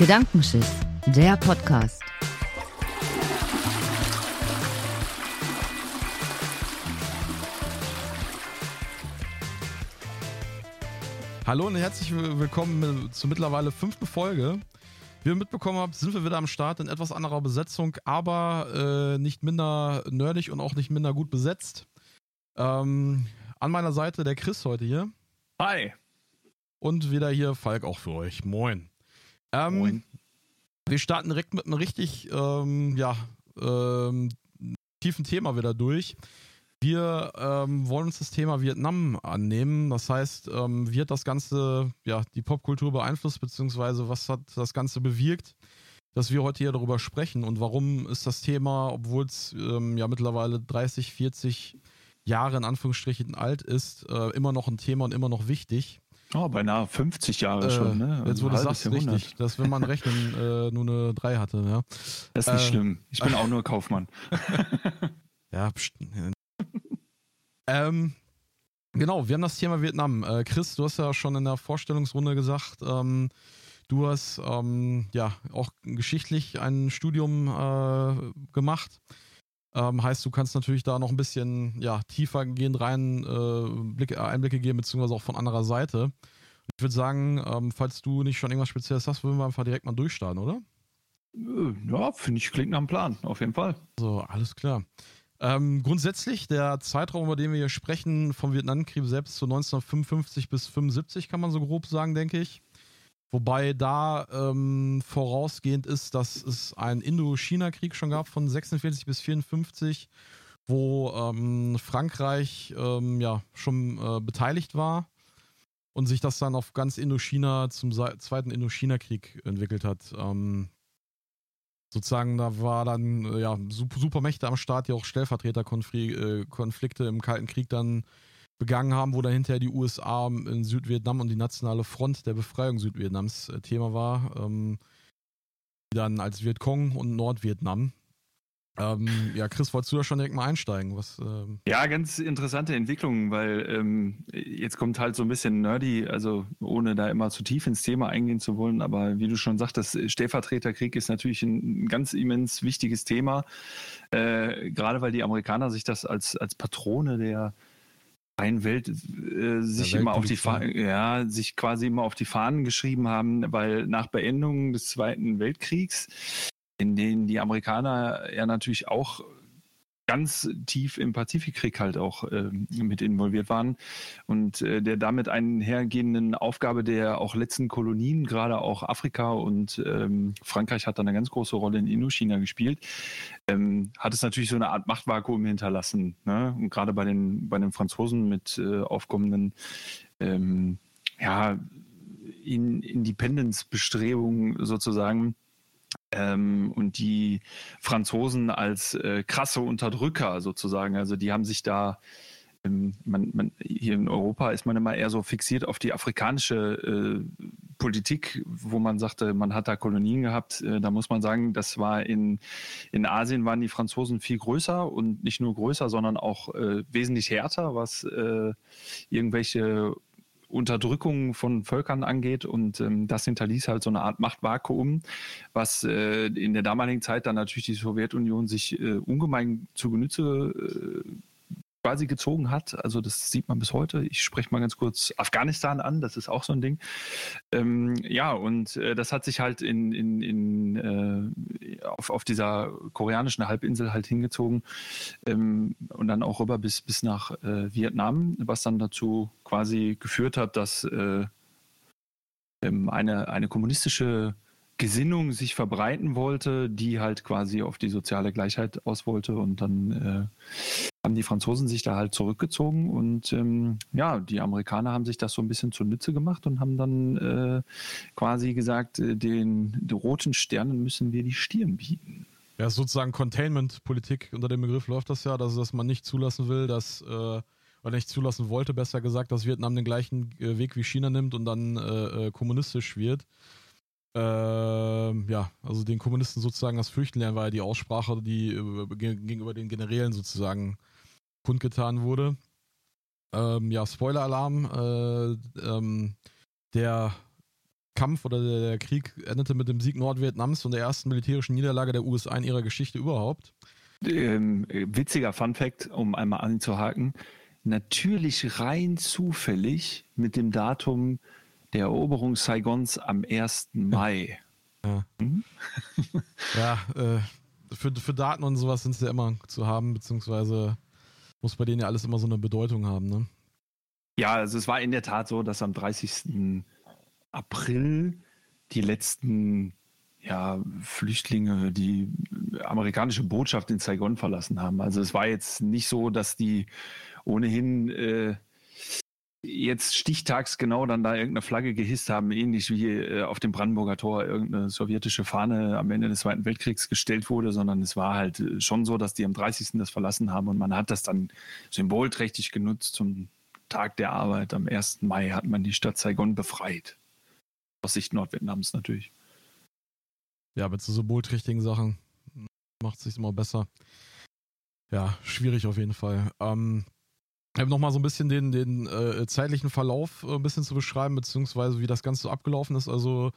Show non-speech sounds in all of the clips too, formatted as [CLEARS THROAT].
Gedankenschiff, der Podcast. Hallo und herzlich willkommen zur mittlerweile fünften Folge. Wie ihr mitbekommen habt, sind wir wieder am Start in etwas anderer Besetzung, aber äh, nicht minder nerdig und auch nicht minder gut besetzt. Ähm, an meiner Seite der Chris heute hier. Hi. Und wieder hier Falk auch für euch. Moin. Ähm, Moin. Wir starten direkt mit einem richtig ähm, ja, ähm, tiefen Thema wieder durch. Wir ähm, wollen uns das Thema Vietnam annehmen. Das heißt, ähm, wie hat das Ganze ja, die Popkultur beeinflusst, beziehungsweise was hat das Ganze bewirkt, dass wir heute hier darüber sprechen und warum ist das Thema, obwohl es ähm, ja mittlerweile 30, 40 Jahre in Anführungsstrichen alt ist, äh, immer noch ein Thema und immer noch wichtig. Oh, beinahe 50 Jahre äh, schon, ne? Jetzt, wo du sagst, Jahrhundert. richtig, dass wenn man rechnen [LAUGHS] äh, nur eine 3 hatte, ja. Das ist nicht äh, schlimm. Ich bin [LAUGHS] auch nur Kaufmann. [LAUGHS] ja, pst, ähm, genau, wir haben das Thema Vietnam. Äh, Chris, du hast ja schon in der Vorstellungsrunde gesagt, ähm, du hast ähm, ja auch geschichtlich ein Studium äh, gemacht. Ähm, heißt, du kannst natürlich da noch ein bisschen ja, tiefer gehen rein, äh, Blick, Einblicke geben, beziehungsweise auch von anderer Seite. Ich würde sagen, ähm, falls du nicht schon irgendwas Spezielles hast, würden wir einfach direkt mal durchstarten, oder? Äh, ja, finde ich, klingt nach einem Plan, auf jeden Fall. So, alles klar. Ähm, grundsätzlich, der Zeitraum, über den wir hier sprechen, vom Vietnamkrieg selbst zu 1955 bis 75, kann man so grob sagen, denke ich. Wobei da ähm, vorausgehend ist, dass es einen Indochina-Krieg schon gab von 46 bis 54, wo ähm, Frankreich ähm, ja schon äh, beteiligt war und sich das dann auf ganz Indochina zum zweiten Indochina-Krieg entwickelt hat. Ähm, sozusagen, da war dann äh, ja Supermächte am Start, die auch Stellvertreterkonflikte äh, im Kalten Krieg dann begangen haben, wo dann hinterher die USA in Südvietnam und die nationale Front der Befreiung Südvietnams äh, Thema war. Ähm, dann als Vietcong und Nordvietnam. Ähm, ja, Chris, wolltest du da schon direkt mal einsteigen? Was, ähm ja, ganz interessante Entwicklung, weil ähm, jetzt kommt halt so ein bisschen nerdy, also ohne da immer zu tief ins Thema eingehen zu wollen, aber wie du schon sagtest, Stellvertreterkrieg ist natürlich ein, ganz immens wichtiges Thema, äh, gerade weil die Amerikaner sich das als, als Patrone der freien Welt äh, sich immer auf die Fahnen, ja, sich quasi immer auf die Fahnen geschrieben haben, weil nach Beendigung des Zweiten Weltkriegs, in denen die Amerikaner ja natürlich auch ganz tief im Pazifikkrieg halt auch äh, mit involviert waren und äh, der damit einhergehenden Aufgabe der auch letzten Kolonien, gerade auch Afrika und ähm, Frankreich hat dann eine ganz große Rolle in Indochina gespielt, ähm, hat es natürlich so eine Art Machtvakuum hinterlassen. Ne? Und gerade bei den, bei den Franzosen mit äh, aufkommenden ähm, ja, in Independence-Bestrebungen sozusagen ähm, und die Franzosen als äh, krasse Unterdrücker sozusagen. Also die haben sich da, ähm, man, man, hier in Europa ist man immer eher so fixiert auf die afrikanische äh, Politik, wo man sagte, man hat da Kolonien gehabt. Äh, da muss man sagen, das war in, in Asien waren die Franzosen viel größer und nicht nur größer, sondern auch äh, wesentlich härter, was äh, irgendwelche Unterdrückung von Völkern angeht. Und ähm, das hinterließ halt so eine Art Machtvakuum, was äh, in der damaligen Zeit dann natürlich die Sowjetunion sich äh, ungemein zu Genütze äh, quasi gezogen hat. Also das sieht man bis heute. Ich spreche mal ganz kurz Afghanistan an, das ist auch so ein Ding. Ähm, ja, und äh, das hat sich halt in, in, in, äh, auf, auf dieser koreanischen Halbinsel halt hingezogen ähm, und dann auch rüber bis, bis nach äh, Vietnam, was dann dazu quasi geführt hat, dass äh, ähm, eine, eine kommunistische Gesinnung sich verbreiten wollte, die halt quasi auf die soziale Gleichheit aus wollte. Und dann äh, haben die Franzosen sich da halt zurückgezogen und ähm, ja, die Amerikaner haben sich das so ein bisschen zunutze gemacht und haben dann äh, quasi gesagt, äh, den, den roten Sternen müssen wir die Stirn bieten. Ja, sozusagen Containment-Politik unter dem Begriff läuft das ja, dass, dass man nicht zulassen will, dass äh, oder nicht zulassen wollte, besser gesagt, dass Vietnam den gleichen äh, Weg wie China nimmt und dann äh, äh kommunistisch wird. Ähm, ja, also den Kommunisten sozusagen das Fürchten lernen war ja die Aussprache, die äh, gegenüber den Generälen sozusagen kundgetan wurde. Ähm, ja, Spoiler-Alarm. Äh, ähm, der Kampf oder der, der, Krieg endete mit dem Sieg Nordvietnams und der ersten militärischen Niederlage der USA in ihrer Geschichte überhaupt. Ähm, witziger Fun Fact, um einmal anzuhaken. Natürlich rein zufällig mit dem Datum der Eroberung Saigons am 1. Mai. Ja, hm? [LAUGHS] ja äh, für, für Daten und sowas sind sie ja immer zu haben, beziehungsweise muss bei denen ja alles immer so eine Bedeutung haben, ne? Ja, also es war in der Tat so, dass am 30. April die letzten ja, Flüchtlinge die amerikanische Botschaft in Saigon verlassen haben. Also es war jetzt nicht so, dass die ohnehin äh, jetzt stichtagsgenau dann da irgendeine Flagge gehisst haben, ähnlich wie äh, auf dem Brandenburger Tor irgendeine sowjetische Fahne am Ende des Zweiten Weltkriegs gestellt wurde, sondern es war halt äh, schon so, dass die am 30. das verlassen haben und man hat das dann symbolträchtig genutzt zum Tag der Arbeit. Am 1. Mai hat man die Stadt Saigon befreit. Aus Sicht Nordvietnams natürlich. Ja, mit so symbolträchtigen Sachen macht es sich immer besser. Ja, schwierig auf jeden Fall. Ähm, nochmal so ein bisschen den, den äh, zeitlichen Verlauf äh, ein bisschen zu beschreiben, beziehungsweise wie das Ganze so abgelaufen ist. Also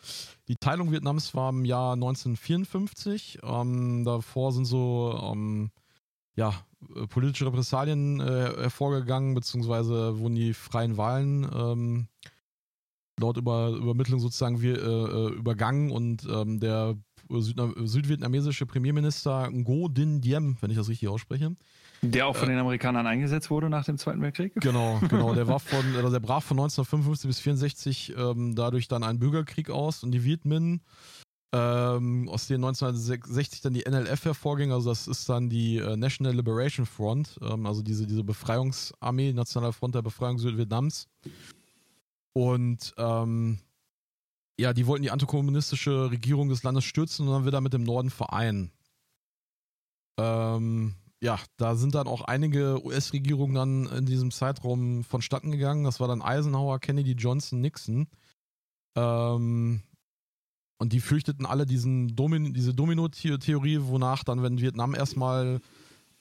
die Teilung Vietnams war im Jahr 1954. Ähm, davor sind so ähm, ja, äh, politische Repressalien äh, hervorgegangen, beziehungsweise wurden die freien Wahlen ähm, laut Über Übermittlung sozusagen wir, äh, äh übergangen und ähm, der südvietnamesische Premierminister Ngo Dinh Diem, wenn ich das richtig ausspreche, der auch von äh, den Amerikanern eingesetzt wurde nach dem Zweiten Weltkrieg? Genau, [LAUGHS] genau. Der war von, also der brach von 1955 bis 1964 ähm, dadurch dann einen Bürgerkrieg aus und die Viet Minh, ähm, aus denen 1960 dann die NLF hervorging, also das ist dann die äh, National Liberation Front, ähm, also diese, diese Befreiungsarmee, Nationale Front der Befreiung Südvietnams. Und ähm, ja, die wollten die antikommunistische Regierung des Landes stürzen und dann wieder mit dem Norden vereinen. Ähm, ja, da sind dann auch einige US-Regierungen dann in diesem Zeitraum vonstatten gegangen. Das war dann Eisenhower, Kennedy, Johnson, Nixon. Ähm, und die fürchteten alle diesen Domin diese Domino-Theorie, wonach dann, wenn Vietnam erstmal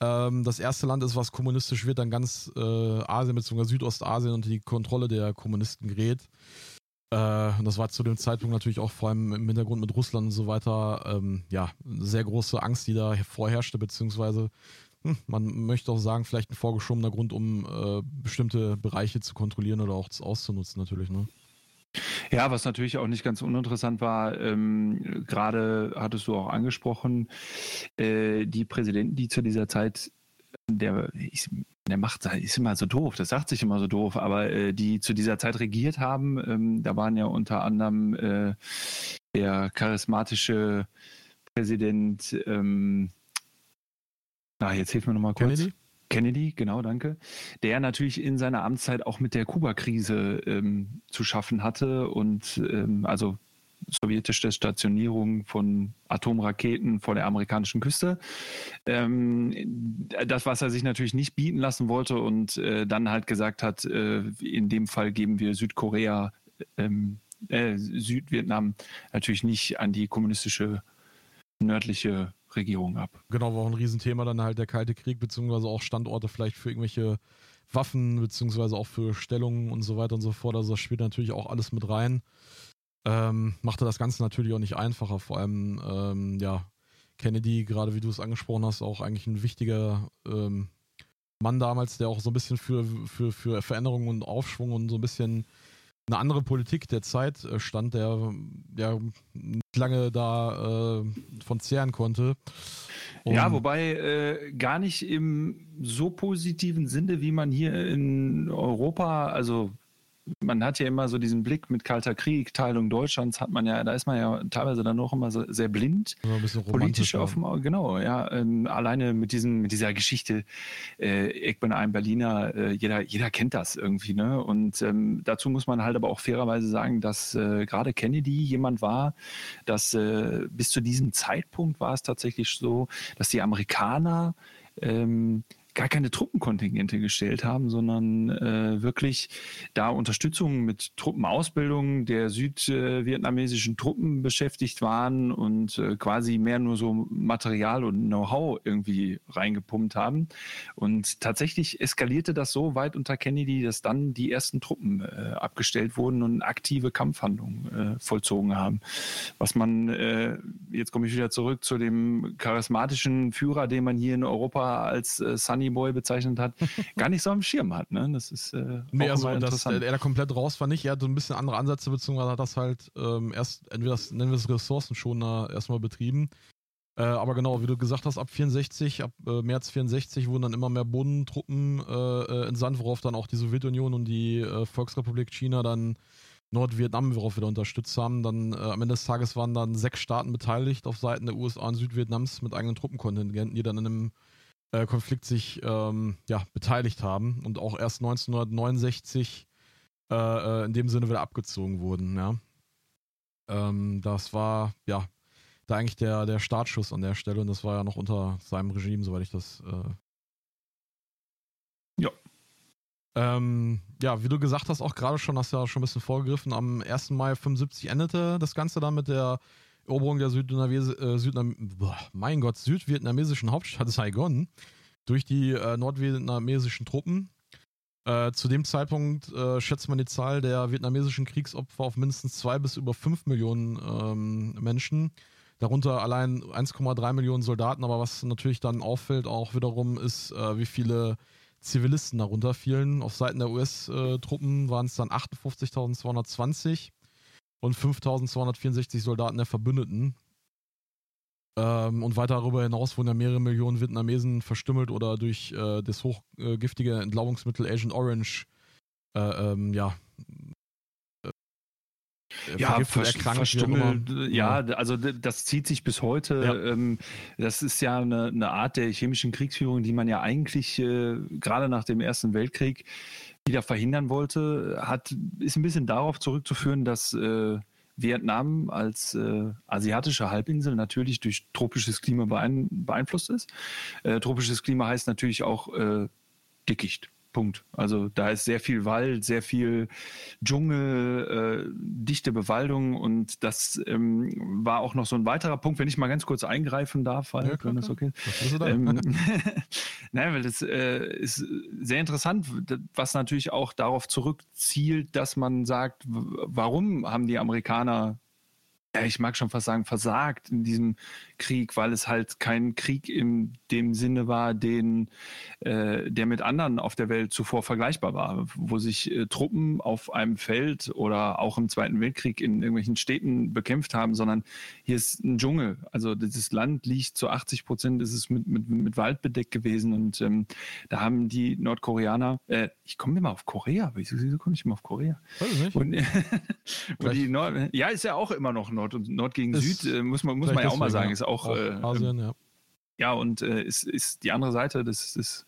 ähm, das erste Land ist, was kommunistisch wird, dann ganz äh, Asien bzw. Südostasien unter die Kontrolle der Kommunisten gerät. Äh, und das war zu dem Zeitpunkt natürlich auch vor allem im Hintergrund mit Russland und so weiter, ähm, ja, sehr große Angst, die da vorherrschte, beziehungsweise man möchte auch sagen, vielleicht ein vorgeschobener Grund, um äh, bestimmte Bereiche zu kontrollieren oder auch auszunutzen, natürlich. Ne? Ja, was natürlich auch nicht ganz uninteressant war, ähm, gerade hattest du auch angesprochen, äh, die Präsidenten, die zu dieser Zeit, der, ich, der macht, ist immer so doof, das sagt sich immer so doof, aber äh, die zu dieser Zeit regiert haben, ähm, da waren ja unter anderem äh, der charismatische Präsident, ähm, na, jetzt hilf mir nochmal kurz. Kennedy? Kennedy, genau, danke. Der natürlich in seiner Amtszeit auch mit der Kuba-Krise ähm, zu schaffen hatte und ähm, also sowjetische Stationierung von Atomraketen vor der amerikanischen Küste. Ähm, das, was er sich natürlich nicht bieten lassen wollte und äh, dann halt gesagt hat, äh, in dem Fall geben wir Südkorea, ähm, äh, Südvietnam natürlich nicht an die kommunistische nördliche Regierung ab. Genau, war auch ein Riesenthema dann halt der Kalte Krieg, beziehungsweise auch Standorte vielleicht für irgendwelche Waffen, beziehungsweise auch für Stellungen und so weiter und so fort. Also das spielt natürlich auch alles mit rein. Ähm, machte das Ganze natürlich auch nicht einfacher. Vor allem, ähm, ja, Kennedy, gerade wie du es angesprochen hast, auch eigentlich ein wichtiger ähm, Mann damals, der auch so ein bisschen für, für, für Veränderungen und Aufschwung und so ein bisschen eine andere Politik der Zeit äh, stand, der ja nicht lange da äh, von zehren konnte. Und ja, wobei äh, gar nicht im so positiven Sinne, wie man hier in Europa, also man hat ja immer so diesen Blick mit Kalter Krieg, Teilung Deutschlands, hat man ja, da ist man ja teilweise dann noch immer so sehr blind. Ja, ein bisschen politisch auf dem genau, ja. Ähm, alleine mit diesem, mit dieser Geschichte, äh, ich bin ein Berliner, äh, jeder, jeder kennt das irgendwie, ne? Und ähm, dazu muss man halt aber auch fairerweise sagen, dass äh, gerade Kennedy jemand war, dass äh, bis zu diesem Zeitpunkt war es tatsächlich so, dass die Amerikaner ähm, gar keine Truppenkontingente gestellt haben, sondern äh, wirklich da Unterstützung mit Truppenausbildung der südvietnamesischen Truppen beschäftigt waren und äh, quasi mehr nur so Material und Know-how irgendwie reingepumpt haben. Und tatsächlich eskalierte das so weit unter Kennedy, dass dann die ersten Truppen äh, abgestellt wurden und aktive Kampfhandlungen äh, vollzogen haben. Was man, äh, jetzt komme ich wieder zurück zu dem charismatischen Führer, den man hier in Europa als äh, Sunny Boy bezeichnet hat, [LAUGHS] gar nicht so am Schirm hat. Ne? Das ist äh, nee, also, dass er da komplett raus war nicht. Er hat so ein bisschen andere Ansätze, beziehungsweise hat das halt ähm, erst, entweder das, nennen wir es Ressourcenschoner, erstmal betrieben. Äh, aber genau, wie du gesagt hast, ab 64, ab äh, März 64 wurden dann immer mehr Bodentruppen äh, äh entsandt, worauf dann auch die Sowjetunion und die äh, Volksrepublik China dann Nordvietnam, worauf wir da unterstützt haben. Dann äh, am Ende des Tages waren dann sechs Staaten beteiligt auf Seiten der USA und Südvietnams mit eigenen Truppenkontingenten, die dann in einem äh, Konflikt sich ähm, ja, beteiligt haben und auch erst 1969 äh, äh, in dem Sinne wieder abgezogen wurden. Ja. Ähm, das war ja da eigentlich der, der Startschuss an der Stelle und das war ja noch unter seinem Regime, soweit ich das. Äh ja. Ähm, ja, wie du gesagt hast, auch gerade schon, hast du ja schon ein bisschen vorgegriffen. Am 1. Mai 75 endete das Ganze dann mit der Eroberung der äh, mein Gott, südvietnamesischen Hauptstadt Saigon durch die äh, nordvietnamesischen Truppen. Äh, zu dem Zeitpunkt äh, schätzt man die Zahl der vietnamesischen Kriegsopfer auf mindestens zwei bis über fünf Millionen ähm, Menschen. Darunter allein 1,3 Millionen Soldaten, aber was natürlich dann auffällt auch wiederum ist, äh, wie viele Zivilisten darunter fielen. Auf Seiten der US-Truppen äh, waren es dann 58.220 und 5.264 Soldaten der Verbündeten. Ähm, und weiter darüber hinaus wurden ja mehrere Millionen Vietnamesen verstümmelt oder durch äh, das hochgiftige Entlaubungsmittel Agent Orange äh, ähm, ja, äh, ja, ver verstümmelt, ja, also das zieht sich bis heute. Ja. Ähm, das ist ja eine, eine, Art der chemischen Kriegsführung, die man ja eigentlich äh, gerade nach dem Ersten Weltkrieg wieder verhindern wollte, hat, ist ein bisschen darauf zurückzuführen, dass äh, Vietnam als äh, asiatische Halbinsel natürlich durch tropisches Klima beein beeinflusst ist. Äh, tropisches Klima heißt natürlich auch äh, Dickicht. Punkt. Also da ist sehr viel Wald, sehr viel Dschungel, äh, dichte Bewaldung und das ähm, war auch noch so ein weiterer Punkt, wenn ich mal ganz kurz eingreifen darf, weil, ja, wenn das okay ist. Ähm, [LAUGHS] [LAUGHS] Nein, weil das äh, ist sehr interessant, was natürlich auch darauf zurückzielt, dass man sagt, warum haben die Amerikaner ja, ich mag schon fast sagen, versagt in diesem Krieg, weil es halt kein Krieg in dem Sinne war, den, äh, der mit anderen auf der Welt zuvor vergleichbar war, wo sich äh, Truppen auf einem Feld oder auch im Zweiten Weltkrieg in irgendwelchen Städten bekämpft haben, sondern hier ist ein Dschungel. Also dieses Land liegt zu 80 Prozent, ist es mit, mit, mit Wald bedeckt gewesen und ähm, da haben die Nordkoreaner, äh, ich komme immer auf Korea, wieso, wieso komme ich immer auf Korea? Weiß ich nicht. Und, [LAUGHS] und die Nord ja, ist ja auch immer noch Nord und Nord gegen ist Süd, äh, muss man, muss man ja auch mal sagen, ist auch, auch äh, Asien, ja. Ja, und äh, ist, ist die andere Seite des, des,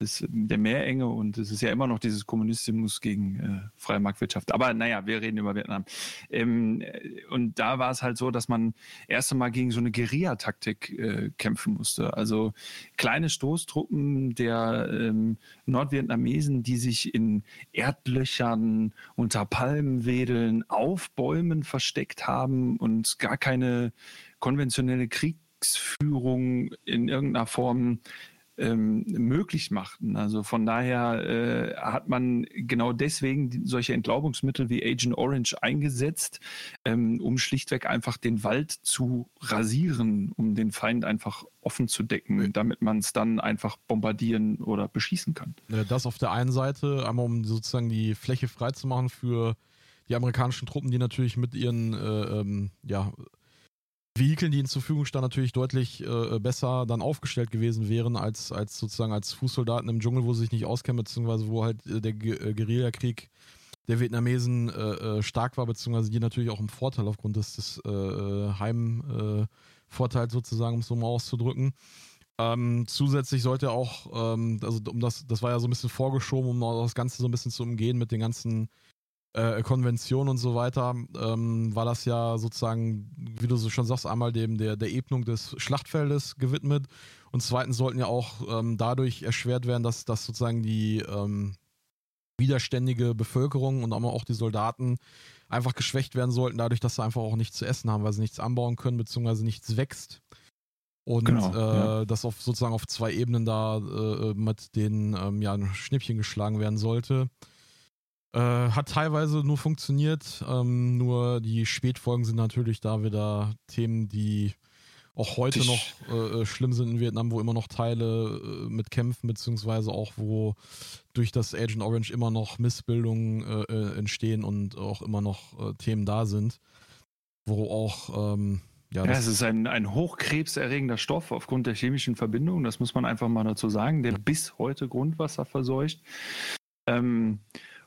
des, der Meerenge und es ist ja immer noch dieses Kommunismus gegen äh, freie Marktwirtschaft. Aber naja, wir reden über Vietnam. Ähm, und da war es halt so, dass man erst einmal gegen so eine Guerillataktik äh, kämpfen musste. Also kleine Stoßtruppen der ähm, Nordvietnamesen, die sich in Erdlöchern unter Palmenwedeln auf Bäumen versteckt haben und gar keine konventionelle Krieg Kriegsführung in irgendeiner Form ähm, möglich machten. Also von daher äh, hat man genau deswegen solche Entlaubungsmittel wie Agent Orange eingesetzt, ähm, um schlichtweg einfach den Wald zu rasieren, um den Feind einfach offen zu decken, damit man es dann einfach bombardieren oder beschießen kann. Das auf der einen Seite, einmal um sozusagen die Fläche freizumachen für die amerikanischen Truppen, die natürlich mit ihren äh, ähm, ja, Vehikeln, die ihnen zur Verfügung standen, natürlich deutlich äh, besser dann aufgestellt gewesen wären als, als sozusagen als Fußsoldaten im Dschungel, wo sie sich nicht auskennen, beziehungsweise wo halt äh, der äh, Guerillakrieg der Vietnamesen äh, äh, stark war, beziehungsweise die natürlich auch im Vorteil aufgrund des, des Heimvorteils sozusagen, um es so mal auszudrücken. Ähm, zusätzlich sollte auch, ähm, also um das, das war ja so ein bisschen vorgeschoben, um das Ganze so ein bisschen zu umgehen mit den ganzen äh, Konvention und so weiter, ähm, war das ja sozusagen, wie du so schon sagst, einmal dem der, der Ebnung des Schlachtfeldes gewidmet und zweitens sollten ja auch ähm, dadurch erschwert werden, dass, dass sozusagen die ähm, widerständige Bevölkerung und auch die Soldaten einfach geschwächt werden sollten, dadurch, dass sie einfach auch nichts zu essen haben, weil sie nichts anbauen können, beziehungsweise nichts wächst. Und genau, äh, ja. das auf sozusagen auf zwei Ebenen da äh, mit den ähm, ja, Schnippchen geschlagen werden sollte. Äh, hat teilweise nur funktioniert, ähm, nur die Spätfolgen sind natürlich da wieder Themen, die auch heute Tisch. noch äh, äh, schlimm sind in Vietnam, wo immer noch Teile äh, mit kämpfen, beziehungsweise auch wo durch das Agent Orange immer noch Missbildungen äh, äh entstehen und auch immer noch äh, Themen da sind, wo auch ähm, ja, ja es ist ein, ein hochkrebserregender Stoff aufgrund der chemischen Verbindung, das muss man einfach mal dazu sagen, der bis heute Grundwasser verseucht. Ähm,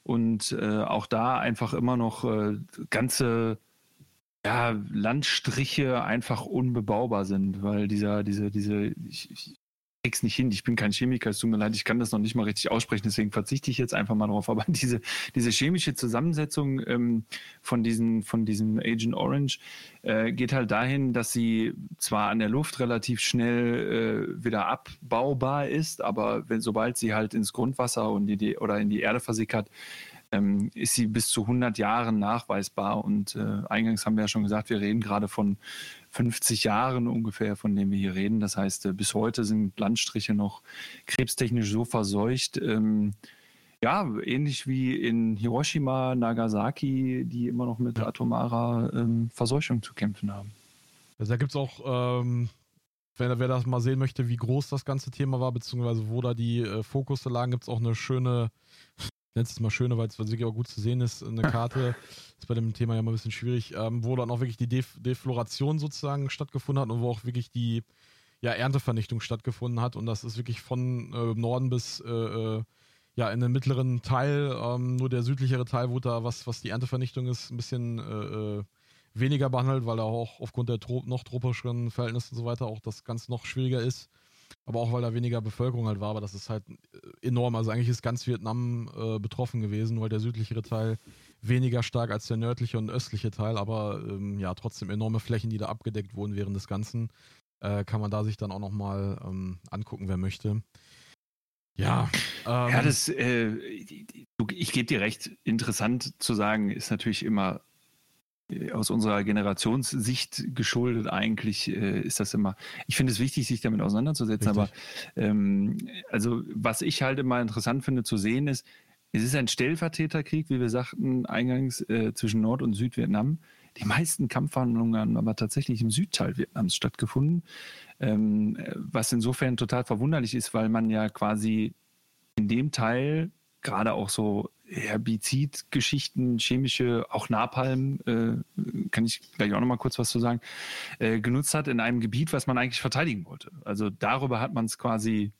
und auch da einfach immer noch ganze ja, Landstriche einfach unbebaubar sind, weil dieser, diese, diese, ich, ich krieg's nicht hin, ich bin kein Chemiker, es tut mir leid, ich kann das noch nicht mal richtig aussprechen, deswegen verzichte ich jetzt einfach mal drauf. [LAUGHS] Aber diese, diese chemische Zusammensetzung ähm, von, diesen, von diesem Agent Orange äh, geht halt dahin, dass sie zwar an der Luft relativ schnell äh, wieder abbaubar ist, aber wenn, sobald sie halt ins Grundwasser und die, oder in die Erde versickert, ähm, ist sie bis zu 100 Jahren nachweisbar. Und äh, eingangs haben wir ja schon gesagt, wir reden gerade von 50 Jahren ungefähr, von denen wir hier reden. Das heißt, äh, bis heute sind Landstriche noch krebstechnisch so verseucht. Ähm, ja, ähnlich wie in Hiroshima, Nagasaki, die immer noch mit atomarer ähm, Verseuchung zu kämpfen haben. Also da gibt es auch, ähm, wer, wer, das mal sehen möchte, wie groß das ganze Thema war, beziehungsweise wo da die äh, Fokusse lagen, gibt es auch eine schöne nenne es mal schöner, weil es wirklich auch gut zu sehen ist, eine [LAUGHS] Karte, ist bei dem Thema ja mal ein bisschen schwierig, ähm, wo dann auch wirklich die Def Defloration sozusagen stattgefunden hat und wo auch wirklich die ja, Erntevernichtung stattgefunden hat. Und das ist wirklich von äh, Norden bis äh, äh, ja, in den mittleren Teil, ähm, nur der südlichere Teil wurde da, was, was die Erntevernichtung ist, ein bisschen äh, äh weniger behandelt, weil da auch aufgrund der Tro noch tropischeren Verhältnisse und so weiter auch das ganz noch schwieriger ist aber auch weil da weniger Bevölkerung halt war, aber das ist halt äh, enorm. Also eigentlich ist ganz Vietnam äh, betroffen gewesen, weil der südlichere Teil weniger stark als der nördliche und östliche Teil, aber ähm, ja, trotzdem enorme Flächen, die da abgedeckt wurden während des Ganzen. Äh, kann man da sich dann auch nochmal ähm, angucken, wer möchte. Ja. Ähm, ja, das, äh, ich gebe dir recht, interessant zu sagen, ist natürlich immer aus unserer Generationssicht geschuldet eigentlich äh, ist das immer, ich finde es wichtig, sich damit auseinanderzusetzen, Richtig. aber ähm, also was ich halt immer interessant finde zu sehen ist, es ist ein Stellvertreterkrieg, wie wir sagten, eingangs äh, zwischen Nord- und Südvietnam. Die meisten Kampfhandlungen haben aber tatsächlich im Südteil Vietnams stattgefunden, ähm, was insofern total verwunderlich ist, weil man ja quasi in dem Teil gerade auch so Herbizidgeschichten, chemische, auch Napalm, äh, kann ich gleich auch nochmal kurz was zu sagen, äh, genutzt hat in einem Gebiet, was man eigentlich verteidigen wollte. Also darüber hat man es quasi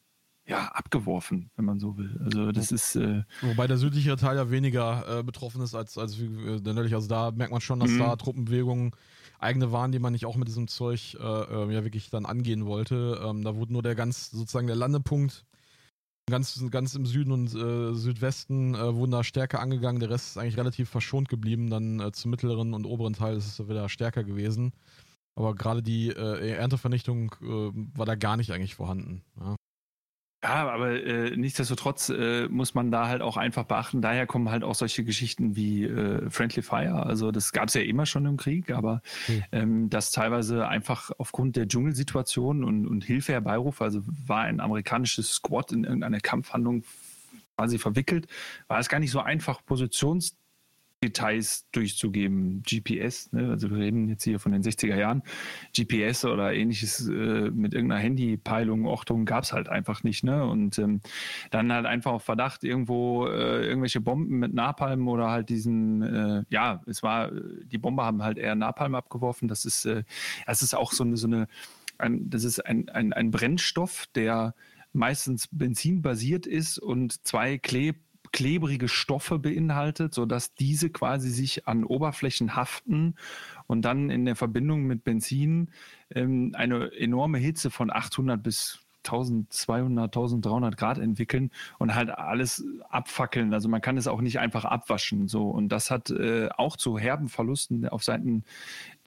ja, abgeworfen, wenn man so will. Also das ist. Äh Wobei der südliche Teil ja weniger äh, betroffen ist als, als äh, der nördliche. Also da merkt man schon, dass mhm. da Truppenbewegungen eigene waren, die man nicht auch mit diesem Zeug äh, äh, ja wirklich dann angehen wollte. Ähm, da wurde nur der ganz sozusagen der Landepunkt Ganz, ganz im Süden und äh, Südwesten äh, wurden da stärker angegangen. Der Rest ist eigentlich relativ verschont geblieben. Dann äh, zum mittleren und oberen Teil ist es wieder stärker gewesen. Aber gerade die äh, Erntevernichtung äh, war da gar nicht eigentlich vorhanden. Ja. Ja, aber äh, nichtsdestotrotz äh, muss man da halt auch einfach beachten. Daher kommen halt auch solche Geschichten wie äh, Friendly Fire. Also das gab es ja immer schon im Krieg, aber mhm. ähm, das teilweise einfach aufgrund der Dschungelsituation und, und Hilfe herbeiruft, also war ein amerikanisches Squad in irgendeine Kampfhandlung quasi verwickelt, war es gar nicht so einfach, Positions Details durchzugeben. GPS, ne? also wir reden jetzt hier von den 60er Jahren. GPS oder ähnliches äh, mit irgendeiner Handypeilung, Ortung gab es halt einfach nicht. Ne? Und ähm, dann halt einfach auf Verdacht irgendwo äh, irgendwelche Bomben mit Napalm oder halt diesen, äh, ja, es war, die Bomber haben halt eher Napalm abgeworfen. Das ist, äh, das ist auch so eine, so eine ein, das ist ein, ein, ein Brennstoff, der meistens benzinbasiert ist und zwei Kleb klebrige Stoffe beinhaltet, sodass diese quasi sich an Oberflächen haften und dann in der Verbindung mit Benzin ähm, eine enorme Hitze von 800 bis 1200, 1300 Grad entwickeln und halt alles abfackeln. Also man kann es auch nicht einfach abwaschen. So. Und das hat äh, auch zu herben Verlusten auf Seiten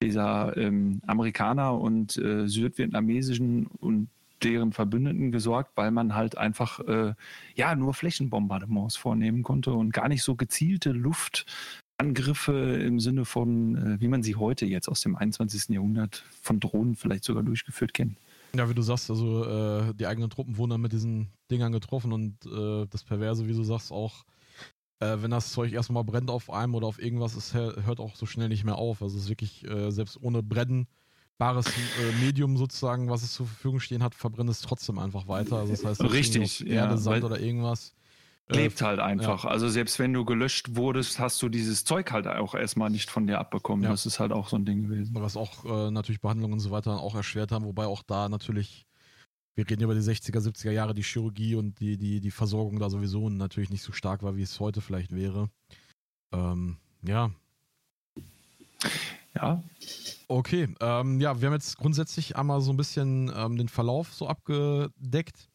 dieser ähm, Amerikaner und äh, südvietnamesischen und deren Verbündeten gesorgt, weil man halt einfach äh, ja nur Flächenbombardements vornehmen konnte und gar nicht so gezielte Luftangriffe im Sinne von, äh, wie man sie heute jetzt aus dem 21. Jahrhundert von Drohnen vielleicht sogar durchgeführt kennt. Ja, wie du sagst, also äh, die eigenen Truppen wurden dann mit diesen Dingern getroffen und äh, das Perverse, wie du sagst, auch äh, wenn das Zeug erstmal brennt auf einem oder auf irgendwas, es hört auch so schnell nicht mehr auf. Also es ist wirklich, äh, selbst ohne Brennen bares äh, Medium sozusagen, was es zur Verfügung stehen hat, verbrennt es trotzdem einfach weiter. Also das heißt, richtig, Erde, ja, Sand oder irgendwas. Lebt halt einfach. Ja. Also selbst wenn du gelöscht wurdest, hast du dieses Zeug halt auch erstmal nicht von dir abbekommen. Ja. Das ist halt auch so ein Ding gewesen. Was auch äh, natürlich Behandlungen und so weiter auch erschwert haben, wobei auch da natürlich, wir reden über die 60er, 70er Jahre, die Chirurgie und die, die, die Versorgung da sowieso natürlich nicht so stark war, wie es heute vielleicht wäre. Ähm, ja. Ja, Okay, ähm, ja, wir haben jetzt grundsätzlich einmal so ein bisschen ähm, den Verlauf so abgedeckt.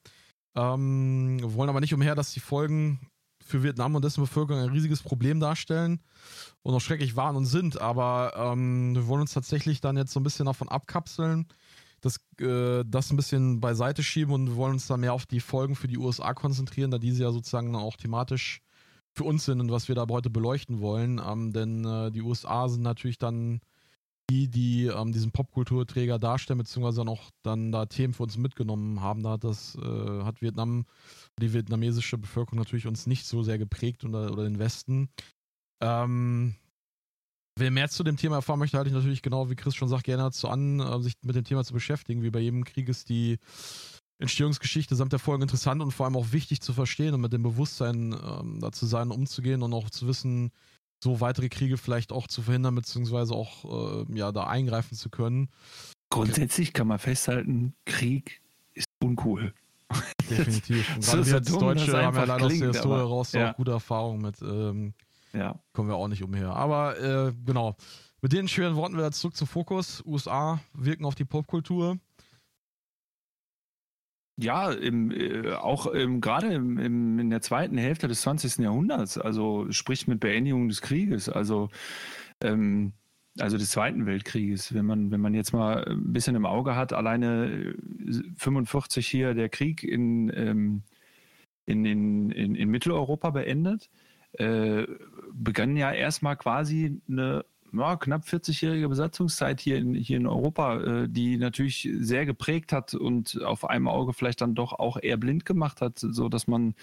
Ähm, wollen aber nicht umher, dass die Folgen für Vietnam und dessen Bevölkerung ein riesiges Problem darstellen und auch schrecklich waren und sind. Aber ähm, wir wollen uns tatsächlich dann jetzt so ein bisschen davon abkapseln, das, äh, das ein bisschen beiseite schieben und wir wollen uns dann mehr auf die Folgen für die USA konzentrieren, da diese ja sozusagen auch thematisch für uns sind und was wir da heute beleuchten wollen. Ähm, denn äh, die USA sind natürlich dann die, die ähm, diesen Popkulturträger darstellen, beziehungsweise dann auch dann da Themen für uns mitgenommen haben. Da hat das, äh, hat Vietnam, die vietnamesische Bevölkerung natürlich uns nicht so sehr geprägt oder, oder den Westen. Ähm, Wer mehr zu dem Thema erfahren möchte, halte ich natürlich genau, wie Chris schon sagt, gerne dazu an, äh, sich mit dem Thema zu beschäftigen. Wie bei jedem Krieg ist die Entstehungsgeschichte samt der Folgen interessant und vor allem auch wichtig zu verstehen und mit dem Bewusstsein ähm, dazu sein, umzugehen und auch zu wissen, so weitere Kriege vielleicht auch zu verhindern, beziehungsweise auch äh, ja, da eingreifen zu können. Grundsätzlich kann man festhalten, Krieg ist uncool. [LAUGHS] Definitiv. Und [LAUGHS] so wir als dumm, Deutsche haben ja leider aus der Historie raus ja. auch gute Erfahrungen mit. Ähm, ja. Kommen wir auch nicht umher. Aber äh, genau. Mit den schweren Worten wieder zurück zum Fokus. USA wirken auf die Popkultur. Ja, im, äh, auch im, gerade im, im, in der zweiten Hälfte des 20. Jahrhunderts, also sprich mit Beendigung des Krieges, also, ähm, also des Zweiten Weltkrieges. Wenn man, wenn man jetzt mal ein bisschen im Auge hat, alleine 45 äh, hier der Krieg in, ähm, in, in, in, in Mitteleuropa beendet, äh, begann ja erstmal quasi eine ja, knapp 40-jährige Besatzungszeit hier in, hier in Europa, äh, die natürlich sehr geprägt hat und auf einem Auge vielleicht dann doch auch eher blind gemacht hat, so dass man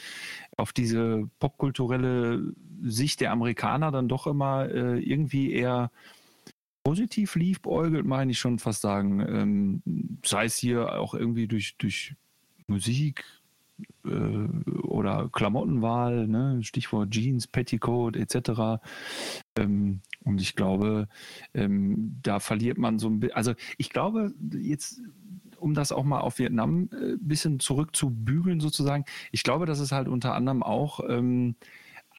auf diese popkulturelle Sicht der Amerikaner dann doch immer äh, irgendwie eher positiv liebäugelt, meine ich schon fast sagen. Ähm, sei es hier auch irgendwie durch, durch Musik, äh, oder Klamottenwahl, ne? Stichwort Jeans, Petticoat etc. Ähm, und ich glaube, ähm, da verliert man so ein bisschen, also ich glaube, jetzt um das auch mal auf Vietnam ein äh, bisschen zurückzubügeln sozusagen, ich glaube, dass es halt unter anderem auch ähm,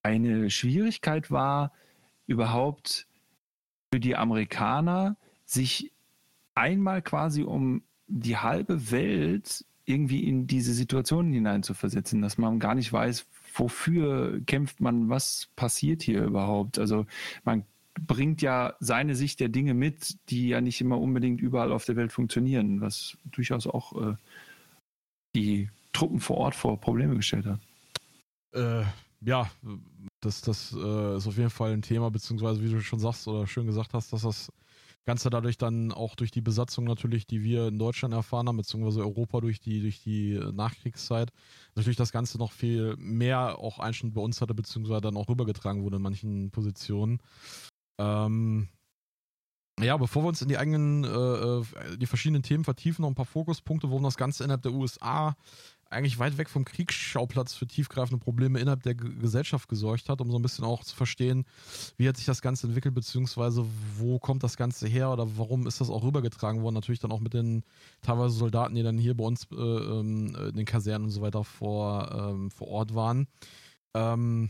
eine Schwierigkeit war, überhaupt für die Amerikaner sich einmal quasi um die halbe Welt irgendwie in diese Situation hineinzuversetzen, dass man gar nicht weiß, wofür kämpft man, was passiert hier überhaupt. Also man bringt ja seine Sicht der Dinge mit, die ja nicht immer unbedingt überall auf der Welt funktionieren, was durchaus auch äh, die Truppen vor Ort vor Probleme gestellt hat. Äh, ja, das, das äh, ist auf jeden Fall ein Thema, beziehungsweise wie du schon sagst oder schön gesagt hast, dass das Ganze dadurch dann auch durch die Besatzung natürlich, die wir in Deutschland erfahren haben, beziehungsweise Europa durch die, durch die Nachkriegszeit, natürlich das Ganze noch viel mehr auch Einschnitt bei uns hatte, beziehungsweise dann auch rübergetragen wurde in manchen Positionen. Ähm, ja, bevor wir uns in die eigenen, äh, äh die verschiedenen Themen vertiefen, noch ein paar Fokuspunkte, worum das Ganze innerhalb der USA eigentlich weit weg vom Kriegsschauplatz für tiefgreifende Probleme innerhalb der G Gesellschaft gesorgt hat, um so ein bisschen auch zu verstehen, wie hat sich das Ganze entwickelt, beziehungsweise wo kommt das Ganze her oder warum ist das auch rübergetragen worden. Natürlich dann auch mit den teilweise Soldaten, die dann hier bei uns äh, ähm, in den Kasernen und so weiter vor, ähm, vor Ort waren. Ähm,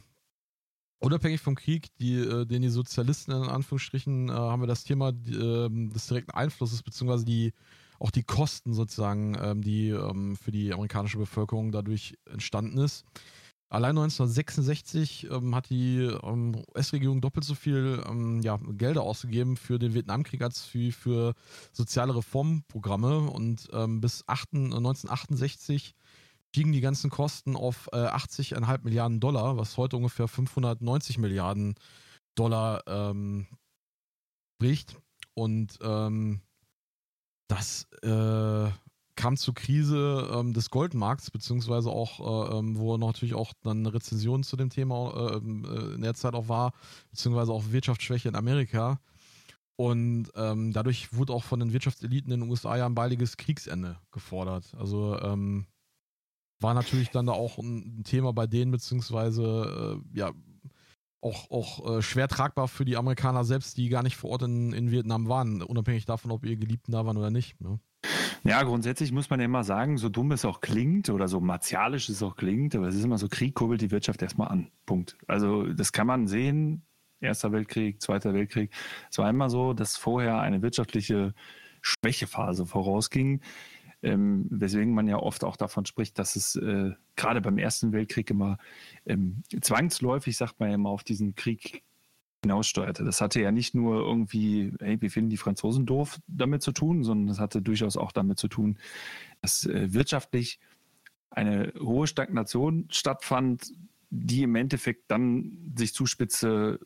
unabhängig vom Krieg, die, äh, den die Sozialisten in Anführungsstrichen äh, haben wir das Thema die, äh, des direkten Einflusses, beziehungsweise die auch die Kosten sozusagen, ähm, die ähm, für die amerikanische Bevölkerung dadurch entstanden ist. Allein 1966 ähm, hat die ähm, US-Regierung doppelt so viel ähm, ja, Gelder ausgegeben für den Vietnamkrieg als für, für soziale Reformprogramme. Und ähm, bis 8, 1968 stiegen die ganzen Kosten auf äh, 80,5 Milliarden Dollar, was heute ungefähr 590 Milliarden Dollar ähm, bricht. Und ähm, das äh, kam zur Krise ähm, des Goldmarkts, beziehungsweise auch, äh, ähm, wo natürlich auch dann eine Rezession zu dem Thema ähm, äh, in der Zeit auch war, beziehungsweise auch Wirtschaftsschwäche in Amerika. Und ähm, dadurch wurde auch von den Wirtschaftseliten in den USA ja ein baldiges Kriegsende gefordert. Also ähm, war natürlich dann da auch ein Thema bei denen, beziehungsweise äh, ja, auch, auch äh, schwer tragbar für die Amerikaner selbst, die gar nicht vor Ort in, in Vietnam waren, unabhängig davon, ob ihre Geliebten da waren oder nicht. Ne? Ja, grundsätzlich muss man ja immer sagen, so dumm es auch klingt oder so martialisch es auch klingt, aber es ist immer so, Krieg kurbelt die Wirtschaft erstmal an. Punkt. Also das kann man sehen. Erster Weltkrieg, Zweiter Weltkrieg. Es war immer so, dass vorher eine wirtschaftliche Schwächephase vorausging, ähm, weswegen man ja oft auch davon spricht, dass es äh, gerade beim Ersten Weltkrieg immer ähm, zwangsläufig, sagt man ja immer, auf diesen Krieg hinaussteuerte. Das hatte ja nicht nur irgendwie, hey, wir finden die Franzosen doof damit zu tun, sondern das hatte durchaus auch damit zu tun, dass äh, wirtschaftlich eine hohe Stagnation stattfand, die im Endeffekt dann sich zuspitze,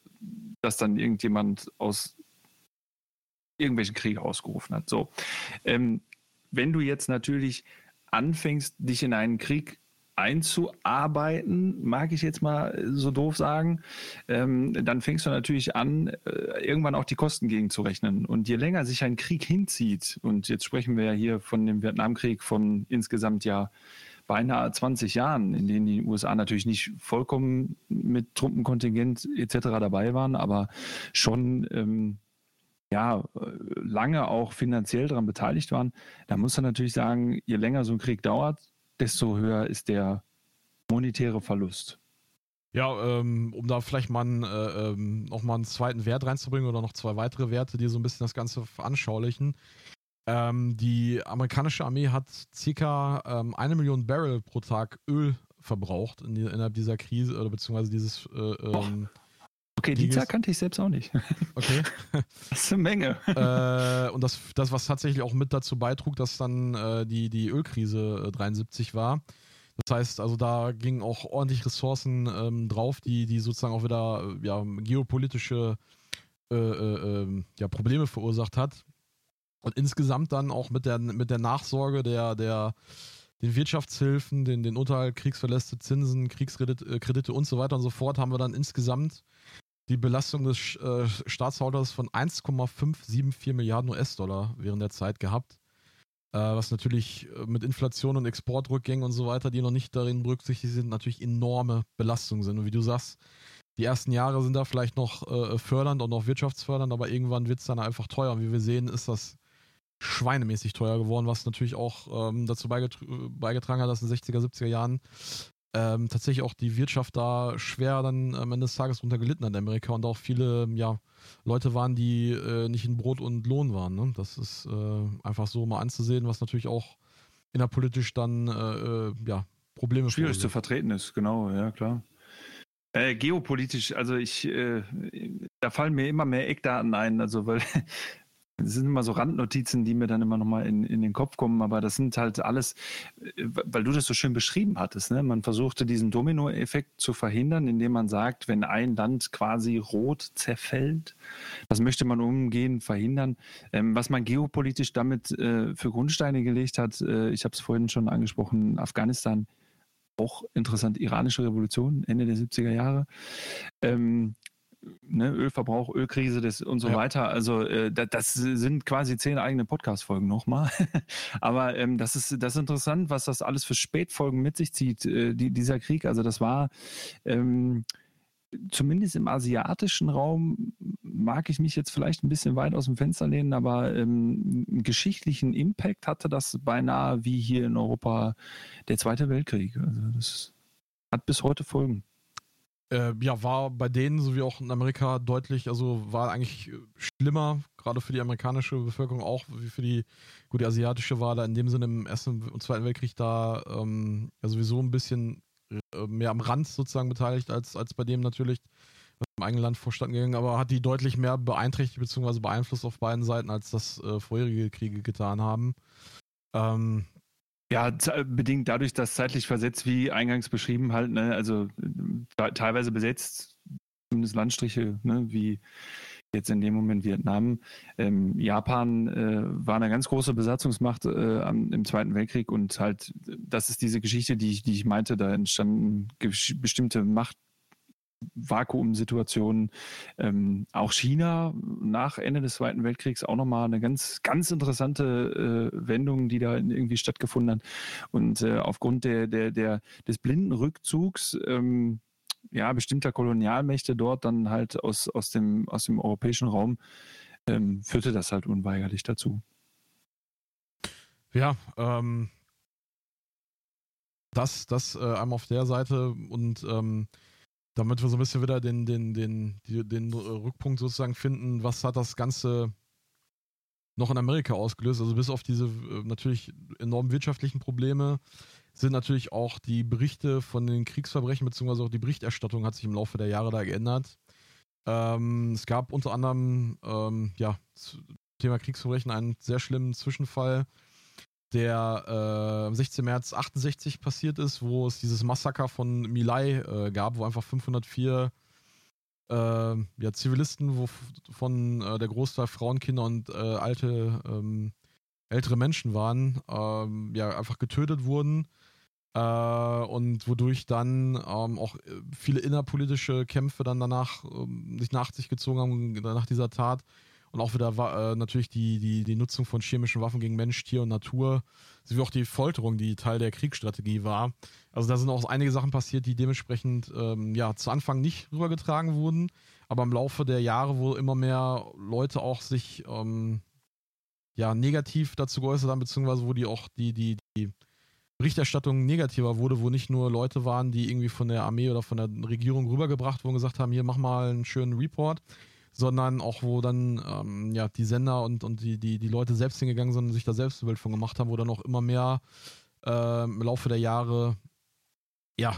dass dann irgendjemand aus irgendwelchen Kriegen ausgerufen hat. So, ähm, wenn du jetzt natürlich anfängst, dich in einen Krieg einzuarbeiten, mag ich jetzt mal so doof sagen, ähm, dann fängst du natürlich an, äh, irgendwann auch die Kosten gegenzurechnen. Und je länger sich ein Krieg hinzieht, und jetzt sprechen wir ja hier von dem Vietnamkrieg von insgesamt ja beinahe 20 Jahren, in denen die USA natürlich nicht vollkommen mit Truppenkontingent etc. dabei waren, aber schon ähm, ja, lange auch finanziell daran beteiligt waren, da muss man natürlich sagen, je länger so ein Krieg dauert, desto höher ist der monetäre Verlust. Ja, ähm, um da vielleicht mal einen, äh, ähm, noch mal einen zweiten Wert reinzubringen oder noch zwei weitere Werte, die so ein bisschen das Ganze veranschaulichen. Ähm, die amerikanische Armee hat circa ähm, eine Million Barrel pro Tag Öl verbraucht in innerhalb dieser Krise oder beziehungsweise dieses. Äh, ähm, okay, die Zahl kannte ich selbst auch nicht. Okay. [LAUGHS] das ist eine Menge. Äh, und das, das, was tatsächlich auch mit dazu beitrug, dass dann äh, die, die Ölkrise äh, 73 war. Das heißt, also da gingen auch ordentlich Ressourcen ähm, drauf, die, die sozusagen auch wieder ja, geopolitische äh, äh, ähm, ja, Probleme verursacht hat. Und insgesamt dann auch mit der, mit der Nachsorge der, der den Wirtschaftshilfen, den, den Unterhalt, Kriegsverläste, Zinsen, Kriegskredite äh, und so weiter und so fort, haben wir dann insgesamt die Belastung des äh, Staatshaushalts von 1,574 Milliarden US-Dollar während der Zeit gehabt. Äh, was natürlich äh, mit Inflation und Exportrückgängen und so weiter, die noch nicht darin berücksichtigt sind, natürlich enorme Belastungen sind. Und wie du sagst, die ersten Jahre sind da vielleicht noch äh, fördernd und auch wirtschaftsfördernd, aber irgendwann wird es dann einfach teuer. Und wie wir sehen, ist das schweinemäßig teuer geworden, was natürlich auch ähm, dazu beigetragen hat, dass in den 60er, 70er Jahren ähm, tatsächlich auch die Wirtschaft da schwer dann am Ende des Tages drunter gelitten hat in Amerika und auch viele ja, Leute waren, die äh, nicht in Brot und Lohn waren. Ne? Das ist äh, einfach so mal anzusehen, was natürlich auch innerpolitisch dann äh, äh ja, Probleme Schwierig zu vertreten ist, genau, ja klar. Äh, geopolitisch, also ich, äh, da fallen mir immer mehr Eckdaten ein, also weil das sind immer so Randnotizen, die mir dann immer nochmal in, in den Kopf kommen, aber das sind halt alles, äh, weil du das so schön beschrieben hattest. Ne? Man versuchte diesen Dominoeffekt zu verhindern, indem man sagt, wenn ein Land quasi rot zerfällt, das möchte man umgehen, verhindern. Ähm, was man geopolitisch damit äh, für Grundsteine gelegt hat, äh, ich habe es vorhin schon angesprochen, Afghanistan, auch interessant, iranische Revolution, Ende der 70er Jahre. Ähm, ne, Ölverbrauch, Ölkrise das, und so ja. weiter. Also äh, das, das, sind quasi zehn eigene Podcast-Folgen nochmal. [LAUGHS] Aber ähm, das, ist, das ist interessant, was das alles für Spätfolgen mit sich zieht, äh, die, dieser Krieg. Also das war ähm, zumindest im asiatischen Raum, mag ich mich jetzt vielleicht ein bisschen weit aus dem Fenster lehnen, aber ähm, einen geschichtlichen Impact hatte das beinahe wie hier in Europa der Zweite Weltkrieg. Also das hat bis heute Folgen. Äh, ja, war bei denen sowie auch in Amerika deutlich, also war eigentlich schlimmer, gerade für die amerikanische Bevölkerung auch, wie für die, gut, die asiatische war da in dem Sinne im Ersten und Zweiten Weltkrieg da ähm, ja sowieso ein bisschen äh, mehr am Rand sozusagen beteiligt, als, als bei dem natürlich im eigenen Land vorstanden gegangen, aber hat die deutlich mehr beeinträchtigt bzw. beeinflusst auf beiden Seiten, als das äh, vorherige Kriege getan haben. Ähm, ja, bedingt dadurch, dass zeitlich versetzt, wie eingangs beschrieben, halt, ne, also teilweise besetzt, zumindest Landstriche, ne, wie jetzt in dem Moment Vietnam. Ähm, Japan äh, war eine ganz große Besatzungsmacht äh, am, im Zweiten Weltkrieg und halt, das ist diese Geschichte, die ich, die ich meinte, da entstanden bestimmte Macht Vakuumsituationen. Ähm, auch China nach Ende des Zweiten Weltkriegs auch nochmal eine ganz, ganz interessante äh, Wendung, die da irgendwie stattgefunden hat. Und äh, aufgrund der, der, der, des blinden Rückzugs ähm, ja, bestimmter Kolonialmächte dort dann halt aus, aus, dem, aus dem europäischen Raum ähm, führte das halt unweigerlich dazu. Ja, ähm, das, das äh, einmal auf der Seite und ähm, damit wir so ein bisschen wieder den, den, den, den, den Rückpunkt sozusagen finden, was hat das Ganze noch in Amerika ausgelöst? Also bis auf diese äh, natürlich enormen wirtschaftlichen Probleme sind natürlich auch die Berichte von den Kriegsverbrechen, beziehungsweise auch die Berichterstattung hat sich im Laufe der Jahre da geändert. Ähm, es gab unter anderem, ähm, ja, Thema Kriegsverbrechen einen sehr schlimmen Zwischenfall der äh, am 16. März 68 passiert ist, wo es dieses Massaker von Milai äh, gab, wo einfach 504 äh, ja, Zivilisten, wovon äh, der Großteil Frauen, Kinder und äh, alte, ähm, ältere Menschen waren, ähm, ja, einfach getötet wurden. Äh, und wodurch dann ähm, auch viele innerpolitische Kämpfe dann danach ähm, sich nach sich gezogen haben, nach dieser Tat und auch wieder äh, natürlich die, die, die Nutzung von chemischen Waffen gegen Mensch, Tier und Natur, sowie auch die Folterung, die Teil der Kriegsstrategie war. Also da sind auch einige Sachen passiert, die dementsprechend ähm, ja zu Anfang nicht rübergetragen wurden, aber im Laufe der Jahre, wo immer mehr Leute auch sich ähm, ja negativ dazu geäußert haben, beziehungsweise wo die auch die, die, die Berichterstattung negativer wurde, wo nicht nur Leute waren, die irgendwie von der Armee oder von der Regierung rübergebracht wurden und gesagt haben, hier mach mal einen schönen Report, sondern auch wo dann ähm, ja die Sender und, und die, die, die Leute selbst hingegangen sind und sich da selbst ein Bild von gemacht haben, wo dann auch immer mehr äh, im Laufe der Jahre ja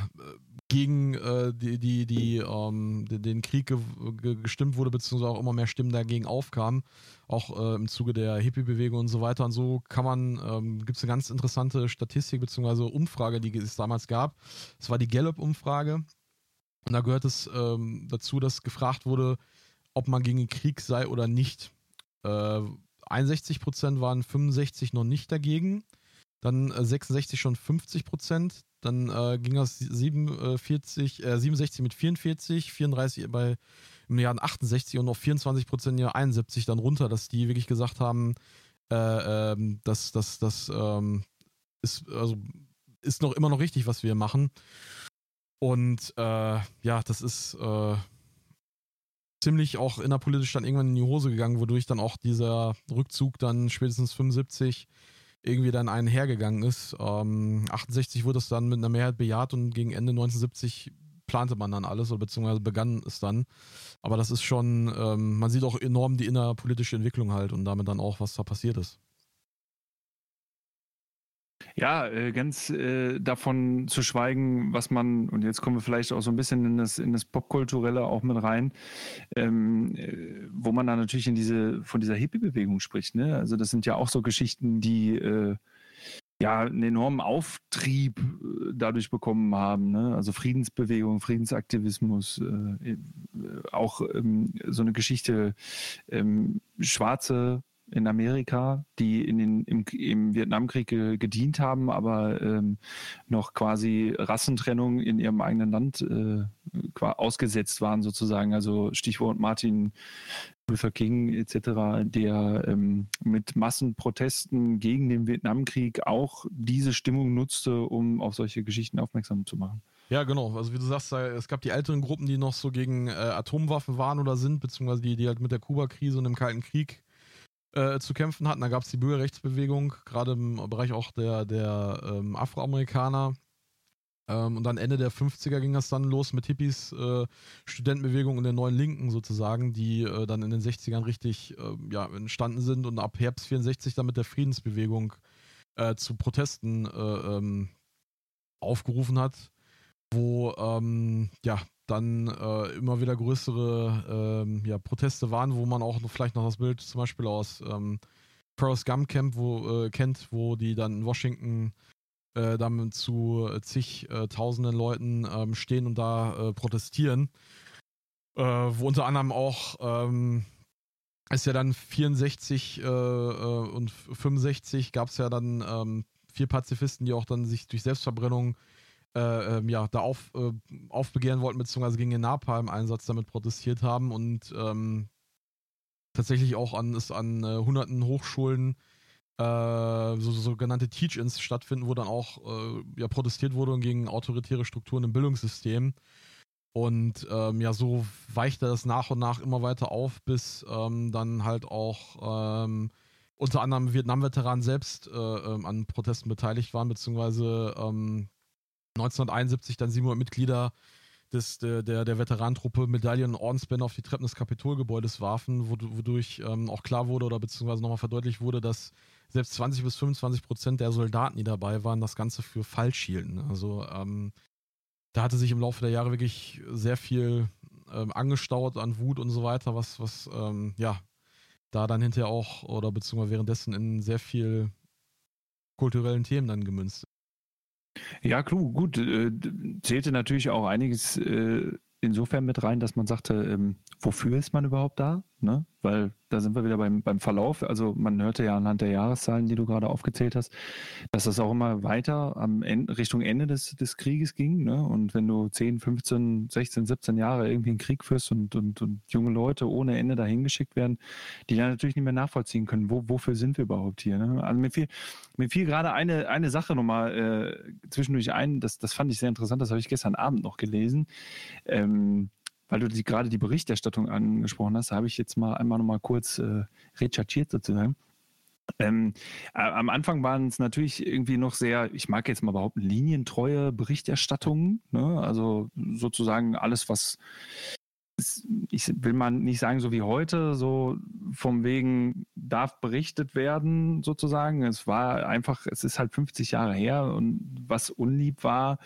gegen äh, die, die, die, ähm, den Krieg ge ge gestimmt wurde, beziehungsweise auch immer mehr Stimmen dagegen aufkamen, auch äh, im Zuge der Hippie-Bewegung und so weiter. Und so kann man, ähm, gibt es eine ganz interessante Statistik, beziehungsweise Umfrage, die es damals gab. Es war die Gallup-Umfrage. Und da gehört es ähm, dazu, dass gefragt wurde, ob man gegen den Krieg sei oder nicht. Äh, 61% waren 65 noch nicht dagegen. Dann äh, 66 schon 50% Dann äh, ging das 47, äh, 67 mit 44, 34 bei im Jahr 68 und noch 24 im Jahr 71 dann runter, dass die wirklich gesagt haben, äh, ähm, dass das, das ähm, ist, also, ist noch immer noch richtig, was wir machen. Und äh, ja, das ist äh, ziemlich auch innerpolitisch dann irgendwann in die Hose gegangen, wodurch dann auch dieser Rückzug dann spätestens 75 irgendwie dann einhergegangen ist. Ähm, 68 wurde es dann mit einer Mehrheit bejaht und gegen Ende 1970 plante man dann alles oder beziehungsweise begann es dann. Aber das ist schon, ähm, man sieht auch enorm die innerpolitische Entwicklung halt und damit dann auch, was da passiert ist. Ja, äh, ganz äh, davon zu schweigen, was man, und jetzt kommen wir vielleicht auch so ein bisschen in das, in das Popkulturelle auch mit rein, ähm, äh, wo man dann natürlich in diese, von dieser Hippie-Bewegung spricht. Ne? Also das sind ja auch so Geschichten, die ja einen enormen Auftrieb dadurch bekommen haben. Ne? Also Friedensbewegung, Friedensaktivismus, auch ähm, so eine Geschichte, ähm, schwarze in Amerika, die in den, im, im Vietnamkrieg ge, gedient haben, aber ähm, noch quasi Rassentrennung in ihrem eigenen Land äh, ausgesetzt waren sozusagen. Also Stichwort Martin Luther King etc., der ähm, mit Massenprotesten gegen den Vietnamkrieg auch diese Stimmung nutzte, um auf solche Geschichten aufmerksam zu machen. Ja, genau. Also wie du sagst, es gab die älteren Gruppen, die noch so gegen äh, Atomwaffen waren oder sind, beziehungsweise die, die halt mit der Kuba-Krise und dem Kalten Krieg äh, zu kämpfen hatten. Da gab es die Bürgerrechtsbewegung, gerade im Bereich auch der, der ähm, Afroamerikaner. Ähm, und dann Ende der 50er ging das dann los mit Hippies, äh, Studentenbewegung und der neuen Linken sozusagen, die äh, dann in den 60ern richtig äh, ja, entstanden sind und ab Herbst 64 dann mit der Friedensbewegung äh, zu Protesten äh, ähm, aufgerufen hat, wo ähm, ja dann äh, immer wieder größere ähm, ja, Proteste waren, wo man auch vielleicht noch das Bild zum Beispiel aus ähm, Forrest Gump Camp wo, kennt, wo die dann in Washington äh, damit zu äh, tausenden Leuten ähm, stehen und da äh, protestieren. Äh, wo unter anderem auch ähm, ist ja dann 64 äh, äh, und 65 gab es ja dann ähm, vier Pazifisten, die auch dann sich durch Selbstverbrennung ähm, ja, da auf, aufbegehren wollten, beziehungsweise gegen den Napalm-Einsatz damit protestiert haben und ähm, tatsächlich auch an, es an hunderten Hochschulen äh, so, so sogenannte Teach-Ins stattfinden, wo dann auch äh, ja, protestiert wurde gegen autoritäre Strukturen im Bildungssystem. Und ähm, ja, so weichte das nach und nach immer weiter auf, bis ähm, dann halt auch ähm, unter anderem Vietnam-Veteranen selbst äh, ähm, an Protesten beteiligt waren, beziehungsweise 1971 ähm, dann 700 Mitglieder des, der, der, der Veterantruppe Medaillen und Ordensbänder auf die Treppen des Kapitolgebäudes warfen, wodurch ähm, auch klar wurde oder beziehungsweise nochmal verdeutlicht wurde, dass selbst 20 bis 25 Prozent der Soldaten, die dabei waren, das Ganze für falsch hielten. Also ähm, da hatte sich im Laufe der Jahre wirklich sehr viel ähm, angestaut an Wut und so weiter, was, was ähm, ja, da dann hinterher auch oder beziehungsweise währenddessen in sehr viel kulturellen Themen dann gemünzt. Ja, klug, gut. Äh, zählte natürlich auch einiges äh, insofern mit rein, dass man sagte, ähm, wofür ist man überhaupt da? Ne? Weil da sind wir wieder beim, beim Verlauf. Also man hörte ja anhand der Jahreszahlen, die du gerade aufgezählt hast, dass das auch immer weiter am Ende, Richtung Ende des, des Krieges ging. Ne? Und wenn du 10, 15, 16, 17 Jahre irgendwie einen Krieg führst und, und, und junge Leute ohne Ende dahin geschickt werden, die dann natürlich nicht mehr nachvollziehen können, wo, wofür sind wir überhaupt hier? Ne? Also mir fiel, mir fiel gerade eine, eine Sache nochmal äh, zwischendurch ein, das, das fand ich sehr interessant, das habe ich gestern Abend noch gelesen. Ähm, weil du die, gerade die Berichterstattung angesprochen hast, habe ich jetzt mal einmal noch mal kurz äh, recherchiert sozusagen. Ähm, am Anfang waren es natürlich irgendwie noch sehr, ich mag jetzt mal behaupten, linientreue Berichterstattungen. Ne? Also sozusagen alles, was ich will mal nicht sagen so wie heute, so vom wegen darf berichtet werden sozusagen. Es war einfach, es ist halt 50 Jahre her und was unlieb war,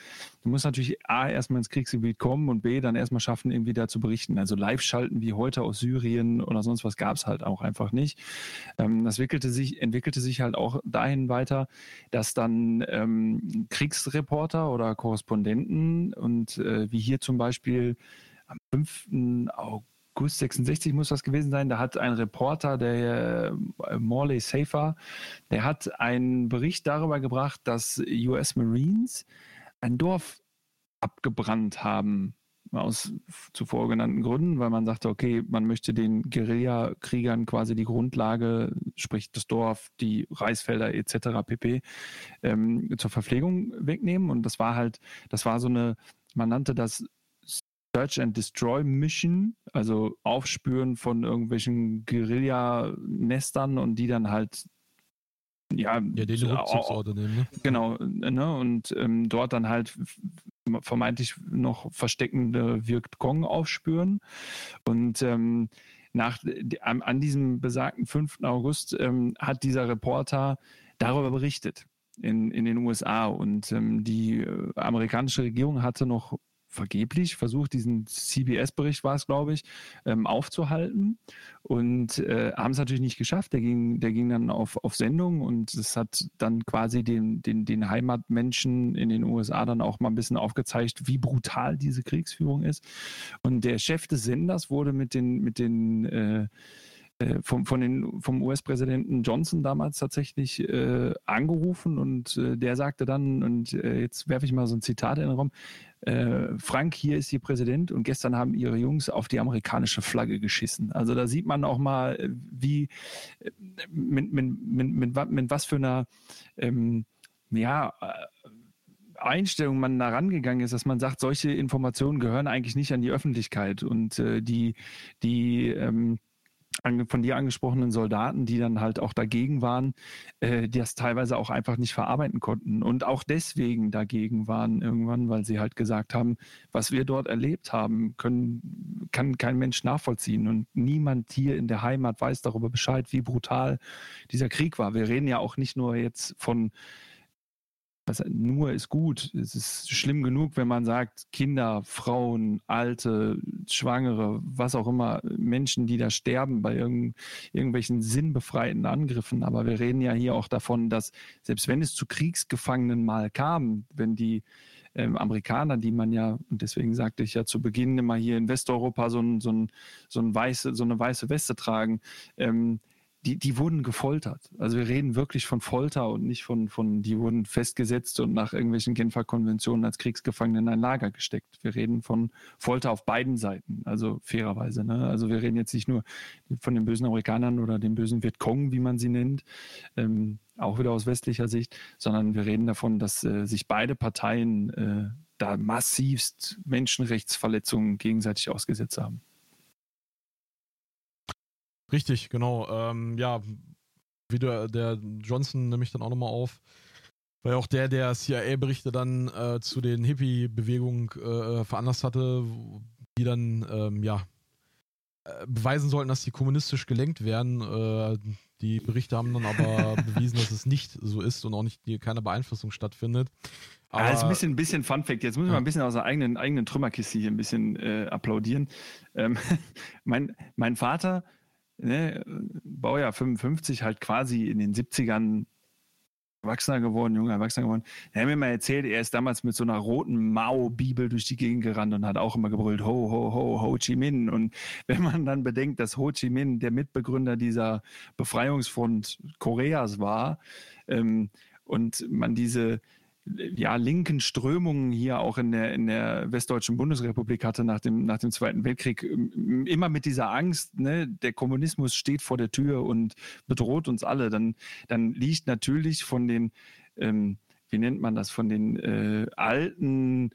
du musst natürlich A, erstmal ins Kriegsgebiet kommen und B, dann erstmal schaffen, irgendwie da zu berichten. Also live schalten wie heute aus Syrien oder sonst was gab es halt auch einfach nicht. Ähm, das entwickelte sich, entwickelte sich halt auch dahin weiter, dass dann ähm, Kriegsreporter oder Korrespondenten und äh, wie hier zum Beispiel am 5. August 66 muss das gewesen sein, da hat ein Reporter, der äh, Morley Safer, der hat einen Bericht darüber gebracht, dass US Marines ein Dorf abgebrannt haben aus zuvor genannten Gründen, weil man sagte, okay, man möchte den Guerillakriegern quasi die Grundlage, sprich das Dorf, die Reisfelder etc. pp. Ähm, zur Verpflegung wegnehmen. Und das war halt, das war so eine, man nannte das Search and Destroy Mission, also Aufspüren von irgendwelchen Guerilla-Nestern und die dann halt ja, ja den Rückzugsorte nehmen, ne? Genau, ne? Und ähm, dort dann halt vermeintlich noch versteckende Vietcong aufspüren. Und ähm, nach, an, an, diesem besagten 5. August ähm, hat dieser Reporter darüber berichtet in, in den USA. Und ähm, die äh, amerikanische Regierung hatte noch vergeblich versucht, diesen CBS-Bericht war es, glaube ich, ähm, aufzuhalten und äh, haben es natürlich nicht geschafft. Der ging, der ging dann auf, auf Sendung und es hat dann quasi den, den, den Heimatmenschen in den USA dann auch mal ein bisschen aufgezeigt, wie brutal diese Kriegsführung ist. Und der Chef des Senders wurde mit den, mit den äh, äh, vom, von den, vom US-Präsidenten Johnson damals tatsächlich äh, angerufen und äh, der sagte dann, und äh, jetzt werfe ich mal so ein Zitat in den Raum, äh, Frank, hier ist Ihr Präsident und gestern haben Ihre Jungs auf die amerikanische Flagge geschissen. Also da sieht man auch mal, äh, wie, mit, mit, mit, mit, mit was für einer, ähm, ja, Einstellung man da rangegangen ist, dass man sagt, solche Informationen gehören eigentlich nicht an die Öffentlichkeit und äh, die, die ähm, von dir angesprochenen Soldaten, die dann halt auch dagegen waren, äh, die das teilweise auch einfach nicht verarbeiten konnten und auch deswegen dagegen waren irgendwann, weil sie halt gesagt haben, was wir dort erlebt haben, können, kann kein Mensch nachvollziehen und niemand hier in der Heimat weiß darüber Bescheid, wie brutal dieser Krieg war. Wir reden ja auch nicht nur jetzt von was nur ist gut. Es ist schlimm genug, wenn man sagt, Kinder, Frauen, Alte, Schwangere, was auch immer, Menschen, die da sterben bei irgend, irgendwelchen sinnbefreiten Angriffen. Aber wir reden ja hier auch davon, dass selbst wenn es zu Kriegsgefangenen mal kam, wenn die ähm, Amerikaner, die man ja, und deswegen sagte ich ja zu Beginn immer hier in Westeuropa so, ein, so, ein, so, ein weiße, so eine weiße Weste tragen, ähm, die, die wurden gefoltert. Also wir reden wirklich von Folter und nicht von, von, die wurden festgesetzt und nach irgendwelchen Genfer Konventionen als Kriegsgefangene in ein Lager gesteckt. Wir reden von Folter auf beiden Seiten, also fairerweise. Ne? Also wir reden jetzt nicht nur von den bösen Amerikanern oder den bösen Vietcong, wie man sie nennt, ähm, auch wieder aus westlicher Sicht, sondern wir reden davon, dass äh, sich beide Parteien äh, da massivst Menschenrechtsverletzungen gegenseitig ausgesetzt haben. Richtig, genau. Ähm, ja, wie der, der Johnson nämlich dann auch nochmal auf, weil auch der, der CIA-Berichte dann äh, zu den Hippie-Bewegungen äh, veranlasst hatte, die dann, ähm, ja, äh, beweisen sollten, dass die kommunistisch gelenkt werden. Äh, die Berichte haben dann aber [LAUGHS] bewiesen, dass es nicht so ist und auch nicht die, keine Beeinflussung stattfindet. Aber, ja, das ist ein bisschen, ein bisschen Fun Fact. Jetzt muss ich ja. mal ein bisschen aus der eigenen, eigenen Trümmerkiste hier ein bisschen äh, applaudieren. Ähm, [LAUGHS] mein, mein Vater ne, Baujahr 55, halt quasi in den 70ern Erwachsener geworden, junger Erwachsener geworden. Er hat mir mal erzählt, er ist damals mit so einer roten Mao-Bibel durch die Gegend gerannt und hat auch immer gebrüllt, ho, ho, ho, Ho Chi Minh. Und [LAUGHS] wenn man dann bedenkt, dass Ho Chi Minh der Mitbegründer dieser Befreiungsfront Koreas war ähm, und man diese, ja, linken Strömungen hier auch in der, in der westdeutschen Bundesrepublik hatte nach dem, nach dem Zweiten Weltkrieg, ähm, immer mit dieser Angst, ne, der Kommunismus steht vor der Tür und bedroht uns alle, dann, dann liegt natürlich von den, ähm, wie nennt man das, von den äh, alten,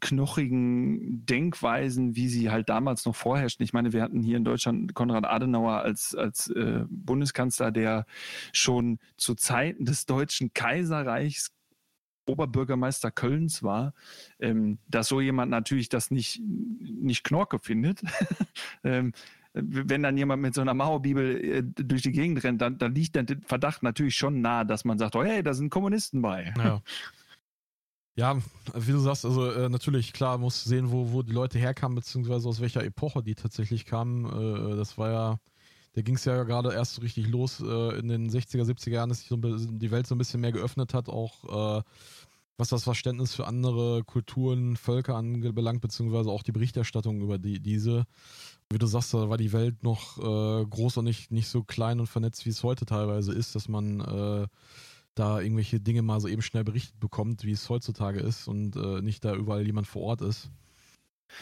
knochigen Denkweisen, wie sie halt damals noch vorherrschten. Ich meine, wir hatten hier in Deutschland Konrad Adenauer als, als äh, Bundeskanzler, der schon zu Zeiten des Deutschen Kaiserreichs Oberbürgermeister Kölns war, ähm, dass so jemand natürlich das nicht, nicht Knorke findet. [LAUGHS] ähm, wenn dann jemand mit so einer Mauerbibel äh, durch die Gegend rennt, dann, dann liegt der Verdacht natürlich schon nahe, dass man sagt, oh hey, da sind Kommunisten bei. Ja. Ja, wie du sagst, also äh, natürlich, klar, muss sehen, wo, wo die Leute herkamen, beziehungsweise aus welcher Epoche die tatsächlich kamen. Äh, das war ja da ging es ja gerade erst so richtig los äh, in den 60er, 70er Jahren, dass sich so die Welt so ein bisschen mehr geöffnet hat, auch äh, was das Verständnis für andere Kulturen, Völker anbelangt, beziehungsweise auch die Berichterstattung über die, diese. Wie du sagst, da war die Welt noch äh, groß und nicht, nicht so klein und vernetzt, wie es heute teilweise ist, dass man äh, da irgendwelche Dinge mal so eben schnell berichtet bekommt, wie es heutzutage ist und äh, nicht da überall jemand vor Ort ist.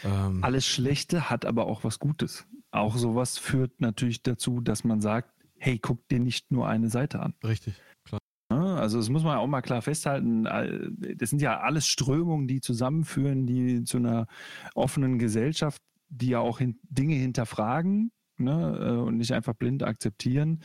Ähm, Alles Schlechte hat aber auch was Gutes. Auch sowas führt natürlich dazu, dass man sagt, hey, guck dir nicht nur eine Seite an. Richtig, klar. Also das muss man auch mal klar festhalten. Das sind ja alles Strömungen, die zusammenführen, die zu einer offenen Gesellschaft, die ja auch Dinge hinterfragen, ne, äh, und nicht einfach blind akzeptieren.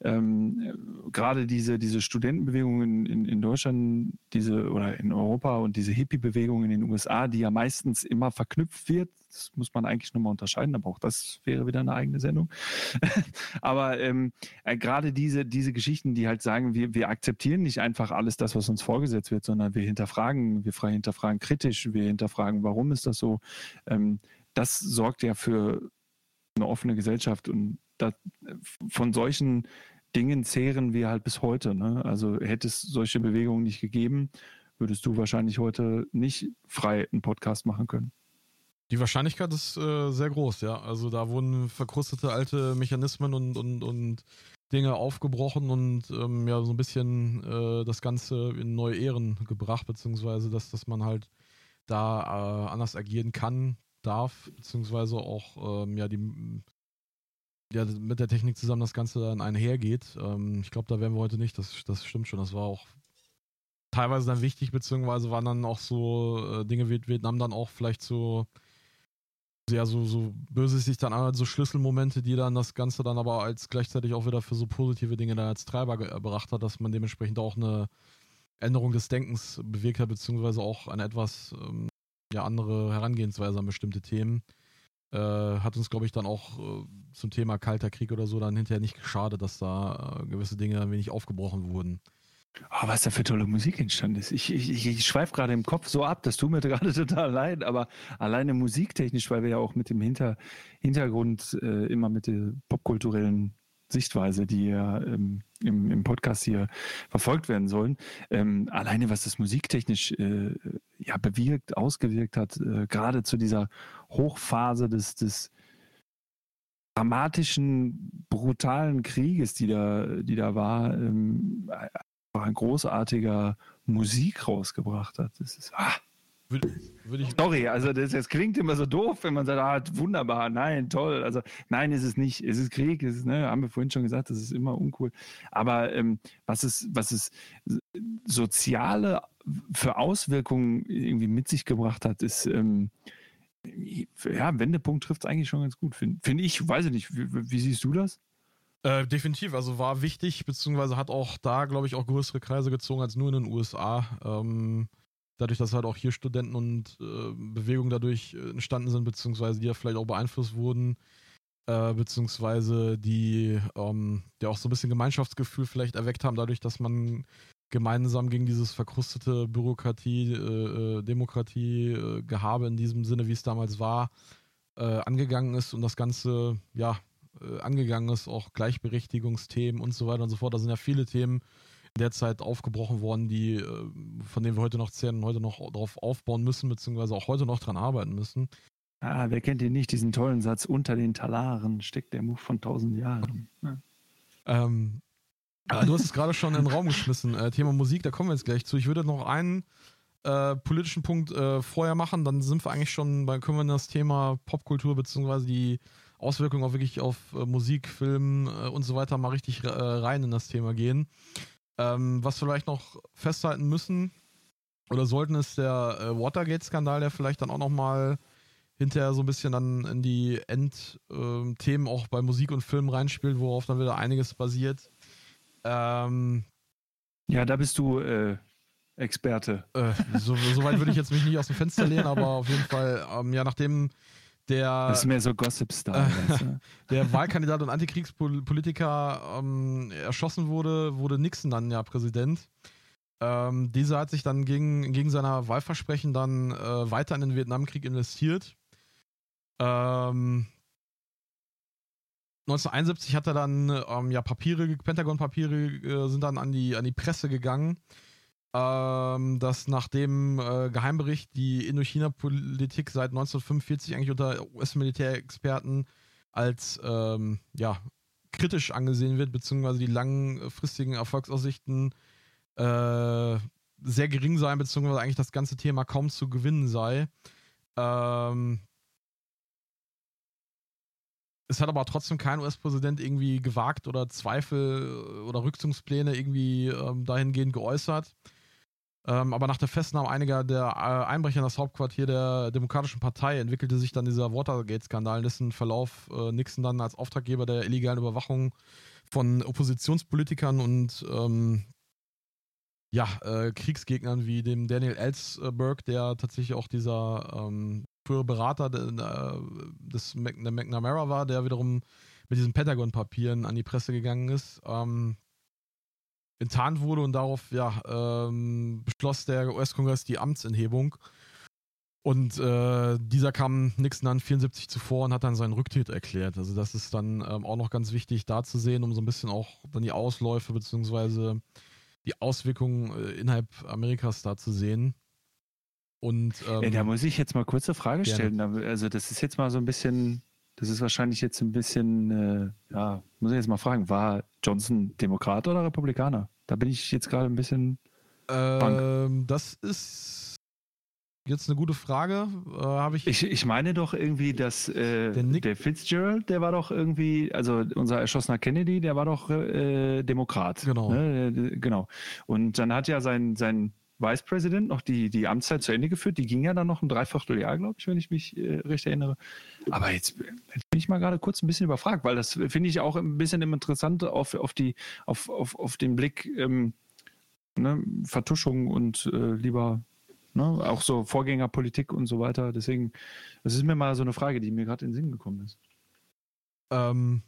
Ähm, gerade diese, diese Studentenbewegung in, in, in, Deutschland, diese oder in Europa und diese Hippie-Bewegung in den USA, die ja meistens immer verknüpft wird, das muss man eigentlich nochmal unterscheiden, aber auch das wäre wieder eine eigene Sendung. [LAUGHS] aber ähm, äh, gerade diese, diese Geschichten, die halt sagen, wir, wir akzeptieren nicht einfach alles das, was uns vorgesetzt wird, sondern wir hinterfragen, wir hinterfragen kritisch, wir hinterfragen, warum ist das so. Ähm, das sorgt ja für eine offene Gesellschaft und das, von solchen Dingen zehren wir halt bis heute. Ne? Also hätte es solche Bewegungen nicht gegeben, würdest du wahrscheinlich heute nicht frei einen Podcast machen können. Die Wahrscheinlichkeit ist äh, sehr groß, ja. Also da wurden verkrustete alte Mechanismen und, und, und Dinge aufgebrochen und ähm, ja, so ein bisschen äh, das Ganze in neue Ehren gebracht, beziehungsweise dass, dass man halt da äh, anders agieren kann, darf, beziehungsweise auch ähm, ja die ja, mit der Technik zusammen das Ganze dann einhergeht. Ähm, ich glaube, da wären wir heute nicht, das, das stimmt schon. Das war auch teilweise dann wichtig, beziehungsweise waren dann auch so äh, Dinge wie Vietnam dann auch vielleicht so ja, so, so böse sich dann an, so Schlüsselmomente, die dann das Ganze dann aber als gleichzeitig auch wieder für so positive Dinge dann als Treiber gebracht hat, dass man dementsprechend auch eine Änderung des Denkens bewirkt hat, beziehungsweise auch eine etwas ähm, ja, andere Herangehensweise an bestimmte Themen. Äh, hat uns, glaube ich, dann auch äh, zum Thema Kalter Krieg oder so dann hinterher nicht geschadet, dass da äh, gewisse Dinge ein wenig aufgebrochen wurden. Oh, was da für tolle Musik entstanden ist. Ich, ich, ich schweife gerade im Kopf so ab, das tut mir [LAUGHS] gerade total leid, aber alleine musiktechnisch, weil wir ja auch mit dem Hinter, Hintergrund äh, immer mit der popkulturellen Sichtweise, die ja ähm, im, im, Podcast hier verfolgt werden sollen. Ähm, alleine was das musiktechnisch äh, ja, bewirkt, ausgewirkt hat, äh, gerade zu dieser Hochphase des, des dramatischen, brutalen Krieges, die da, die da war, ähm, ein großartiger Musik rausgebracht hat. Das ist, ah, würde, würde ich Sorry, also das, das, klingt immer so doof, wenn man sagt, ah, wunderbar, nein, toll. Also nein, ist es nicht. Es ist Krieg, es ist, ne, haben wir vorhin schon gesagt, das ist immer uncool. Aber ähm, was es, was es soziale für Auswirkungen irgendwie mit sich gebracht hat, ist ähm, ja, Wendepunkt trifft es eigentlich schon ganz gut, finde find ich. Weiß ich nicht, wie, wie siehst du das? Äh, definitiv, also war wichtig, beziehungsweise hat auch da, glaube ich, auch größere Kreise gezogen als nur in den USA. Ähm, dadurch, dass halt auch hier Studenten und äh, Bewegungen dadurch äh, entstanden sind, beziehungsweise die ja vielleicht auch beeinflusst wurden, äh, beziehungsweise die, ähm, die auch so ein bisschen Gemeinschaftsgefühl vielleicht erweckt haben, dadurch, dass man gemeinsam gegen dieses verkrustete Bürokratie, äh, äh Demokratie, äh, in diesem Sinne, wie es damals war, angegangen ist und das Ganze, ja, angegangen ist, auch Gleichberechtigungsthemen und so weiter und so fort. Da sind ja viele Themen, in der Zeit aufgebrochen worden, die, äh, von denen wir heute noch zählen und heute noch darauf aufbauen müssen, beziehungsweise auch heute noch dran arbeiten müssen. Ah, wer kennt den nicht, diesen tollen Satz, unter den Talaren steckt der Move von tausend Jahren. Ja. Ähm, du hast es gerade schon in den Raum geschmissen. Äh, Thema Musik, da kommen wir jetzt gleich zu. Ich würde noch einen äh, politischen Punkt äh, vorher machen, dann sind wir eigentlich schon bei, können wir in das Thema Popkultur beziehungsweise die Auswirkungen auch wirklich auf äh, Musik, Film äh, und so weiter mal richtig rein in das Thema gehen. Ähm, was wir vielleicht noch festhalten müssen oder sollten, ist der äh, Watergate-Skandal, der vielleicht dann auch nochmal hinterher so ein bisschen dann in die Endthemen äh, auch bei Musik und Film reinspielt, worauf dann wieder einiges basiert. Ähm, ja, da bist du äh, Experte. Äh, so, so, weit würde ich jetzt mich nicht aus dem Fenster lehnen, aber auf jeden Fall, ähm, ja, nachdem der. Das ist mehr so Gossip-Style. [LAUGHS] Äh, der Wahlkandidat und Antikriegspolitiker ähm, erschossen wurde, wurde Nixon dann ja Präsident. Ähm, dieser hat sich dann gegen, gegen seiner Wahlversprechen dann äh, weiter in den Vietnamkrieg investiert. Ähm, 1971 hat er dann ähm, ja Papiere, Pentagon-Papiere äh, sind dann an die, an die Presse gegangen ähm, dass nach dem äh, Geheimbericht die Indochina-Politik seit 1945 eigentlich unter US-Militärexperten als ähm, ja, kritisch angesehen wird, beziehungsweise die langfristigen Erfolgsaussichten äh, sehr gering seien, beziehungsweise eigentlich das ganze Thema kaum zu gewinnen sei. Ähm, es hat aber trotzdem kein US-Präsident irgendwie gewagt oder Zweifel oder Rückzugspläne irgendwie ähm, dahingehend geäußert. Ähm, aber nach der Festnahme einiger der äh, Einbrecher in das Hauptquartier der Demokratischen Partei entwickelte sich dann dieser Watergate-Skandal, in dessen Verlauf äh, Nixon dann als Auftraggeber der illegalen Überwachung von Oppositionspolitikern und ähm, ja, äh, Kriegsgegnern wie dem Daniel Ellsberg, der tatsächlich auch dieser ähm, frühere Berater de, äh, des Mac der McNamara war, der wiederum mit diesen Pentagon-Papieren an die Presse gegangen ist. Ähm, enttarnt wurde und darauf ja, ähm, beschloss der US-Kongress die Amtsenthebung. Und äh, dieser kam Nixon dann 74 zuvor und hat dann seinen Rücktritt erklärt. Also das ist dann ähm, auch noch ganz wichtig da zu sehen, um so ein bisschen auch dann die Ausläufe bzw. die Auswirkungen äh, innerhalb Amerikas da zu sehen. Und ähm, ja, da muss ich jetzt mal kurze eine Frage gerne. stellen. Also das ist jetzt mal so ein bisschen das ist wahrscheinlich jetzt ein bisschen, äh, ja, muss ich jetzt mal fragen, war Johnson Demokrat oder Republikaner? Da bin ich jetzt gerade ein bisschen. Ähm, das ist jetzt eine gute Frage. Äh, Habe ich, ich. Ich meine doch irgendwie, dass äh, der, der, Fitzgerald, der war doch irgendwie, also unser erschossener Kennedy, der war doch äh, Demokrat. Genau. Ne? Genau. Und dann hat ja sein, sein Vice President noch die, die Amtszeit zu Ende geführt. Die ging ja dann noch ein Dreivierteljahr, glaube ich, wenn ich mich äh, recht erinnere. Aber jetzt, jetzt bin ich mal gerade kurz ein bisschen überfragt, weil das finde ich auch ein bisschen interessant auf, auf, die, auf, auf, auf den Blick ähm, ne, Vertuschung und äh, lieber ne, auch so Vorgängerpolitik und so weiter. Deswegen, das ist mir mal so eine Frage, die mir gerade in den Sinn gekommen ist. Ähm,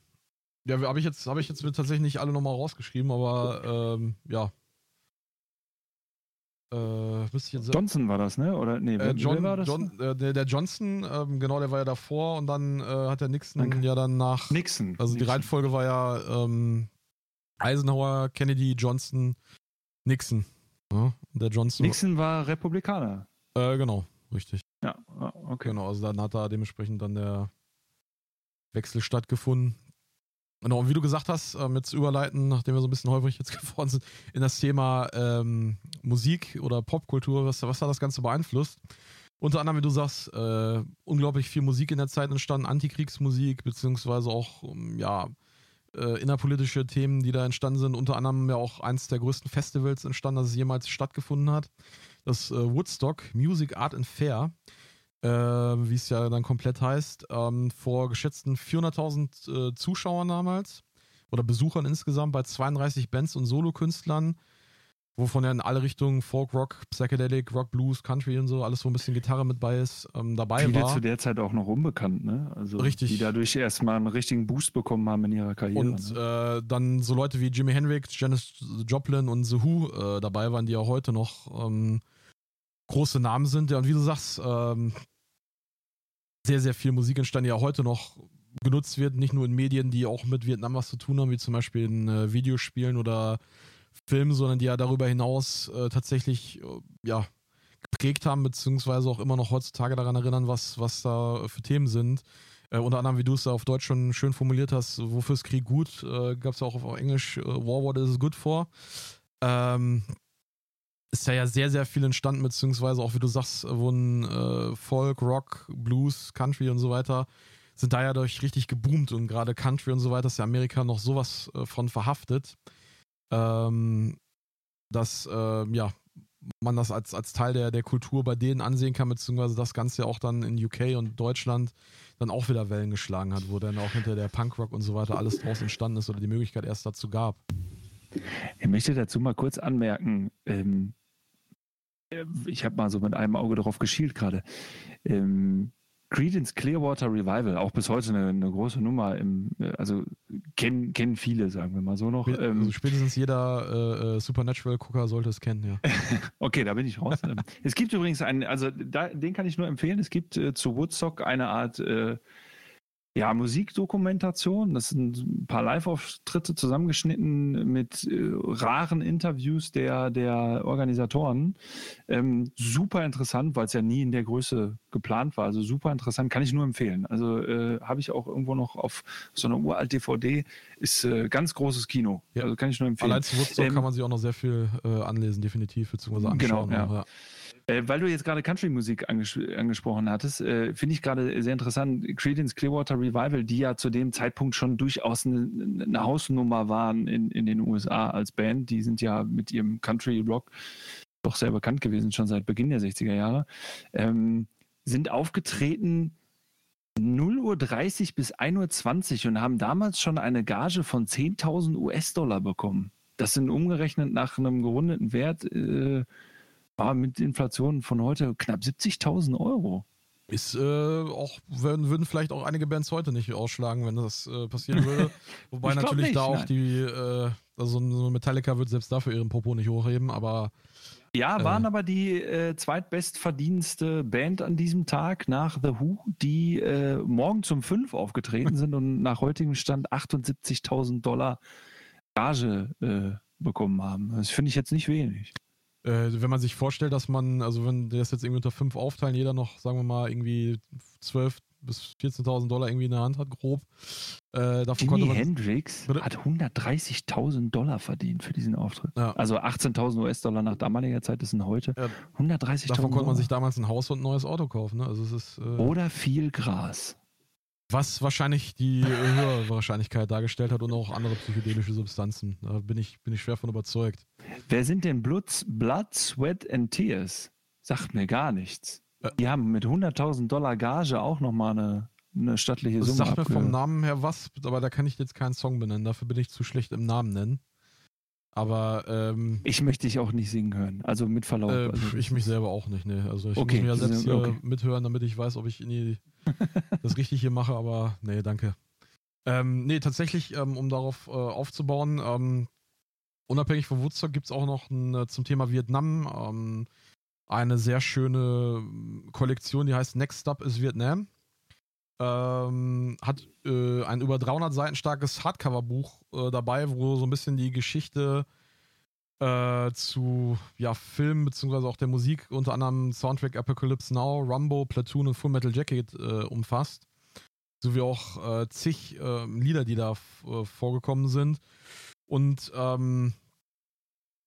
ja, habe ich jetzt, habe ich jetzt tatsächlich nicht alle nochmal rausgeschrieben, aber ähm, ja. Äh, ich jetzt Johnson war das, ne? Oder nee, äh, John, war das? John, äh, der, der, Johnson, ähm, genau, der war ja davor und dann äh, hat der Nixon Danke. ja dann nach. Nixon. Also Nixon. die Reihenfolge war ja ähm, Eisenhower, Kennedy, Johnson, Nixon. Ja, der Johnson. Nixon war Republikaner. Äh, genau, richtig. Ja, ah, okay. Genau, also dann hat da dementsprechend dann der Wechsel stattgefunden. Genau, und wie du gesagt hast, ähm, jetzt überleiten, nachdem wir so ein bisschen häufig jetzt [LAUGHS] geworden sind, in das Thema ähm, Musik oder Popkultur, was, was hat das Ganze beeinflusst? Unter anderem, wie du sagst, äh, unglaublich viel Musik in der Zeit entstanden, Antikriegsmusik, beziehungsweise auch, ähm, ja, äh, innerpolitische Themen, die da entstanden sind. Unter anderem ja auch eins der größten Festivals entstanden, das es jemals stattgefunden hat. Das äh, Woodstock Music, Art and Fair äh, wie es ja dann komplett heißt, ähm, vor geschätzten 400.000 äh, Zuschauern damals oder Besuchern insgesamt bei 32 Bands und Solokünstlern, wovon ja in alle Richtungen Folk, Rock, Psychedelic, Rock, Blues, Country und so, alles, wo ein bisschen Gitarre mit bei ist, ähm, dabei Viele war. zu der Zeit auch noch unbekannt, ne? Also, Richtig. Die dadurch erstmal einen richtigen Boost bekommen haben in ihrer Karriere. Und ne? äh, dann so Leute wie Jimi Hendrix, Janis Joplin und The Who äh, dabei waren, die auch heute noch ähm, große Namen sind. Ja, und wie du sagst, ähm, sehr, sehr viel Musik entstanden, die ja heute noch genutzt wird, nicht nur in Medien, die auch mit Vietnam was zu tun haben, wie zum Beispiel in äh, Videospielen oder Filmen, sondern die ja darüber hinaus äh, tatsächlich äh, ja, geprägt haben, beziehungsweise auch immer noch heutzutage daran erinnern, was, was da für Themen sind. Äh, unter anderem, wie du es da auf Deutsch schon schön formuliert hast, wofür ist Krieg gut? Äh, Gab es ja auch auf Englisch, äh, War What is good for? Ähm, ist ja, ja sehr, sehr viel entstanden, beziehungsweise auch, wie du sagst, wurden äh, Folk, Rock, Blues, Country und so weiter, sind da ja durch richtig geboomt und gerade Country und so weiter ist ja Amerika noch sowas äh, von verhaftet, ähm, dass, äh, ja, man das als, als Teil der, der Kultur bei denen ansehen kann, beziehungsweise das Ganze ja auch dann in UK und Deutschland dann auch wieder Wellen geschlagen hat, wo dann auch hinter der Punkrock und so weiter alles draus entstanden ist oder die Möglichkeit erst dazu gab. Ich möchte dazu mal kurz anmerken, ähm, ich habe mal so mit einem Auge darauf geschielt gerade. Ähm, Credence Clearwater Revival, auch bis heute eine, eine große Nummer. Im, äh, also kennen, kennen viele, sagen wir mal so noch. Ähm, also spätestens jeder äh, äh Supernatural-Gucker sollte es kennen, ja. [LAUGHS] okay, da bin ich raus. [LAUGHS] Ähm, es gibt übrigens einen, also da, den kann ich nur empfehlen. Es gibt äh, zu Woodstock eine Art äh, ja, Musikdokumentation. Das sind ein paar Live-Auftritte zusammengeschnitten mit äh, raren Interviews der, der Organisatoren. Ähm, super interessant, weil es ja nie in der Größe geplant war. Also super interessant, kann ich nur empfehlen. Also äh, habe ich auch irgendwo noch auf so einer uralt DVD. Ist äh, ganz großes Kino. Ja. Also kann ich nur empfehlen. Allein zu Woodstock ähm, kann man sich auch noch sehr viel äh, anlesen, definitiv, beziehungsweise genau, anschauen. Genau, ja. ja. Äh, weil du jetzt gerade Country-Musik anges angesprochen hattest, äh, finde ich gerade sehr interessant. Creedence Clearwater Revival, die ja zu dem Zeitpunkt schon durchaus eine, eine Hausnummer waren in, in den USA als Band. Die sind ja mit ihrem Country-Rock doch sehr bekannt gewesen, schon seit Beginn der 60er Jahre. Ähm, sind aufgetreten 0 Uhr 30 bis 1 Uhr und haben damals schon eine Gage von 10.000 US-Dollar bekommen. Das sind umgerechnet nach einem gerundeten Wert äh, war mit Inflation von heute knapp 70.000 Euro. Ist äh, auch, würden, würden vielleicht auch einige Bands heute nicht ausschlagen, wenn das äh, passieren [LAUGHS] würde. Wobei natürlich nicht, da auch nein. die, äh, also so Metallica wird selbst dafür ihren Popo nicht hochheben, aber. Ja, äh, waren aber die äh, zweitbestverdienste Band an diesem Tag nach The Who, die äh, morgen zum 5 aufgetreten sind und nach heutigem Stand 78.000 Dollar Gage bekommen haben. Das finde ich jetzt nicht wenig wenn man sich vorstellt, dass man, also wenn das jetzt irgendwie unter fünf aufteilen, jeder noch, sagen wir mal, irgendwie 12 bis 14.000 Dollar irgendwie in der Hand hat, grob. Äh, Jimi Hendrix bitte? hat 130.000 Dollar verdient für diesen Auftritt. Ja. Also 18.000 US-Dollar nach damaliger Zeit, das sind heute ja. 130.000 Davon konnte man sich damals ein Haus und ein neues Auto kaufen. Ne? Also es ist, äh Oder viel Gras. Was wahrscheinlich die höhere Wahrscheinlichkeit dargestellt hat und auch andere psychedelische Substanzen. Da bin ich, bin ich schwer von überzeugt. Wer sind denn Blood, Blood Sweat and Tears? Sagt mir gar nichts. Äh, die haben mit 100.000 Dollar Gage auch nochmal eine, eine stattliche Summe. Sagt mir vom Namen her was, aber da kann ich jetzt keinen Song benennen. Dafür bin ich zu schlecht im Namen nennen. Aber ähm, ich möchte dich auch nicht singen hören. Also mit Verlaub. Äh, also ich mich selber auch nicht. Ne. Also ich okay. muss mir ja selbst okay. äh, mithören, damit ich weiß, ob ich die, [LAUGHS] das richtig hier mache. Aber nee, danke. Ähm, nee, tatsächlich, ähm, um darauf äh, aufzubauen, ähm, unabhängig von Woodstock gibt es auch noch ein, äh, zum Thema Vietnam ähm, eine sehr schöne Kollektion, die heißt Next Stop is Vietnam. Ähm, hat äh, ein über 300 Seiten starkes Hardcover-Buch äh, dabei, wo so ein bisschen die Geschichte äh, zu ja, Filmen beziehungsweise auch der Musik, unter anderem Soundtrack Apocalypse Now, Rumbo, Platoon und Full Metal Jacket äh, umfasst. Sowie auch äh, zig ähm, Lieder, die da äh, vorgekommen sind. Und ähm,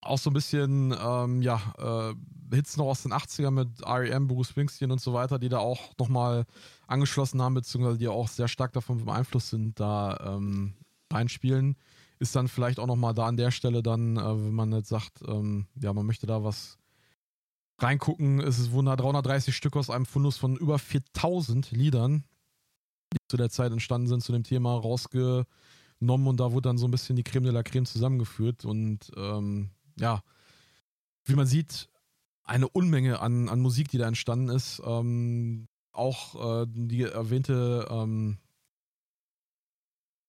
auch so ein bisschen, ähm, ja, äh, Hits noch aus den 80ern mit R.E.M., Bruce Springsteen und so weiter, die da auch nochmal angeschlossen haben, beziehungsweise die auch sehr stark davon beeinflusst sind, da ähm, reinspielen. Ist dann vielleicht auch nochmal da an der Stelle dann, äh, wenn man jetzt sagt, ähm, ja, man möchte da was reingucken, ist es wurden da 330 Stück aus einem Fundus von über 4000 Liedern, die zu der Zeit entstanden sind, zu dem Thema rausgenommen und da wurde dann so ein bisschen die Creme de la Creme zusammengeführt und ähm, ja, wie man sieht, eine Unmenge an, an Musik, die da entstanden ist. Ähm, auch äh, die erwähnte ähm,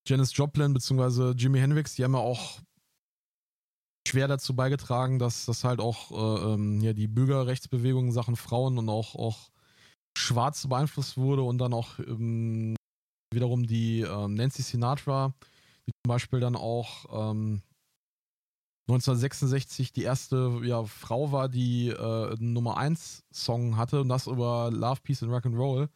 Janis Joplin bzw. Jimi Hendrix, die haben ja auch schwer dazu beigetragen, dass das halt auch äh, ähm, ja, die Bürgerrechtsbewegung in Sachen Frauen und auch, auch Schwarz beeinflusst wurde und dann auch ähm, wiederum die ähm, Nancy Sinatra, die zum Beispiel dann auch ähm, 1966 die erste ja, Frau war, die äh, Nummer 1 Song hatte und das über Love, Peace and Rock'n'Roll.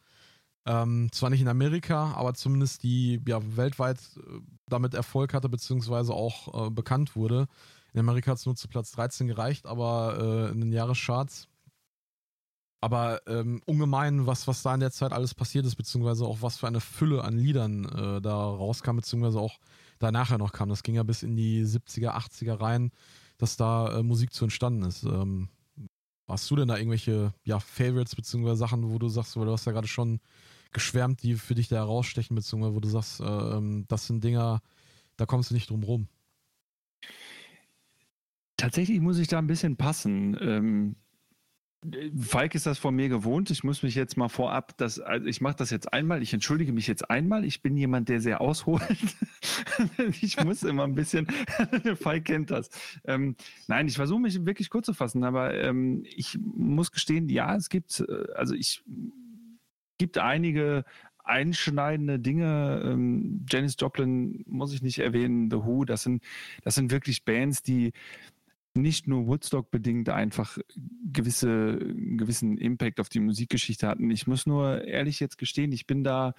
Ähm, zwar nicht in Amerika, aber zumindest die ja weltweit äh, damit Erfolg hatte, beziehungsweise auch äh, bekannt wurde. In Amerika hat es nur zu Platz 13 gereicht, aber äh, in den Jahrescharts. Aber ähm, ungemein, was, was da in der Zeit alles passiert ist, beziehungsweise auch was für eine Fülle an Liedern äh, da rauskam, beziehungsweise auch da nachher noch kam. Das ging ja bis in die 70er, 80er rein, dass da äh, Musik zu entstanden ist. Ähm, hast du denn da irgendwelche ja, Favorites beziehungsweise Sachen, wo du sagst, weil du hast ja gerade schon geschwärmt, die für dich da herausstechen, beziehungsweise wo du sagst, äh, ähm, das sind Dinger, da kommst du nicht drum rum? Tatsächlich muss ich da ein bisschen passen. Ähm, Falk ist das von mir gewohnt. Ich muss mich jetzt mal vorab, das, also ich mache das jetzt einmal. Ich entschuldige mich jetzt einmal. Ich bin jemand, der sehr ausholt. [LAUGHS] ich muss immer ein bisschen. [LAUGHS] Falk kennt das. Ähm, nein, ich versuche mich wirklich kurz zu fassen, aber ähm, ich muss gestehen, ja, es gibt, äh, also ich gibt einige einschneidende Dinge. Ähm, Janis Joplin muss ich nicht erwähnen, The Who. Das sind, das sind wirklich Bands, die nicht nur Woodstock bedingt einfach gewisse, gewissen Impact auf die Musikgeschichte hatten. Ich muss nur ehrlich jetzt gestehen, ich bin da,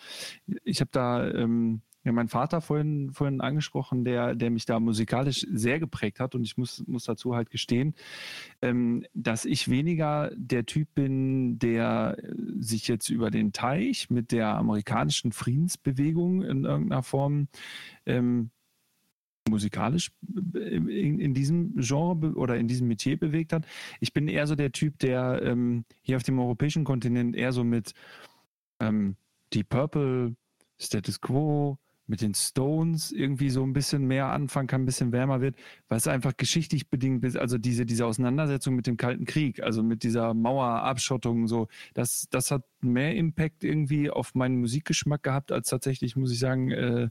ich habe da ähm, ja, mein Vater vorhin, vorhin angesprochen, der, der mich da musikalisch sehr geprägt hat und ich muss, muss dazu halt gestehen, ähm, dass ich weniger der Typ bin, der sich jetzt über den Teich mit der amerikanischen Friedensbewegung in irgendeiner Form ähm, musikalisch in, in, diesem Genre oder in diesem Metier bewegt hat. Ich bin eher so der Typ, der ähm, hier auf dem europäischen Kontinent eher so mit ähm, Deep Purple, Status Quo, mit den Stones irgendwie so ein bisschen mehr anfangen kann, ein bisschen wärmer wird, weil es einfach geschichtlich bedingt ist, also diese, diese Auseinandersetzung mit dem Kalten Krieg, also mit dieser Mauerabschottung, so, das, das hat mehr Impact irgendwie auf meinen Musikgeschmack gehabt, als tatsächlich, muss ich sagen, äh,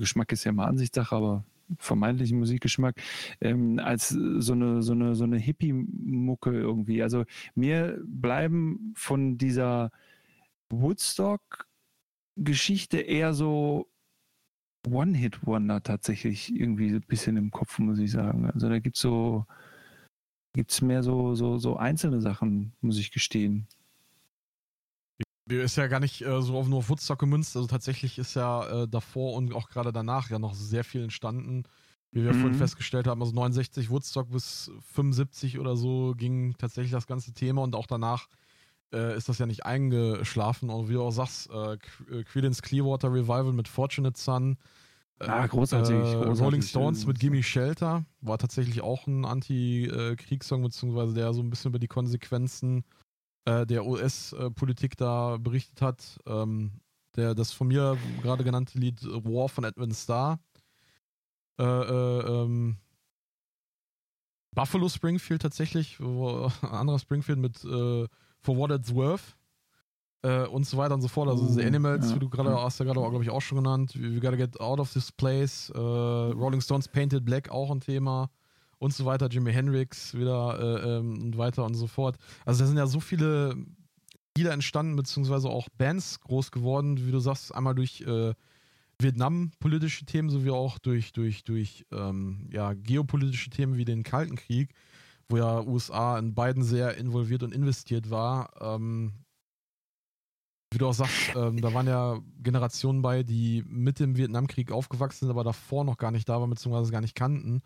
Geschmack ist ja mal Ansichtssache, aber vermeintlichen Musikgeschmack, ähm, als so eine, so eine, so eine Hippie-Mucke irgendwie. Also mir bleiben von dieser Woodstock-Geschichte eher so One-Hit-Wonder tatsächlich irgendwie ein bisschen im Kopf, muss ich sagen. Also da gibt es so, gibt's mehr so, so, so einzelne Sachen, muss ich gestehen. Ist ja gar nicht äh, so auf nur auf Woodstock gemünzt. Also tatsächlich ist ja äh, davor und auch gerade danach ja noch sehr viel entstanden. Wie wir mhm. vorhin festgestellt haben, also 69 Woodstock bis 75 oder so ging tatsächlich das ganze Thema und auch danach äh, ist das ja nicht eingeschlafen. Und wie du auch sagst, äh, äh Creedence Clearwater Revival mit Fortunate Son. Äh, ah, großartig, äh, großartig. Rolling Stones mit Gimme Shelter war tatsächlich auch ein Anti-Kriegssong, beziehungsweise der so ein bisschen über die Konsequenzen äh, der US-Politik da berichtet hat. Ähm, der, das von mir gerade genannte Lied War von Edwin Starr. Äh, ähm, Buffalo Springfield tatsächlich, wo, ein [LAUGHS] anderer Springfield mit äh, For What It's Worth äh, und so weiter und so fort. Also diese oh, Animals, ja. wie du gerade hast ja gerade, glaube ich, auch schon genannt. We gotta get out of this place. Äh, Rolling Stones Painted Black auch ein Thema und so weiter. Jimi Hendrix wieder äh, ähm, und weiter und so fort. Also da sind ja so viele Lieder entstanden, beziehungsweise auch Bands groß geworden, wie du sagst, einmal durch äh, Vietnam-politische Themen sowie auch durch, durch, durch ähm, ja, geopolitische Themen wie den Kalten Krieg, wo ja USA in beiden sehr involviert und investiert war. Ähm, wie du auch sagst, ähm, da waren ja Generationen bei, die mit dem Vietnamkrieg aufgewachsen sind, aber davor noch gar nicht da waren, beziehungsweise gar nicht kannten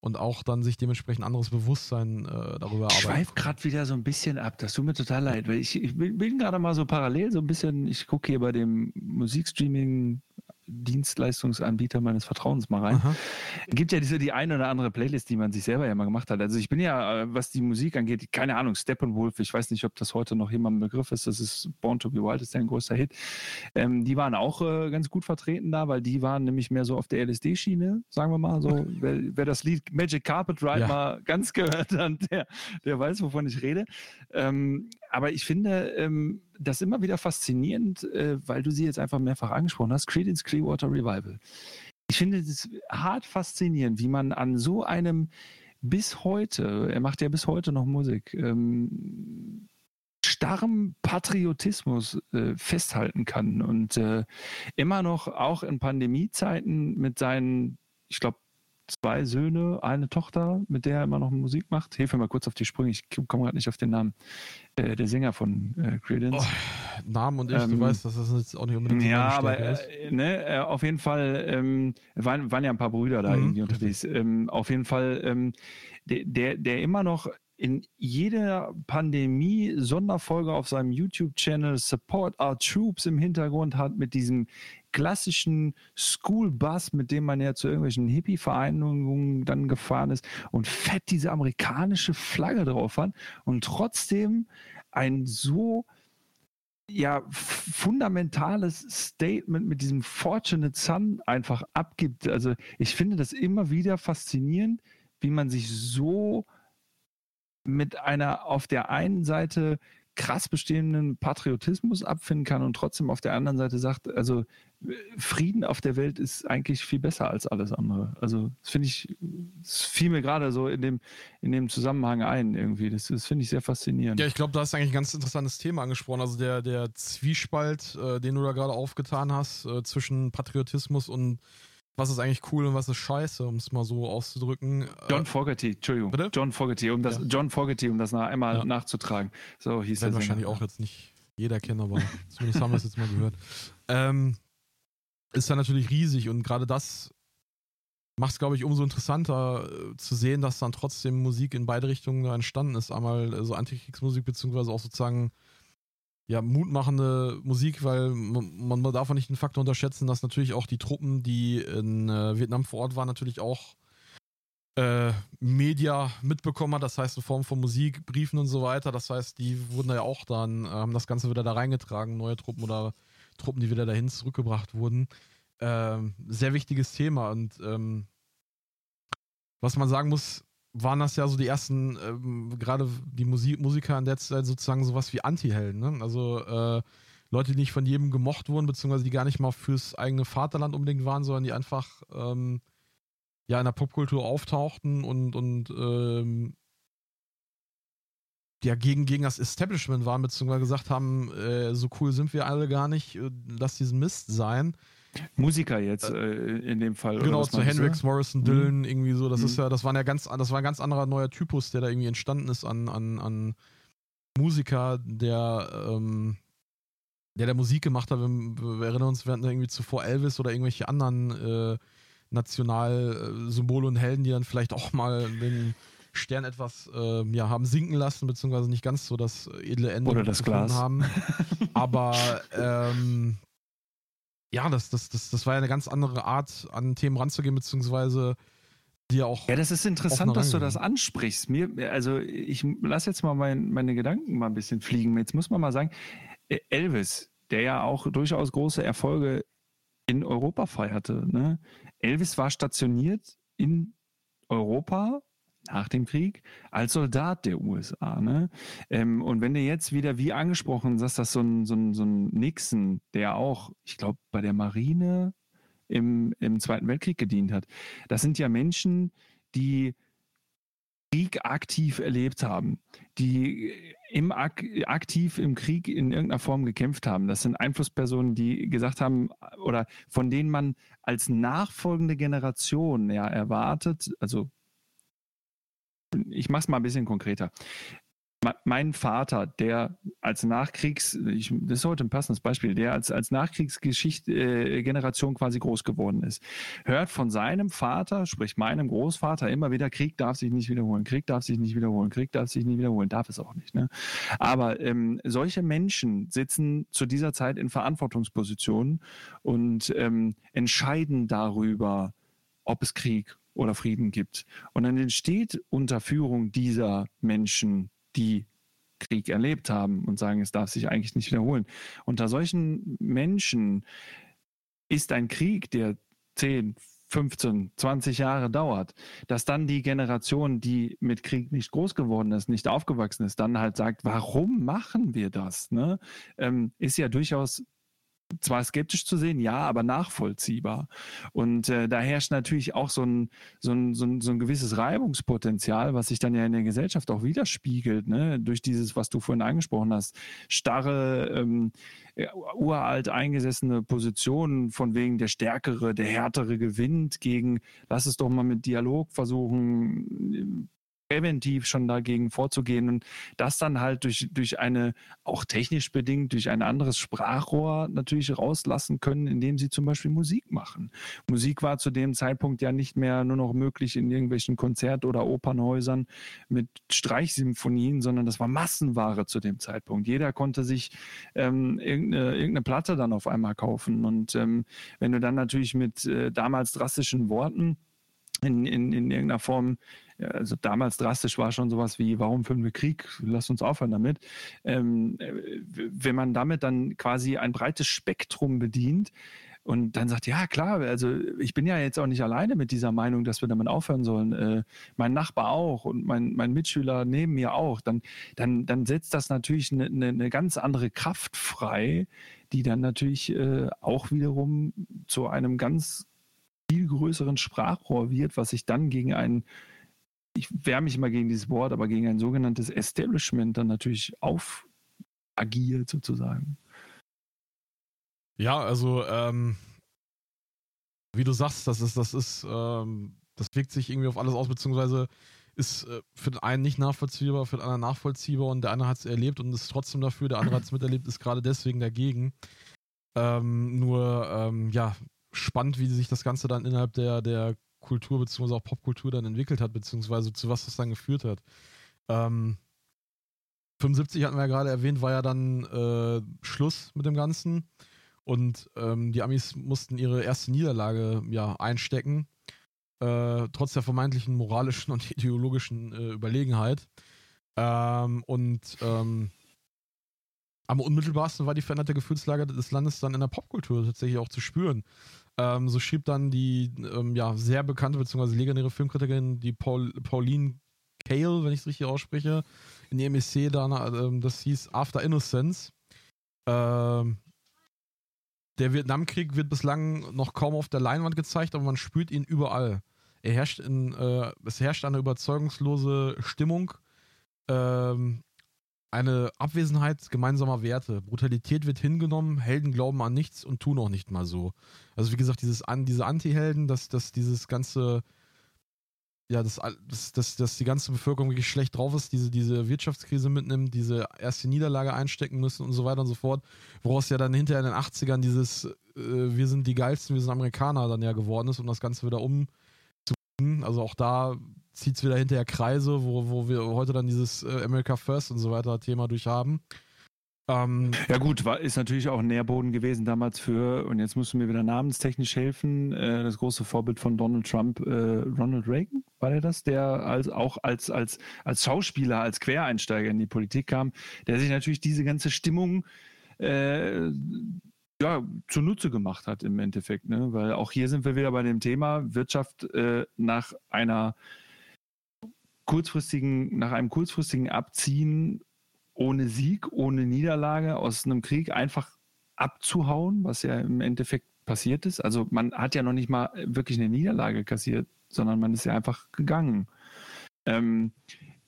und auch dann sich dementsprechend anderes Bewusstsein äh, darüber. Ich schweif gerade wieder so ein bisschen ab, das tut mir total leid, weil ich, ich bin, bin gerade mal so parallel so ein bisschen, ich gucke hier bei dem Musikstreaming Dienstleistungsanbieter meines Vertrauens mal rein. Aha. Gibt ja diese die eine oder andere Playlist, die man sich selber ja mal gemacht hat. Also ich bin ja, äh, was die Musik angeht, keine Ahnung, Steppenwolf, ich weiß nicht, ob das heute noch jemand ein Begriff ist, das ist Born to be Wild, ist ja ein großer Hit. Ähm, die waren auch äh, ganz gut vertreten da, weil die waren nämlich mehr so auf der LSD-Schiene, sagen wir mal so. [LAUGHS] wer, wer, das Lied Magic Carpet Ride ja. mal ganz gehört hat, der, der weiß, wovon ich rede. Ähm, aber ich finde ähm, das immer wieder faszinierend, äh, weil du sie jetzt einfach mehrfach angesprochen hast, Creedence Clearwater Revival. Ich finde es hart faszinierend, wie man an so einem bis heute, er macht ja bis heute noch Musik, ähm, starrem Patriotismus äh, festhalten kann und äh, immer noch auch in Pandemiezeiten mit seinen, ich glaube, zwei Söhne, eine Tochter, mit der er immer noch Musik macht. Hilf mir mal kurz auf die Sprünge, ich komme gerade nicht auf den Namen. Äh, der Sänger von äh, Credence. Oh, Namen und ich, ähm, du weißt, dass das jetzt auch nicht unbedingt so Ja, aber äh, ne, äh, auf jeden Fall ähm, waren, waren ja ein paar Brüder da mhm, irgendwie unterwegs. Ähm, auf jeden Fall, ähm, der, der immer noch in jeder Pandemie-Sonderfolge auf seinem YouTube-Channel Support Our Troops im Hintergrund hat mit diesem klassischen School-Bus, mit dem man ja zu irgendwelchen Hippie-Vereinigungen dann gefahren ist und fett diese amerikanische Flagge drauf hat und trotzdem ein so ja fundamentales Statement mit diesem Fortunate Son einfach abgibt. Also ich finde das immer wieder faszinierend, wie man sich so mit einer auf der einen Seite krass bestehenden Patriotismus abfinden kann und trotzdem auf der anderen Seite sagt, also Frieden auf der Welt ist eigentlich viel besser als alles andere. Also das finde ich, das fiel mir gerade so in dem, in dem Zusammenhang ein irgendwie. Das, das finde ich sehr faszinierend. Ja, ich glaube, da hast eigentlich ein ganz interessantes Thema angesprochen. Also der, der Zwiespalt, äh, den du da gerade aufgetan hast, äh, zwischen Patriotismus und was ist eigentlich cool und was ist scheiße, um es mal so auszudrücken. Äh, John Fogerty, Entschuldigung. Bitte? John Fogerty, um das, ja. John Fogerty, um das nach, einmal ja. nachzutragen. So hieß das. wahrscheinlich auch jetzt nicht jeder kennen, aber [LAUGHS] zumindest haben wir es jetzt mal gehört. Ähm, ist dann natürlich riesig und gerade das macht es, glaube ich, umso interessanter äh, zu sehen, dass dann trotzdem Musik in beide Richtungen entstanden ist. Einmal äh, so Antikriegsmusik, beziehungsweise auch sozusagen ja, mutmachende Musik, weil man, man darf nicht den Faktor unterschätzen, dass natürlich auch die Truppen, die in äh, Vietnam vor Ort waren, natürlich auch äh, Media mitbekommen hat, das heißt in Form von Musik, Briefen und so weiter. Das heißt, die wurden ja auch dann, äh, haben das Ganze wieder da reingetragen, neue Truppen oder Truppen, die wieder dahin zurückgebracht wurden. Ähm, sehr wichtiges Thema und ähm, was man sagen muss, waren das ja so die ersten, ähm, gerade die Musik Musiker in der Zeit sozusagen sowas wie Anti-Helden. Ne? Also äh, Leute, die nicht von jedem gemocht wurden, beziehungsweise die gar nicht mal fürs eigene Vaterland unbedingt waren, sondern die einfach ähm, ja in der Popkultur auftauchten und, und ähm, ja gegen, gegen das Establishment waren, beziehungsweise gesagt haben, äh, so cool sind wir alle gar nicht, äh, lass diesen Mist sein. Musiker jetzt äh, in dem Fall. Genau, zu Hendrix, Morrison, mhm. Dylan, mhm. irgendwie so. Das mhm. ist ja, das war ja ganz, das war ein ganz anderer neuer Typus, der da irgendwie entstanden ist an, an, an Musiker, der, ähm, der der Musik gemacht hat. Wir, wir, erinnern uns, wir hatten irgendwie zuvor Elvis oder irgendwelche anderen äh, Nationalsymbole und Helden, die dann vielleicht auch mal den Stern etwas äh, ja, haben sinken lassen, beziehungsweise nicht ganz so das edle Ende Oder das Glas. haben. [LAUGHS] Aber ähm, ja, das, das, das, das war ja eine ganz andere Art, an Themen ranzugehen, beziehungsweise die auch. Ja, das ist interessant, dass du das ansprichst. Mir, also ich lasse jetzt mal mein, meine Gedanken mal ein bisschen fliegen. Jetzt muss man mal sagen, äh, Elvis, der ja auch durchaus große Erfolge in Europa feierte. Ne? Elvis war stationiert in Europa nach dem Krieg als Soldat der USA. Ne? Ähm, und wenn du jetzt wieder, wie angesprochen, sagst, dass so ein, so ein, so ein Nixon, der auch, ich glaube, bei der Marine im, im Zweiten Weltkrieg gedient hat, das sind ja Menschen, die Krieg aktiv erlebt haben, die im aktiv im Krieg in irgendeiner Form gekämpft haben. Das sind Einflusspersonen, die gesagt haben oder von denen man als nachfolgende Generation ja erwartet, also ich mache es mal ein bisschen konkreter mein Vater, der als Nachkriegs, ich, das ist heute ein passendes Beispiel, der als, als Nachkriegsgeneration äh, quasi groß geworden ist, hört von seinem Vater, sprich meinem Großvater, immer wieder, Krieg darf sich nicht wiederholen, Krieg darf sich nicht wiederholen, Krieg darf sich nicht wiederholen, darf es auch nicht. Ne? Aber ähm, solche Menschen sitzen zu dieser Zeit in Verantwortungspositionen und ähm, entscheiden darüber, ob es Krieg oder Frieden gibt. Und dann entsteht unter Führung dieser Menschen die Krieg erlebt haben und sagen, es darf sich eigentlich nicht wiederholen. Unter solchen Menschen ist ein Krieg, der 10, 15, 20 Jahre dauert, dass dann die Generation, die mit Krieg nicht groß geworden ist, nicht aufgewachsen ist, dann halt sagt, warum machen wir das? Ne? Ähm, ist ja durchaus zwar skeptisch zu sehen, ja, aber nachvollziehbar. Und äh, da herrscht natürlich auch so ein, so, ein, so, ein, so ein gewisses Reibungspotenzial, was sich dann ja in der Gesellschaft auch widerspiegelt, ne? durch dieses, was du vorhin angesprochen hast, starre, ähm, äh, uralt eingesessene Positionen, von wegen der Stärkere, der Härtere gewinnt, gegen, lass es doch mal mit Dialog versuchen, präventiv schon dagegen vorzugehen und das dann halt durch, durch eine, auch technisch bedingt, durch ein anderes Sprachrohr natürlich rauslassen können, indem sie zum Beispiel Musik machen. Musik war zu dem Zeitpunkt ja nicht mehr nur noch möglich in irgendwelchen Konzert- oder Opernhäusern mit Streichsymphonien, sondern das war Massenware zu dem Zeitpunkt. Jeder konnte sich ähm, irgendeine, irgendeine Platte dann auf einmal kaufen und ähm, wenn du dann natürlich mit äh, damals drastischen Worten in, in, in irgendeiner Form also damals drastisch war schon sowas wie, warum führen wir Krieg? Lass uns aufhören damit. Ähm, wenn man damit dann quasi ein breites Spektrum bedient, und dann sagt, ja klar, also ich bin ja jetzt auch nicht alleine mit dieser Meinung, dass wir damit aufhören sollen. Äh, mein Nachbar auch und mein, mein Mitschüler neben mir auch. Dann, dann, dann setzt das natürlich eine, eine, eine ganz andere Kraft frei, die dann natürlich äh, auch wiederum zu einem ganz viel größeren Sprachrohr wird, was sich dann gegen einen ich wehre mich immer gegen dieses Wort, aber gegen ein sogenanntes Establishment dann natürlich aufagiert sozusagen. Ja, also ähm, wie du sagst, das ist, das ist, ähm, das wirkt sich irgendwie auf alles aus, beziehungsweise ist äh, für den einen nicht nachvollziehbar, für den anderen nachvollziehbar und der eine hat es erlebt und ist trotzdem dafür, der andere hat es [LAUGHS] miterlebt, ist gerade deswegen dagegen. Ähm, nur, ähm, ja, spannend, wie sich das Ganze dann innerhalb der, der Kultur bzw. auch Popkultur dann entwickelt hat, beziehungsweise zu was das dann geführt hat. Ähm, 75 hatten wir ja gerade erwähnt, war ja dann äh, Schluss mit dem Ganzen. Und ähm, die Amis mussten ihre erste Niederlage ja einstecken, äh, trotz der vermeintlichen moralischen und [LAUGHS] ideologischen äh, Überlegenheit. Ähm, und ähm, am unmittelbarsten war die veränderte Gefühlslage des Landes dann in der Popkultur tatsächlich auch zu spüren. Ähm, so schrieb dann die ähm, ja, sehr bekannte bzw. legendäre Filmkritikerin, die Paul, Pauline Kael, wenn ich es richtig ausspreche, in ihrem Essay da, ähm, das hieß After Innocence. Ähm, der Vietnamkrieg wird bislang noch kaum auf der Leinwand gezeigt, aber man spürt ihn überall. Er herrscht in, äh, es herrscht eine überzeugungslose Stimmung. Ähm, eine Abwesenheit gemeinsamer Werte. Brutalität wird hingenommen, Helden glauben an nichts und tun auch nicht mal so. Also wie gesagt, dieses diese Anti-Helden, dass, dass dieses ganze, ja, dass, dass, dass, dass die ganze Bevölkerung wirklich schlecht drauf ist, diese, diese Wirtschaftskrise mitnimmt, diese erste Niederlage einstecken müssen und so weiter und so fort, woraus ja dann hinterher in den 80ern dieses äh, wir sind die geilsten, wir sind Amerikaner dann ja geworden ist, um das Ganze wieder umzubringen. Also auch da zieht es wieder hinterher Kreise, wo, wo wir heute dann dieses äh, America First und so weiter Thema durch haben. Ähm, ja gut, war, ist natürlich auch ein Nährboden gewesen damals für, und jetzt musst du mir wieder namenstechnisch helfen, äh, das große Vorbild von Donald Trump, äh, Ronald Reagan, war der das, der als, auch als, als, als Schauspieler, als Quereinsteiger in die Politik kam, der sich natürlich diese ganze Stimmung äh, ja, zunutze gemacht hat im Endeffekt. Ne? Weil auch hier sind wir wieder bei dem Thema Wirtschaft äh, nach einer kurzfristigen, nach einem kurzfristigen Abziehen ohne Sieg, ohne Niederlage aus einem Krieg einfach abzuhauen, was ja im Endeffekt passiert ist. Also man hat ja noch nicht mal wirklich eine Niederlage kassiert, sondern man ist ja einfach gegangen. Ähm,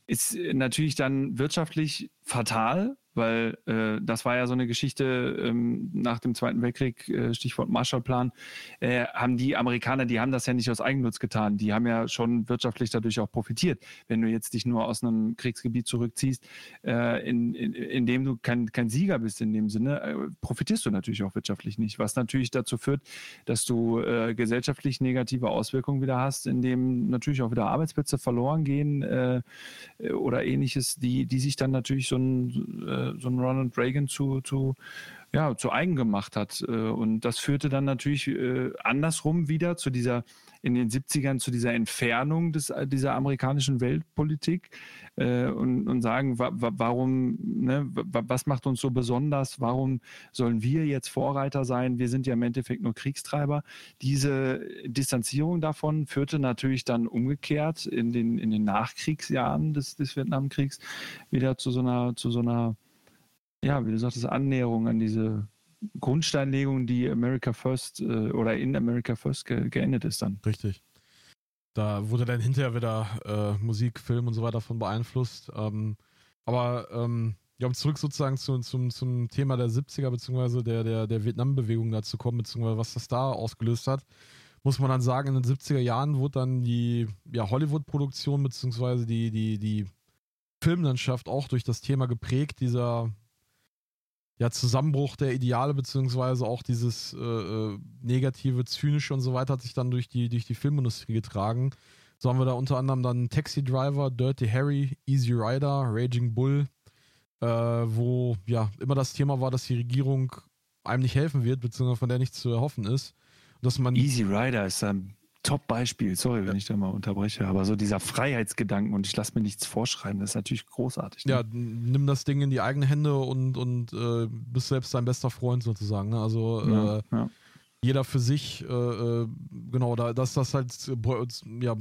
ist natürlich dann wirtschaftlich fatal, weil äh, das war ja so eine Geschichte ähm, nach dem Zweiten Weltkrieg, äh, Stichwort Marshallplan, äh, haben die Amerikaner, die haben das ja nicht aus Eigennutz getan, die haben ja schon wirtschaftlich dadurch auch profitiert. Wenn du jetzt dich nur aus einem Kriegsgebiet zurückziehst, äh, in, in, in dem du kein, kein Sieger bist in dem Sinne, äh, profitierst du natürlich auch wirtschaftlich nicht, was natürlich dazu führt, dass du äh, gesellschaftlich negative Auswirkungen wieder hast, indem natürlich auch wieder Arbeitsplätze verloren gehen oder ähnliches, die, die sich dann natürlich so ein so ein Ronald Reagan zu, zu, ja, zu eigen gemacht hat. Äh, und das führte dann natürlich äh, andersrum wieder zu dieser, in den 70ern zu dieser Entfernung des, dieser amerikanischen Weltpolitik äh, und, und sagen, wa, wa, warum, ne, wa, was macht uns so besonders? Warum sollen wir jetzt Vorreiter sein? Wir sind ja im Endeffekt nur Kriegstreiber. Diese Distanzierung davon führte natürlich dann umgekehrt in den, in den Nachkriegsjahren des, des Vietnamkriegs wieder zu so einer, zu so einer ja, wie du sagtest, Annäherung an diese Grundsteinlegung, die America First äh, oder in America First ge geendet ist dann. Richtig. Da wurde dann hinterher wieder äh, Musik, Film und so weiter davon beeinflusst. Ähm, aber ähm, ja, um zurück sozusagen zu, zum, zum Thema der 70er beziehungsweise der, der, der Vietnam-Bewegung dazu kommen, beziehungsweise was das da ausgelöst hat, muss man dann sagen, in den 70er Jahren wurde dann die ja, Hollywood-Produktion beziehungsweise die, die, die Filmlandschaft auch durch das Thema geprägt, dieser ja, Zusammenbruch der Ideale, beziehungsweise auch dieses äh, äh, negative, zynische und so weiter hat sich dann durch die, durch die Filmindustrie getragen. So haben wir da unter anderem dann Taxi Driver, Dirty Harry, Easy Rider, Raging Bull, äh, wo ja immer das Thema war, dass die Regierung einem nicht helfen wird, beziehungsweise von der nichts zu erhoffen ist. dass man Easy Rider ist ein Top-Beispiel, sorry, wenn ich da mal unterbreche, aber so dieser Freiheitsgedanken und ich lasse mir nichts vorschreiben, das ist natürlich großartig. Ne? Ja, nimm das Ding in die eigenen Hände und, und äh, bist selbst dein bester Freund sozusagen. Ne? Also ja, äh, ja. jeder für sich, äh, äh genau, da, dass das halt, ja,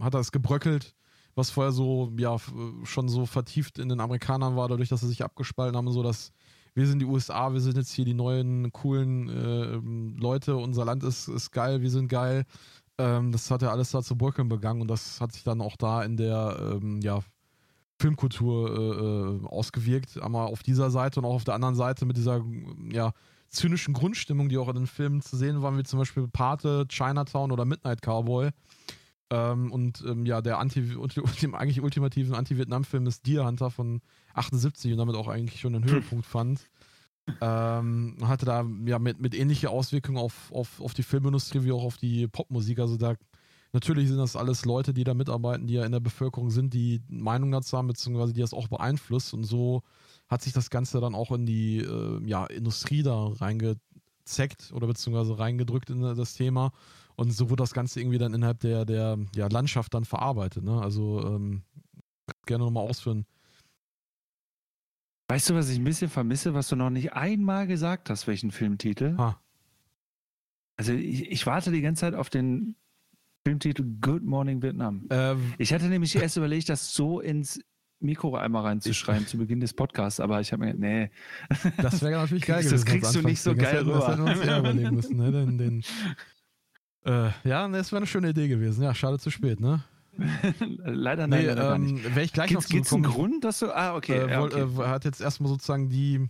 hat das gebröckelt, was vorher so, ja, schon so vertieft in den Amerikanern war, dadurch, dass sie sich abgespalten haben, so dass wir sind die USA, wir sind jetzt hier die neuen, coolen äh, Leute, unser Land ist, ist geil, wir sind geil. Ähm, das hat ja alles da zu bröckeln begangen und das hat sich dann auch da in der ähm, ja, Filmkultur äh, äh, ausgewirkt. Einmal auf dieser Seite und auch auf der anderen Seite mit dieser ja, zynischen Grundstimmung, die auch in den Filmen zu sehen war, wie zum Beispiel Pate, Chinatown oder Midnight Cowboy. Ähm, und ähm, ja, der Anti dem [LAUGHS] eigentlich ultimativen Anti-Vietnam-Film ist Deer Hunter von 78 und damit auch eigentlich schon den [LAUGHS] Höhepunkt fand. Ähm, hatte da ja mit, mit ähnliche Auswirkungen auf, auf, auf die Filmindustrie wie auch auf die Popmusik. Also da natürlich sind das alles Leute, die da mitarbeiten, die ja in der Bevölkerung sind, die Meinung dazu haben, beziehungsweise die das auch beeinflusst. Und so hat sich das Ganze dann auch in die äh, ja, Industrie da reingezeckt oder beziehungsweise reingedrückt in das Thema. Und so wurde das Ganze irgendwie dann innerhalb der, der ja, Landschaft dann verarbeitet. Ne? Also ähm, gerne nochmal ausführen. Weißt du, was ich ein bisschen vermisse, was du noch nicht einmal gesagt hast, welchen Filmtitel? Ha. Also ich, ich, warte die ganze Zeit auf den Filmtitel Good Morning Vietnam. Ähm, ich hatte nämlich erst überlegt, das so ins Mikro einmal reinzuschreiben zu Beginn des Podcasts, aber ich habe mir, nee. Das wäre natürlich [LAUGHS] geil gewesen. Das kriegst du nicht so geil rüber. Das hätten überlegen müssen, ne? Den, den, äh, ja, das wäre eine schöne Idee gewesen. Ja, schade zu spät, ne? Leider nein, nee, leider ähm, nicht. Wäre ich gleich Gibt's, noch zu einen Grund, dass du. Ah, okay. Äh, ja, okay. Äh, hat jetzt erstmal sozusagen die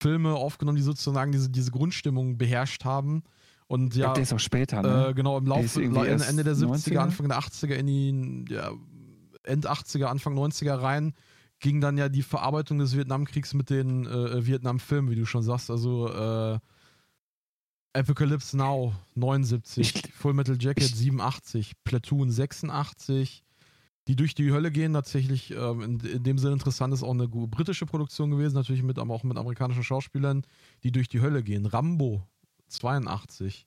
Filme aufgenommen, die sozusagen diese, diese Grundstimmung beherrscht haben. Und ja, der ist auch später, ne? Äh, genau, im Laufe Ende der 70er, 90er? Anfang der 80er in die ja, End 80er, Anfang 90er rein, ging dann ja die Verarbeitung des Vietnamkriegs mit den äh, Vietnam-Filmen, wie du schon sagst. Also äh, Apocalypse Now 79, ich, Full Metal Jacket ich, 87, Platoon 86, Die durch die Hölle gehen, tatsächlich ähm, in, in, dem Sinne interessant ist auch eine britische Produktion gewesen, natürlich mit, aber auch mit amerikanischen Schauspielern, die durch die Hölle gehen. Rambo 82.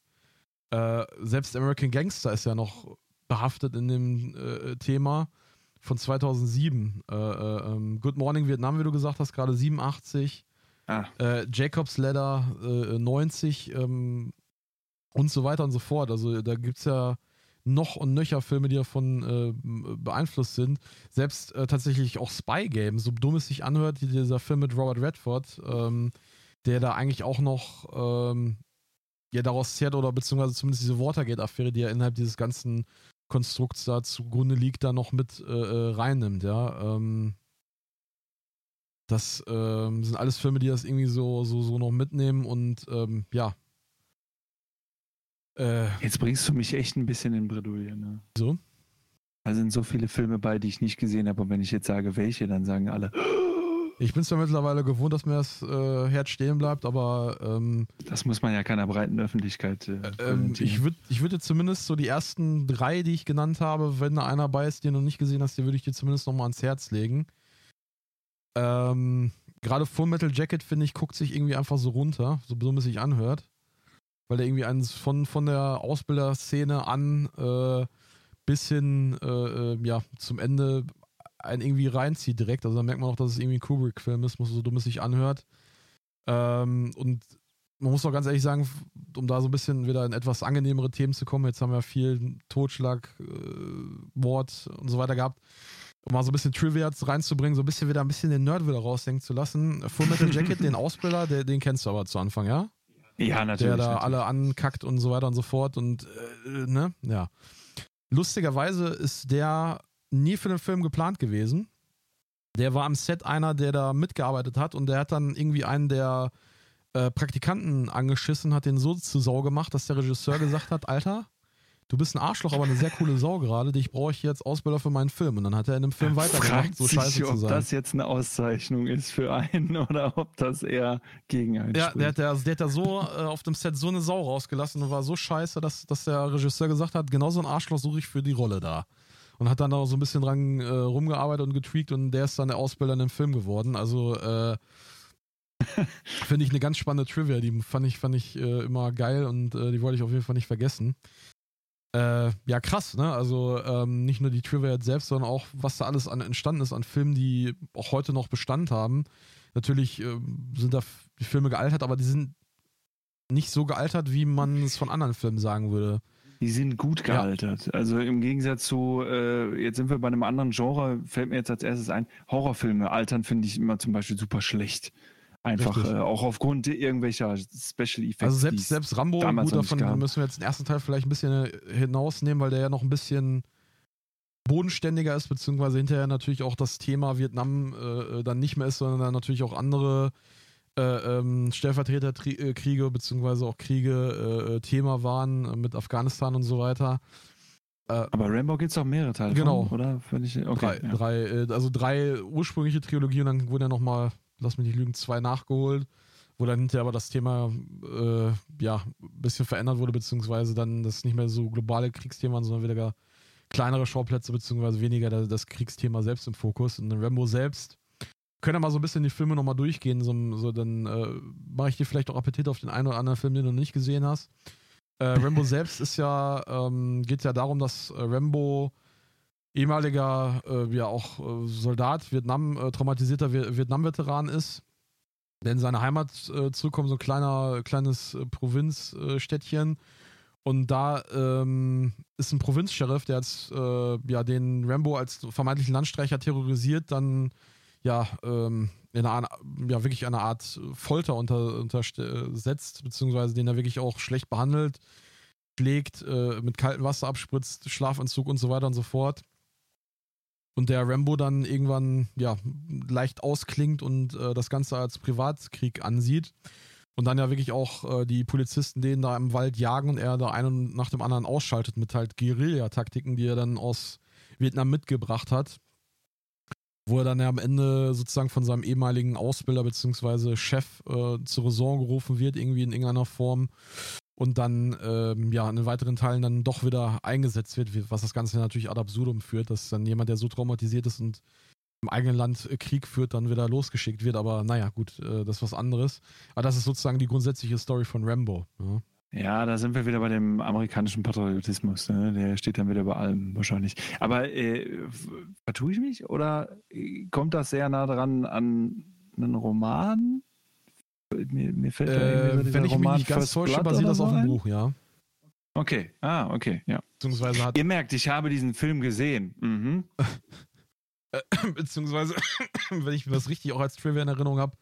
Äh, selbst American Gangster ist ja noch behaftet in dem äh, Thema von 2007. Äh, äh, ähm, Good Morning Vietnam, wie du gesagt hast, gerade 87. Ah. Äh, Jacob's Ladder 90 äh, ähm, und so weiter und so fort. Also da gibt es ja noch und nöcher Filme, die davon äh, beeinflusst sind. Selbst äh, tatsächlich auch Spy Game, so dumm es sich anhört, dieser Film mit Robert Redford, ähm, der da eigentlich auch noch ähm, ja daraus zehrt oder beziehungsweise zumindest diese Watergate-Affäre, die ja innerhalb dieses ganzen Konstrukts da zugrunde liegt, da noch mit äh, äh reinnimmt, ja. Ähm, das ähm, sind alles Filme, die das irgendwie so, so, so noch mitnehmen und ähm, ja, äh, Jetzt bringst du mich echt ein bisschen in Bredouille. Ne? So? Da sind so viele Filme bei, die ich nicht gesehen habe. Und wenn ich jetzt sage, welche, dann sagen alle. Ich bin zwar mittlerweile gewohnt, dass mir das äh, Herz stehen bleibt, aber. Ähm, das muss man ja keiner breiten Öffentlichkeit. Äh, ähm, ich würde ich würd zumindest so die ersten drei, die ich genannt habe, wenn da einer bei ist, den du noch nicht gesehen hast, die würde ich dir zumindest nochmal ans Herz legen. Ähm, Gerade Full Metal Jacket, finde ich, guckt sich irgendwie einfach so runter, so dumm es sich anhört weil der irgendwie eins von, von der Ausbilderszene an äh, bis hin äh, äh, ja, zum Ende einen irgendwie reinzieht direkt. Also da merkt man auch, dass es irgendwie ein Kubrick-Film ist, so dumm es sich anhört. Ähm, und man muss auch ganz ehrlich sagen, um da so ein bisschen wieder in etwas angenehmere Themen zu kommen, jetzt haben wir viel Totschlag, äh, Mord und so weiter gehabt, um mal so ein bisschen Trivia reinzubringen, so ein bisschen wieder ein bisschen den Nerd wieder rausdenken zu lassen. Full Metal Jacket, [LAUGHS] den Ausbilder, der, den kennst du aber zu Anfang, ja? Ja, natürlich. Der da natürlich. alle ankackt und so weiter und so fort. Und, äh, ne, ja. Lustigerweise ist der nie für den Film geplant gewesen. Der war am Set einer, der da mitgearbeitet hat und der hat dann irgendwie einen der äh, Praktikanten angeschissen, hat den so zu Sau gemacht, dass der Regisseur gesagt hat: Alter, du bist ein Arschloch, aber eine sehr coole Sau gerade, dich brauche ich jetzt Ausbilder für meinen Film. Und dann hat er in dem Film weitergemacht, so scheiße sich, zu sein. Ob das jetzt eine Auszeichnung ist für einen [LAUGHS] oder ob das eher gegen einen Ja, der hat, der, der hat da so äh, auf dem Set so eine Sau rausgelassen und war so scheiße, dass, dass der Regisseur gesagt hat, genau so ein Arschloch suche ich für die Rolle da. Und hat dann da so ein bisschen dran äh, rumgearbeitet und getweakt und der ist dann der Ausbilder in dem Film geworden. Also, äh, [LAUGHS] Finde ich eine ganz spannende Trivia, die fand ich, fand ich äh, immer geil und äh, die wollte ich auf jeden Fall nicht vergessen. Äh, ja, krass, ne? Also ähm, nicht nur die Trivia jetzt selbst, sondern auch, was da alles an, entstanden ist an Filmen, die auch heute noch Bestand haben. Natürlich äh, sind da die Filme gealtert, aber die sind nicht so gealtert, wie man es von anderen Filmen sagen würde. Die sind gut gealtert. Ja. Also im Gegensatz zu, äh, jetzt sind wir bei einem anderen Genre, fällt mir jetzt als erstes ein, Horrorfilme altern finde ich immer zum Beispiel super schlecht. Einfach äh, auch aufgrund irgendwelcher Special Effects. Also selbst, selbst Rambo, gut, davon müssen wir jetzt den ersten Teil vielleicht ein bisschen äh, hinausnehmen, weil der ja noch ein bisschen bodenständiger ist, beziehungsweise hinterher natürlich auch das Thema Vietnam äh, dann nicht mehr ist, sondern dann natürlich auch andere äh, ähm, Stellvertreterkriege, äh, beziehungsweise auch Kriege äh, Thema waren mit Afghanistan und so weiter. Aber Rambo gibt es auch mehrere Teile. Genau. Von, oder? Ich, okay, drei, ja. drei, also drei ursprüngliche Trilogien, dann wurden ja nochmal lass mich nicht lügen, zwei nachgeholt, wo dann hinterher aber das Thema äh, ja ein bisschen verändert wurde, beziehungsweise dann das nicht mehr so globale Kriegsthema, sondern wieder kleinere Schauplätze, beziehungsweise weniger das Kriegsthema selbst im Fokus. Und Rambo selbst können wir mal so ein bisschen die Filme nochmal durchgehen, so, so dann äh, mache ich dir vielleicht auch Appetit auf den einen oder anderen Film, den du noch nicht gesehen hast. Äh, Rambo [LAUGHS] selbst ist ja, ähm, geht ja darum, dass Rambo ehemaliger, äh, ja auch äh, Soldat, Vietnam, äh, traumatisierter Vietnam-Veteran ist, der in seine Heimat äh, zurückkommt, so ein kleiner, kleines äh, Provinzstädtchen. Und da ähm, ist ein Provinzsheriff, der jetzt äh, ja den Rambo als vermeintlichen Landstreicher terrorisiert, dann ja ähm, in einer, ja wirklich eine Art Folter unter, untersetzt, beziehungsweise den er wirklich auch schlecht behandelt, schlägt, äh, mit kaltem Wasser abspritzt, Schlafanzug und so weiter und so fort und der Rambo dann irgendwann ja leicht ausklingt und äh, das Ganze als Privatkrieg ansieht und dann ja wirklich auch äh, die Polizisten den da im Wald jagen und er da einen nach dem anderen ausschaltet mit halt Guerilla-Taktiken, die er dann aus Vietnam mitgebracht hat, wo er dann ja am Ende sozusagen von seinem ehemaligen Ausbilder bzw. Chef äh, zur Raison gerufen wird, irgendwie in irgendeiner Form und dann ähm, ja in weiteren Teilen dann doch wieder eingesetzt wird, was das Ganze natürlich ad absurdum führt, dass dann jemand, der so traumatisiert ist und im eigenen Land äh, Krieg führt, dann wieder losgeschickt wird. Aber naja, gut, äh, das ist was anderes. Aber das ist sozusagen die grundsätzliche Story von Rambo. Ja. Ja, da sind wir wieder bei dem amerikanischen Patriotismus. Ne? Der steht dann wieder bei allem wahrscheinlich. Aber äh, vertue ich mich oder äh, kommt das sehr nah dran an einen Roman? Mir, mir fällt äh, da wenn ich Roman mich nicht ganz täusche, basiert das auf dem Buch, ja. Okay, ah, okay, ja. Beziehungsweise hat Ihr merkt, ich habe diesen Film gesehen. Mhm. [LAUGHS] Beziehungsweise, [COUGHS] wenn ich das richtig auch als Trivia in Erinnerung habe,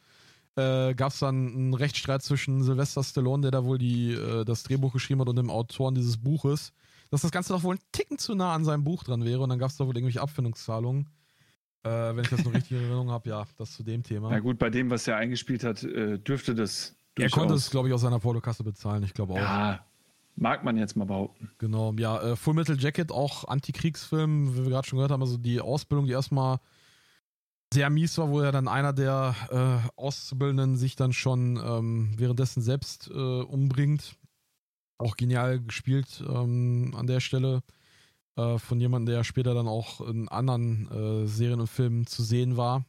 äh, gab es dann einen Rechtsstreit zwischen Sylvester Stallone, der da wohl die, äh, das Drehbuch geschrieben hat, und dem Autoren dieses Buches, dass das Ganze doch wohl ein Ticken zu nah an seinem Buch dran wäre und dann gab es da wohl irgendwelche Abfindungszahlungen. Äh, wenn ich das noch richtig in Erinnerung habe, ja, das zu dem Thema. Na gut, bei dem, was er eingespielt hat, äh, dürfte das. Er konnte es, glaube ich, aus seiner Portokasse bezahlen, ich glaube auch. Ja, mag man jetzt mal behaupten. Genau, ja, äh, Full Metal Jacket, auch Antikriegsfilm, wie wir gerade schon gehört haben, also die Ausbildung, die erstmal sehr mies war, wo ja dann einer der äh, Auszubildenden sich dann schon ähm, währenddessen selbst äh, umbringt. Auch genial gespielt ähm, an der Stelle äh, von jemandem, der später dann auch in anderen äh, Serien und Filmen zu sehen war.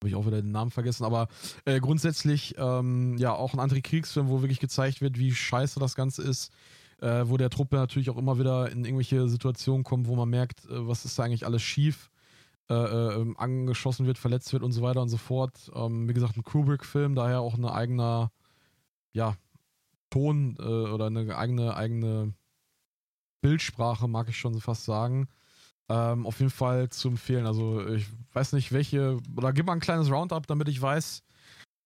Habe ich auch wieder den Namen vergessen, aber äh, grundsätzlich ähm, ja auch ein Antikriegsfilm, wo wirklich gezeigt wird, wie scheiße das Ganze ist. Äh, wo der Truppe natürlich auch immer wieder in irgendwelche Situationen kommt, wo man merkt, was ist da eigentlich alles schief äh, äh, ähm, angeschossen wird, verletzt wird und so weiter und so fort. Ähm, wie gesagt, ein Kubrick-Film, daher auch eine eigene, ja, Ton äh, oder eine eigene, eigene Bildsprache, mag ich schon fast sagen. Ähm, auf jeden Fall zu empfehlen. Also ich weiß nicht, welche, oder gib mal ein kleines Roundup, damit ich weiß,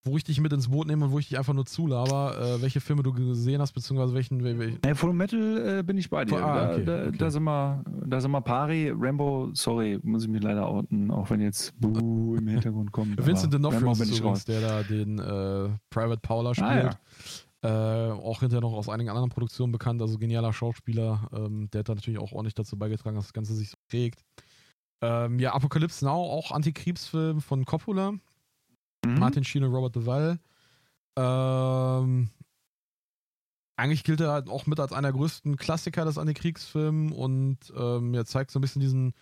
wo ich dich mit ins Boot nehme und wo ich dich einfach nur zulaber, äh, welche Filme du gesehen hast, beziehungsweise welchen. welchen hey, Full Metal äh, bin ich bei dir. Ah, okay, da, okay. da, sind wir, da sind wir pari. Rambo, sorry, muss ich mir leider outen, auch wenn jetzt Boo im Hintergrund kommt. Vincent D'Onofrio ist übrigens, der da den äh, Private Paula spielt. Ah, ja. Äh, auch hinterher noch aus einigen anderen Produktionen bekannt, also genialer Schauspieler. Ähm, der hat da natürlich auch ordentlich dazu beigetragen, dass das Ganze sich so trägt. Ähm, ja, Apocalypse Now, auch Antikriegsfilm von Coppola. Mhm. Martin Sheen und Robert Duvall. Ähm, eigentlich gilt er halt auch mit als einer der größten Klassiker des Antikriegsfilms und ähm, er zeigt so ein bisschen diesen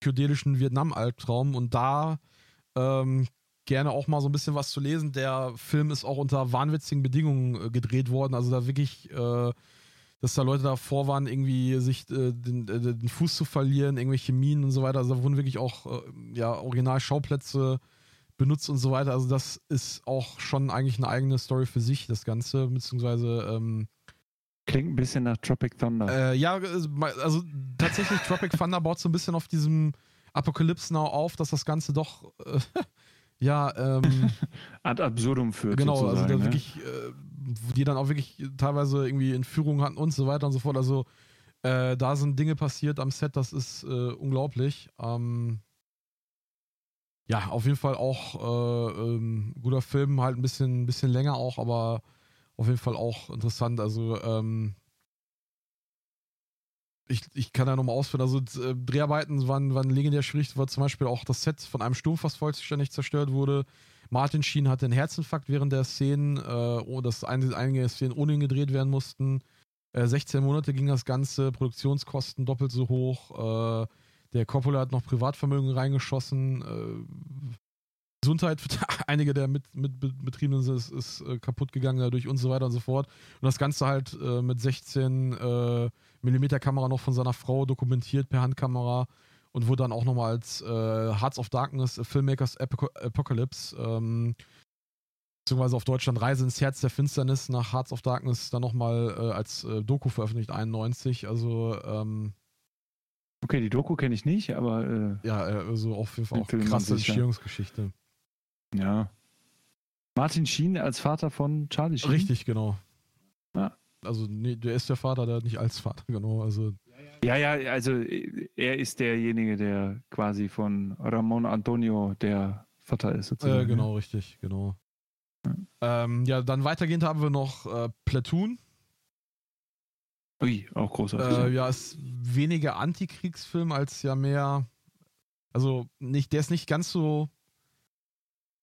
psychedelischen Vietnam-Albtraum und da ähm, gerne auch mal so ein bisschen was zu lesen. Der Film ist auch unter wahnwitzigen Bedingungen äh, gedreht worden, also da wirklich, äh, dass da Leute davor waren, irgendwie sich äh, den, äh, den, Fuß zu verlieren, irgendwelche Minen und so weiter. Also da wurden wirklich auch äh, ja, Original-Schauplätze benutzt und so weiter. Also das ist auch schon eigentlich eine eigene Story für sich, das Ganze, beziehungsweise ähm, Klingt ein bisschen nach Tropic Thunder. Äh, ja, also tatsächlich Tropic Thunder baut so ein bisschen auf diesem Apocalypse Now auf, dass das Ganze doch [LAUGHS] ja ähm, [LAUGHS] ad absurdum führt. Genau, also da ne? wirklich, äh, die dann auch wirklich teilweise irgendwie in Führung hatten und so weiter und so fort. Also äh, da sind Dinge passiert am Set, das ist äh, unglaublich. Ähm, ja, auf jeden Fall auch äh, ähm, guter Film, halt ein bisschen, bisschen länger auch, aber auf jeden Fall auch interessant. Also, ähm, ich, ich kann da nochmal ausführen. Also, äh, Dreharbeiten waren, waren legendär schwierig, weil zum Beispiel auch das Set von einem Sturm fast vollständig zerstört wurde. Martin Sheen hatte einen Herzinfarkt während der Szenen, äh, dass einige Szenen ohne ihn gedreht werden mussten. Äh, 16 Monate ging das Ganze, Produktionskosten doppelt so hoch. Äh, der Coppola hat noch Privatvermögen reingeschossen. Äh, Gesundheit für [LAUGHS] einige der mit, mit Betriebenen ist, ist äh, kaputt gegangen dadurch und so weiter und so fort. Und das Ganze halt äh, mit 16 äh, Millimeter Kamera noch von seiner Frau dokumentiert per Handkamera und wurde dann auch nochmal als äh, Hearts of Darkness, Filmmakers Apocalypse, ähm, beziehungsweise auf Deutschland Reise ins Herz der Finsternis nach Hearts of Darkness dann nochmal äh, als äh, Doku veröffentlicht, 91. Also ähm, Okay, die Doku kenne ich nicht, aber. Äh, ja, also auf jeden Fall auch krasse Entstehungsgeschichte. Ja. Martin Sheen als Vater von Charlie Sheen. Richtig, genau. Ja. Also, nee, der ist der Vater, der nicht als Vater, genau. Also. Ja, ja, also er ist derjenige, der quasi von Ramon Antonio der Vater ist, sozusagen. Äh, genau, richtig, genau. Ja. Ähm, ja, dann weitergehend haben wir noch äh, Platoon. Ui, auch großartig. Äh, ja, ist weniger Antikriegsfilm als ja mehr. Also nicht, der ist nicht ganz so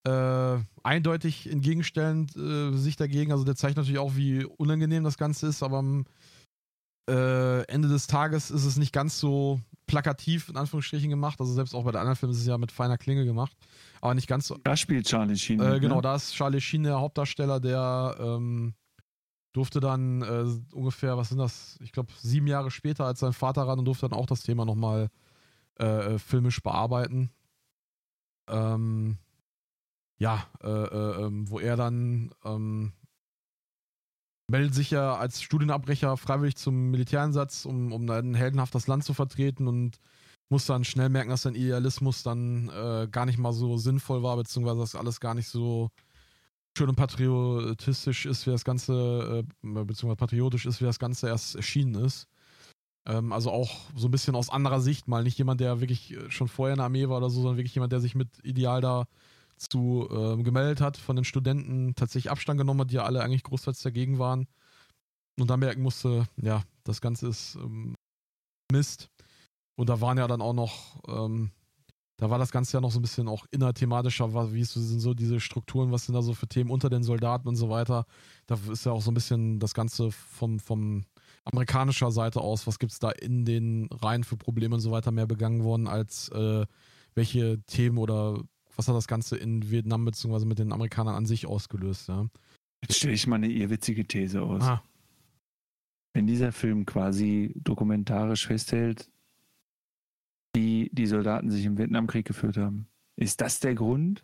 äh, eindeutig entgegenstellend äh, sich dagegen. Also der zeigt natürlich auch, wie unangenehm das Ganze ist, aber am äh, Ende des Tages ist es nicht ganz so plakativ in Anführungsstrichen gemacht. Also selbst auch bei der anderen Filmen ist es ja mit feiner Klinge gemacht, aber nicht ganz so. Da spielt Charlie Sheen. Äh, genau, ne? da ist Charlie Sheen der Hauptdarsteller, der ähm, durfte dann äh, ungefähr, was sind das? Ich glaube sieben Jahre später als sein Vater ran und durfte dann auch das Thema nochmal äh, filmisch bearbeiten. Ähm, ja, äh, äh, ähm, wo er dann ähm, meldet sich ja als Studienabbrecher freiwillig zum Militäreinsatz, um, um dann heldenhaft das Land zu vertreten und muss dann schnell merken, dass sein Idealismus dann äh, gar nicht mal so sinnvoll war, beziehungsweise dass alles gar nicht so schön und patriotistisch ist, wie das Ganze, äh, beziehungsweise patriotisch ist, wie das Ganze erst erschienen ist. Ähm, also auch so ein bisschen aus anderer Sicht, mal nicht jemand, der wirklich schon vorher in der Armee war oder so, sondern wirklich jemand, der sich mit Ideal da zu äh, gemeldet hat, von den Studenten tatsächlich Abstand genommen hat, die ja alle eigentlich großteils dagegen waren. Und dann merken musste, ja, das Ganze ist ähm, Mist. Und da waren ja dann auch noch, ähm, da war das Ganze ja noch so ein bisschen auch innerthematischer, wie sind so diese Strukturen, was sind da so für Themen unter den Soldaten und so weiter. Da ist ja auch so ein bisschen das Ganze vom, vom amerikanischer Seite aus, was gibt es da in den Reihen für Probleme und so weiter mehr begangen worden, als äh, welche Themen oder was hat das Ganze in Vietnam bzw. mit den Amerikanern an sich ausgelöst, ja. Jetzt stelle ich mal eine irrwitzige These aus. Ah. Wenn dieser Film quasi dokumentarisch festhält, wie die Soldaten sich im Vietnamkrieg geführt haben, ist das der Grund,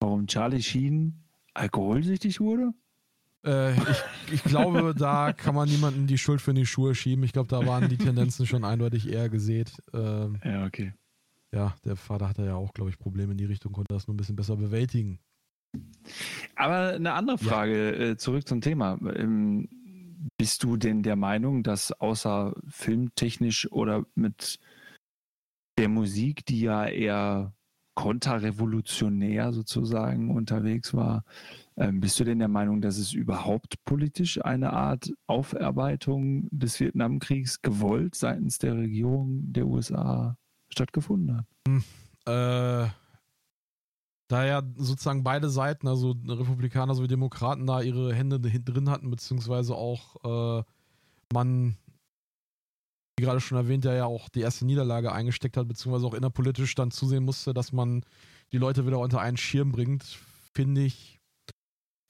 warum Charlie Sheen alkoholsüchtig wurde? Äh, ich, ich glaube, da kann man niemanden die Schuld für die Schuhe schieben. Ich glaube, da waren die Tendenzen schon eindeutig eher gesät. Ähm, Ja, okay. Ja, der Vater hatte ja auch, glaube ich, Probleme in die Richtung, konnte das nur ein bisschen besser bewältigen. Aber eine andere Ja. Frage, äh, zurück zum Thema. Ähm, bist du denn der Meinung, dass außer filmtechnisch oder mit der Musik, die ja eher konterrevolutionär sozusagen unterwegs war, ähm, bist du denn der Meinung, dass es überhaupt politisch eine Art Aufarbeitung des Vietnamkriegs gewollt seitens der Regierung der USA stattgefunden hat? Äh, da ja sozusagen beide Seiten, also Republikaner sowie Demokraten, da ihre Hände drin hatten, beziehungsweise auch äh, man, wie gerade schon erwähnt, ja auch die erste Niederlage eingesteckt hat, beziehungsweise auch innerpolitisch dann zusehen musste, dass man die Leute wieder unter einen Schirm bringt, finde ich,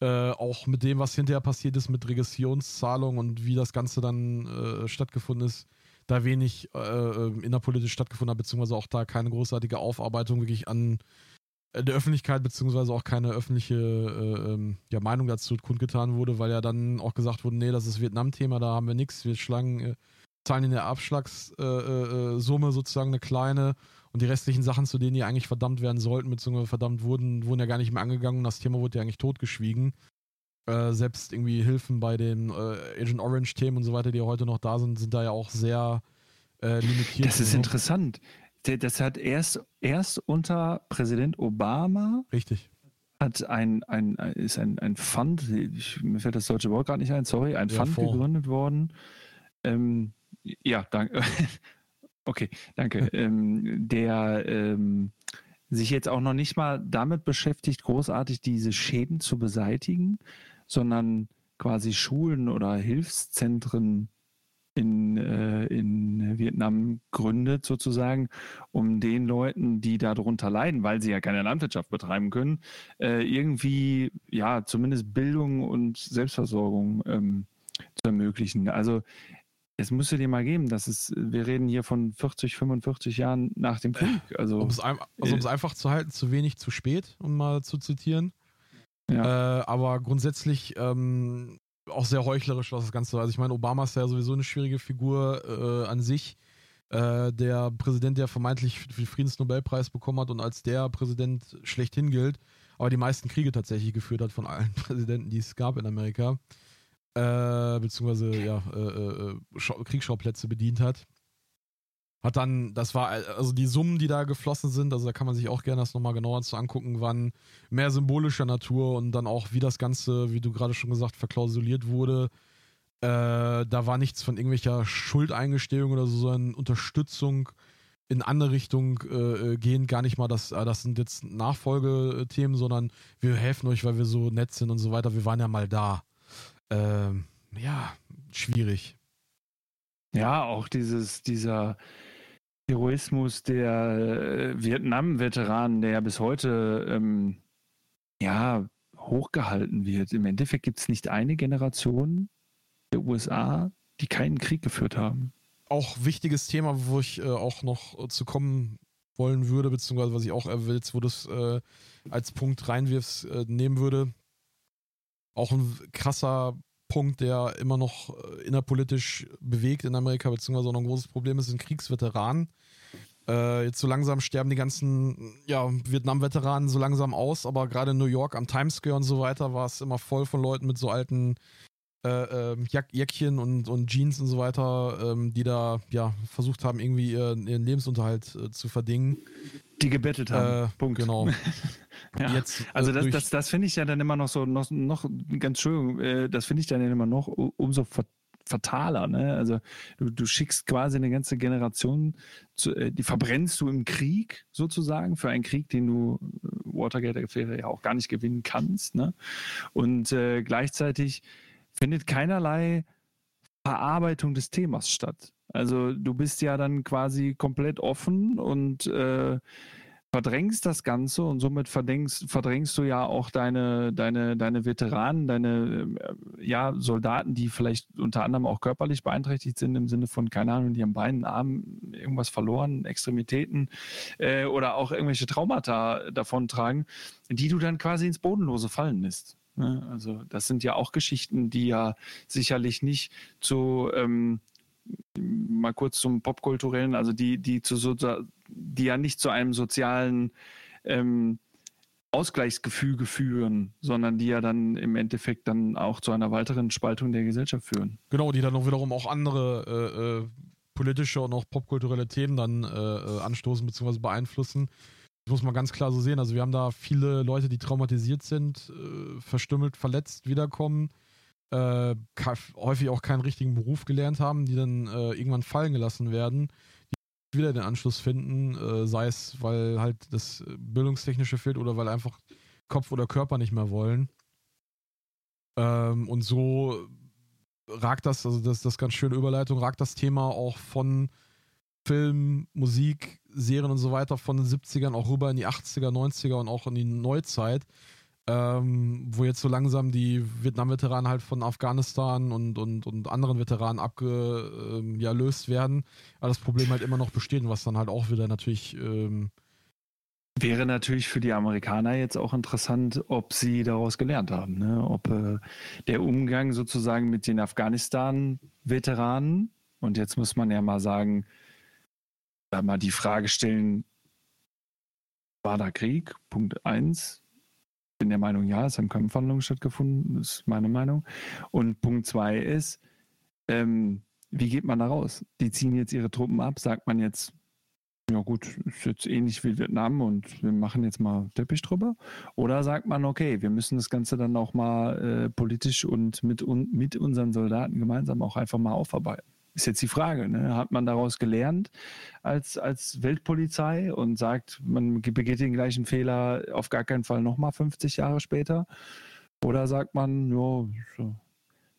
äh, auch mit dem, was hinterher passiert ist, mit Regressionszahlungen und wie das Ganze dann äh, stattgefunden ist, da wenig äh, äh, innerpolitisch stattgefunden hat, beziehungsweise auch da keine großartige Aufarbeitung wirklich an äh, der Öffentlichkeit, beziehungsweise auch keine öffentliche äh, ähm, ja, Meinung dazu kundgetan wurde, weil ja dann auch gesagt wurde, nee, das ist Vietnam-Thema, da haben wir nichts, wir schlagen, äh, zahlen in der Abschlagssumme äh, äh, sozusagen eine kleine und die restlichen Sachen, zu denen die eigentlich verdammt werden sollten, beziehungsweise verdammt wurden, wurden ja gar nicht mehr angegangen und das Thema wurde ja eigentlich totgeschwiegen. Äh, selbst irgendwie Hilfen bei den äh, Agent Orange-Themen und so weiter, die heute noch da sind, sind da ja auch sehr äh, limitiert. Das ist Also, interessant. Das hat erst, erst unter Präsident Obama Richtig. hat ein, ein, ist ein, ein Fund, ich, mir fällt das deutsche Wort gerade nicht ein, sorry, ein Ja, Fund Fonds. gegründet worden. Ähm, ja, danke. [LAUGHS] okay, danke. [LAUGHS] ähm, der ähm, sich jetzt auch noch nicht mal damit beschäftigt, großartig diese Schäden zu beseitigen, sondern quasi Schulen oder Hilfszentren in, äh, in Vietnam gründet, sozusagen, um den Leuten, die darunter leiden, weil sie ja keine Landwirtschaft betreiben können, äh, irgendwie, ja, zumindest Bildung und Selbstversorgung ähm, zu ermöglichen. Also, es müsste dir mal geben, dass es, wir reden hier von 40, 45 Jahren nach dem Krieg. Also, Um es ein, also um's einfach zu halten, zu wenig, zu spät, um mal zu zitieren. Ja. Äh, aber grundsätzlich ähm, auch sehr heuchlerisch, was das Ganze. Also ich meine, Obama ist ja sowieso eine schwierige Figur äh, an sich. Äh, der Präsident, der vermeintlich den Friedensnobelpreis bekommen hat und als der Präsident schlechthin gilt, aber die meisten Kriege tatsächlich geführt hat von allen [LAUGHS] Präsidenten, die es gab in Amerika. Äh, beziehungsweise ja, äh, äh, Schau- Kriegsschauplätze bedient hat. Hat dann, das war, also die Summen, die da geflossen sind, also da kann man sich auch gerne das nochmal genauer zu angucken, waren mehr symbolischer Natur und dann auch, wie das Ganze, wie du gerade schon gesagt, verklausuliert wurde. Äh, da war nichts von irgendwelcher Schuldeingestehung oder so, sondern Unterstützung in andere Richtung äh, gehen, gar nicht mal, das, das sind jetzt Nachfolgethemen, sondern wir helfen euch, weil wir so nett sind und so weiter. Wir waren ja mal da. Ähm, ja, schwierig. Ja, auch dieses, dieser Heroismus der Vietnam-Veteranen, der ja bis heute ähm, ja, hochgehalten wird. Im Endeffekt gibt es nicht eine Generation der USA, die keinen Krieg geführt haben. Auch wichtiges Thema, wo ich äh, auch noch äh, zu kommen wollen würde, beziehungsweise was ich auch erwähnt, wo du es äh, als Punkt reinwirfst, äh, nehmen würde. Auch ein krasser Punkt, der immer noch äh, innerpolitisch bewegt in Amerika, beziehungsweise auch noch ein großes Problem ist, sind Kriegsveteranen. Äh, jetzt so langsam sterben die ganzen ja, Vietnam-Veteranen so langsam aus, aber gerade in New York am Times Square und so weiter war es immer voll von Leuten mit so alten äh, äh, Jack Jäckchen und, und Jeans und so weiter, ähm, die da ja versucht haben, irgendwie ihren, ihren Lebensunterhalt äh, zu verdingen. Die gebettet haben. Äh, Punkt. Genau. [LAUGHS] ja. Jetzt, äh, also das, das, das finde ich ja dann immer noch so, noch, noch ganz schön, äh, das finde ich dann immer noch umso fataler. Ne? Also du, du schickst quasi eine ganze Generation, zu, äh, die verbrennst du im Krieg sozusagen, für einen Krieg, den du äh, Watergate-Affäre ja auch gar nicht gewinnen kannst. Ne? Und äh, gleichzeitig findet keinerlei Verarbeitung des Themas statt. Also du bist ja dann quasi komplett offen und äh, verdrängst das Ganze und somit verdrängst, verdrängst du ja auch deine, deine, deine Veteranen, deine äh, ja, Soldaten, die vielleicht unter anderem auch körperlich beeinträchtigt sind, im Sinne von, keine Ahnung, die haben Beinen, Armen, irgendwas verloren, Extremitäten äh, oder auch irgendwelche Traumata davontragen, die du dann quasi ins Bodenlose fallen lässt. Ne? Also das sind ja auch Geschichten, die ja sicherlich nicht zu ähm, mal kurz zum Popkulturellen, also die, die zu so, die ja nicht zu einem sozialen ähm, Ausgleichsgefüge führen, sondern die ja dann im Endeffekt dann auch zu einer weiteren Spaltung der Gesellschaft führen. Genau, die dann auch wiederum auch andere äh, äh, politische und auch popkulturelle Themen dann äh, äh anstoßen bzw. beeinflussen. Das muss man ganz klar so sehen. Also wir haben da viele Leute, die traumatisiert sind, äh, verstümmelt, verletzt, wiederkommen äh, häufig auch keinen richtigen Beruf gelernt haben, die dann äh, irgendwann fallen gelassen werden, die wieder den Anschluss finden, äh, sei es, weil halt das Bildungstechnische fehlt oder weil einfach Kopf oder Körper nicht mehr wollen. Ähm, und so ragt das, also das, das ganz schöne Überleitung, ragt das Thema auch von Film, Musik, Serien und so weiter von den 70ern auch rüber in die 80er, 90er und auch in die Neuzeit ähm, wo jetzt so langsam die Vietnam-Veteranen halt von Afghanistan und, und, und anderen Veteranen abgelöst ähm, werden, aber das Problem halt immer noch besteht, was dann halt auch wieder natürlich ähm, Wäre natürlich für die Amerikaner jetzt auch interessant, ob sie daraus gelernt haben, ne? ob äh, der Umgang sozusagen mit den Afghanistan-Veteranen, und jetzt muss man ja mal sagen, da mal die Frage stellen, war da Krieg? Punkt eins bin der Meinung, ja, es haben Kampfhandlungen stattgefunden, ist meine Meinung. Und Punkt zwei ist, ähm, wie geht man da raus? Die ziehen jetzt ihre Truppen ab, sagt man jetzt, ja gut, ist jetzt ähnlich wie Vietnam und wir machen jetzt mal Teppich drüber. Oder sagt man, okay, wir müssen das Ganze dann auch mal äh, politisch und mit, un mit unseren Soldaten gemeinsam auch einfach mal aufarbeiten. Ist jetzt die Frage, ne? hat man daraus gelernt als, als Weltpolizei und sagt, man begeht den gleichen Fehler auf gar keinen Fall nochmal 50 Jahre später? Oder sagt man, ja, so,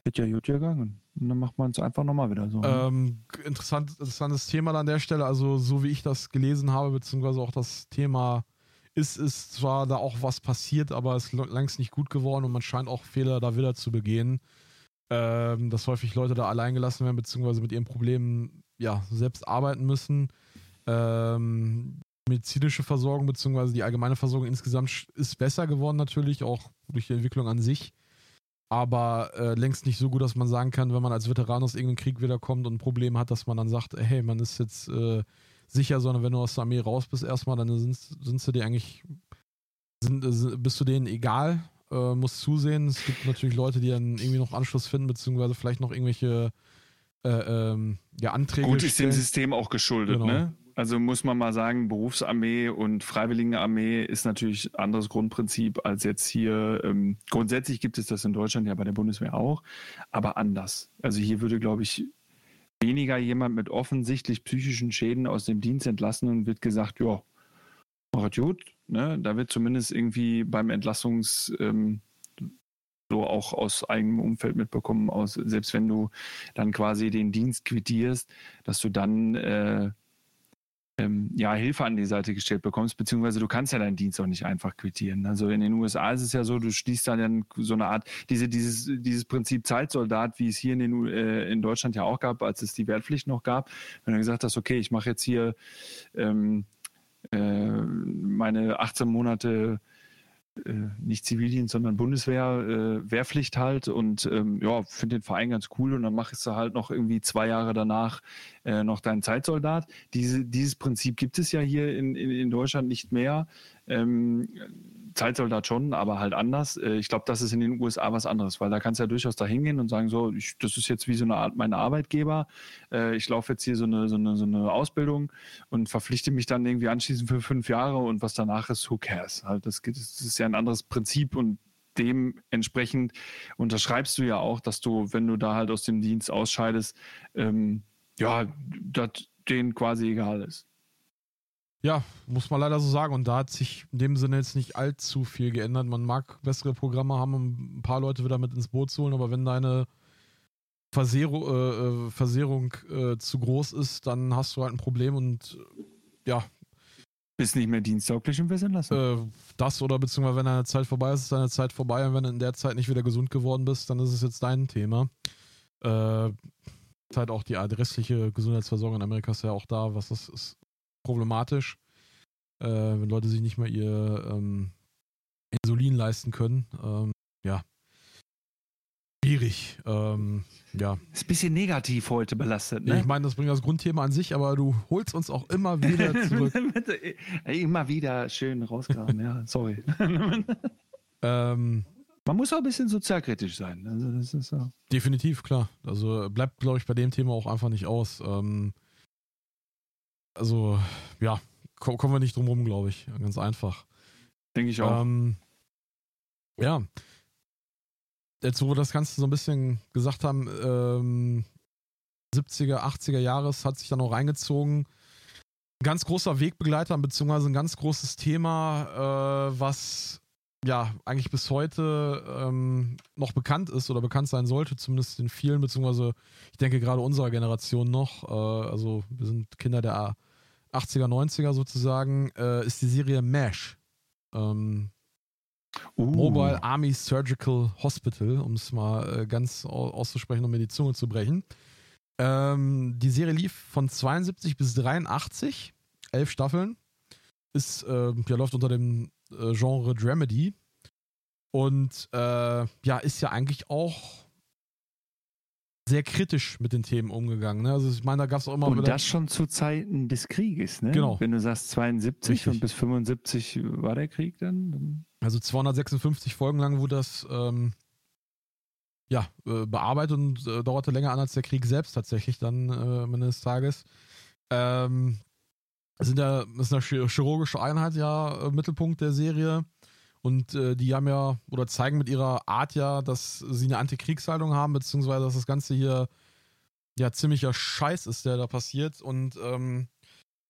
wird ja gut gegangen. Und dann macht man es einfach nochmal wieder so. Ne? Ähm, interessant, interessantes Thema an der Stelle. Also, so wie ich das gelesen habe, beziehungsweise auch das Thema ist, ist zwar da auch was passiert, aber es ist längst nicht gut geworden und man scheint auch Fehler da wieder zu begehen ähm, dass häufig Leute da allein gelassen werden, beziehungsweise mit ihren Problemen ja, selbst arbeiten müssen. Ähm, medizinische Versorgung, beziehungsweise die allgemeine Versorgung insgesamt ist besser geworden, natürlich, auch durch die Entwicklung an sich. Aber äh, längst nicht so gut, dass man sagen kann, wenn man als Veteran aus irgendeinem Krieg wiederkommt und ein Problem hat, dass man dann sagt, hey, man ist jetzt äh, sicher, sondern wenn du aus der Armee raus bist erstmal, dann sind, sind dir eigentlich, sind, bist du denen egal, äh, muss zusehen. Es gibt natürlich Leute, die dann irgendwie noch Anschluss finden, beziehungsweise vielleicht noch irgendwelche äh, ähm, ja, Anträge. Gut, ist dem System auch geschuldet, genau. ne? Also muss man mal sagen, Berufsarmee und Freiwilligenarmee ist natürlich ein anderes Grundprinzip als jetzt hier. Ähm, grundsätzlich gibt es das in Deutschland ja bei der Bundeswehr auch, aber anders. Also hier würde, glaube ich, weniger jemand mit offensichtlich psychischen Schäden aus dem Dienst entlassen und wird gesagt, ja, mach gut. Ne? Da wird zumindest irgendwie beim Entlassungs ähm, so auch aus eigenem Umfeld mitbekommen, aus, selbst wenn du dann quasi den Dienst quittierst, dass du dann äh, ähm, ja, Hilfe an die Seite gestellt bekommst, beziehungsweise du kannst ja deinen Dienst auch nicht einfach quittieren. Also in den USA ist es ja so, du schließt dann so eine Art, diese, dieses, dieses Prinzip Zeitsoldat, wie es hier in, den, äh, in Deutschland ja auch gab, als es die Wehrpflicht noch gab, wenn du gesagt hast, okay, ich mache jetzt hier ähm, äh, meine 18 Monate äh, nicht Zivildienst, sondern Bundeswehr, äh, Wehrpflicht halt und ähm, ja, finde den Verein ganz cool und dann machst du halt noch irgendwie zwei Jahre danach äh, noch deinen Zeitsoldat. Diese, dieses Prinzip gibt es ja hier in, in, in Deutschland nicht mehr. Ähm, Zeitsoldat schon, aber halt anders. Äh, ich glaube, das ist in den USA was anderes, weil da kannst du ja durchaus da hingehen und sagen, so, ich, das ist jetzt wie so eine Art mein Arbeitgeber. Äh, ich laufe jetzt hier so eine, so, eine, so eine Ausbildung und verpflichte mich dann irgendwie anschließend für fünf Jahre und was danach ist, who cares? Halt, das, das ist ja ein anderes Prinzip und dementsprechend unterschreibst du ja auch, dass du, wenn du da halt aus dem Dienst ausscheidest, ähm, ja, das denen quasi egal ist. Ja, muss man leider so sagen. Und da hat sich in dem Sinne jetzt nicht allzu viel geändert. Man mag bessere Programme haben, um ein paar Leute wieder mit ins Boot zu holen, aber wenn deine Versehrung, äh, äh, Versehrung äh, zu groß ist, dann hast du halt ein Problem und äh, ja. Bist nicht mehr diensttauglich und wirst entlassen. Äh, das oder beziehungsweise wenn deine Zeit vorbei ist, ist deine Zeit vorbei und wenn du in der Zeit nicht wieder gesund geworden bist, dann ist es jetzt dein Thema. Äh, halt auch die restliche Gesundheitsversorgung in Amerika ist ja auch da, was das ist problematisch, äh, wenn Leute sich nicht mehr ihr ähm, Insulin leisten können. Ähm, ja. Schwierig. Ähm, ja. Ist ein bisschen negativ heute belastet, ne? Ich meine, das bringt das Grundthema an sich, aber du holst uns auch immer [LAUGHS] wieder zurück. [LAUGHS] immer wieder schön rausgraben, ja, sorry. [LAUGHS] ähm, man muss auch ein bisschen sozialkritisch sein. Also das ist so. Definitiv, klar. Also bleibt, glaube ich, bei dem Thema auch einfach nicht aus. Ähm, also, ja, kommen wir nicht drum rum, glaube ich. Ganz einfach. Denke ich auch. Ähm, ja. Jetzt, wo wir das Ganze so ein bisschen gesagt haben, ähm, 70er, 80er Jahres hat sich dann auch reingezogen. Ein ganz großer Wegbegleiter, beziehungsweise ein ganz großes Thema, äh, was ja eigentlich bis heute ähm, noch bekannt ist oder bekannt sein sollte, zumindest in vielen, beziehungsweise ich denke gerade unserer Generation noch. Äh, also wir sind Kinder der 80er, 90er sozusagen, äh, ist die Serie MASH. Ähm, uh. Mobile Army Surgical Hospital, um es mal äh, ganz auszusprechen, um mir die Zunge zu brechen. Ähm, die Serie lief von 72 bis 83, elf Staffeln. Ist, äh, ja, läuft unter dem äh, Genre Dramedy. Und äh, ja, ist ja eigentlich auch sehr kritisch mit den Themen umgegangen. Ne? Also ich meine, da gab es auch immer Und das schon zu Zeiten des Krieges, ne? Genau. Wenn du sagst 72 Richtig. und bis 75 war der Krieg dann? dann... Also 256 Folgen lang wurde das ähm, ja, äh, bearbeitet und äh, dauerte länger an als der Krieg selbst tatsächlich dann äh, am Ende des Tages. Ähm, sind ja, ist eine chirurgische Einheit ja äh, Mittelpunkt der Serie. Und äh, die haben ja oder zeigen mit ihrer Art ja, dass sie eine Antikriegshaltung haben, beziehungsweise dass das Ganze hier ja ziemlicher Scheiß ist, der da passiert. Und ähm,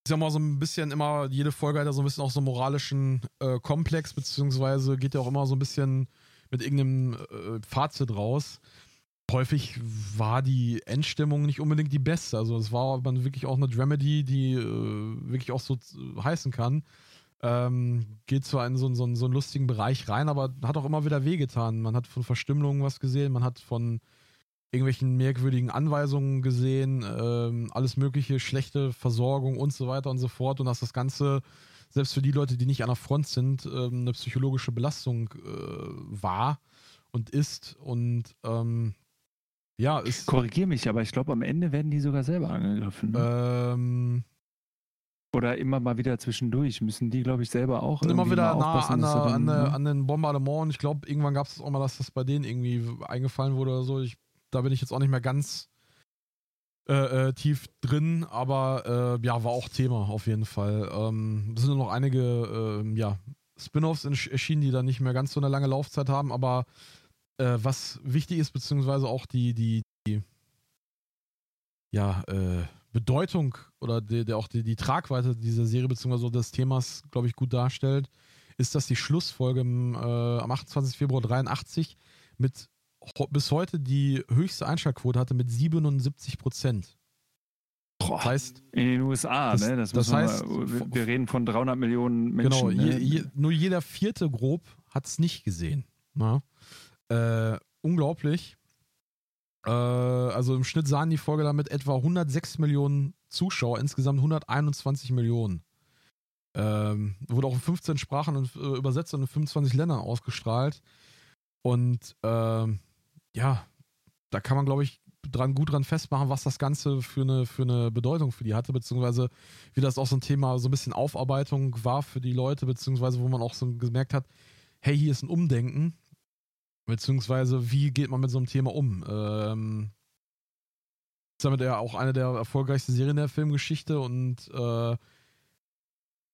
ist ja mal so ein bisschen immer, jede Folge hat ja so ein bisschen auch so einen moralischen äh, Komplex, beziehungsweise geht ja auch immer so ein bisschen mit irgendeinem äh, Fazit raus. Häufig war die Endstimmung nicht unbedingt die beste. Also es war aber wirklich auch eine Dramedy, die äh, wirklich auch so äh, heißen kann. Ähm, geht zwar in so, so, so einen lustigen Bereich rein, aber hat auch immer wieder wehgetan. Man hat von Verstümmelungen was gesehen, man hat von irgendwelchen merkwürdigen Anweisungen gesehen, ähm, alles mögliche, schlechte Versorgung und so weiter und so fort. Und dass das Ganze, selbst für die Leute, die nicht an der Front sind, ähm, eine psychologische Belastung äh, war und ist. Und ähm, ja, ist. Korrigiere mich, aber ich glaube, am Ende werden die sogar selber angegriffen. Ne? Ähm, oder immer mal wieder zwischendurch müssen die, glaube ich, selber auch. Immer wieder nah an, der, an, der, an, den Bombardement. Ich glaube, irgendwann gab es auch mal, dass das bei denen irgendwie eingefallen wurde oder so. Ich, da bin ich jetzt auch nicht mehr ganz äh, äh, tief drin, aber äh, ja, war auch Thema auf jeden Fall. Ähm, es sind noch einige ähm, ja, Spin-offs erschienen, die dann nicht mehr ganz so eine lange Laufzeit haben, aber äh, was wichtig ist, beziehungsweise auch die, die, die ja, äh, Bedeutung oder der, der auch die, die, Tragweite dieser Serie bzw. des Themas, glaube ich, gut darstellt, ist, dass die Schlussfolge im, äh, am 28. Februar 83 mit bis heute die höchste Einschaltquote hatte mit 77 Prozent. Das heißt, in den USA, das, ne? Das, das heißt, mal, wir reden von 300 Millionen Menschen. Genau, ne? je, nur jeder vierte grob hat es nicht gesehen. Ne? Äh, unglaublich. Äh, also im Schnitt sahen die Folge damit etwa 106 Millionen Zuschauer, insgesamt 121 Millionen. Ähm, wurde auch in 15 Sprachen und, äh, übersetzt und in 25 Ländern ausgestrahlt. Und ähm, ja, da kann man, glaube ich, dran, gut dran festmachen, was das Ganze für eine, für eine Bedeutung für die hatte, beziehungsweise wie das auch so ein Thema, so ein bisschen Aufarbeitung war für die Leute, beziehungsweise wo man auch so gemerkt hat, hey, hier ist ein Umdenken, beziehungsweise wie geht man mit so einem Thema um. Ähm, ist damit ja auch eine der erfolgreichsten Serien der Filmgeschichte und äh,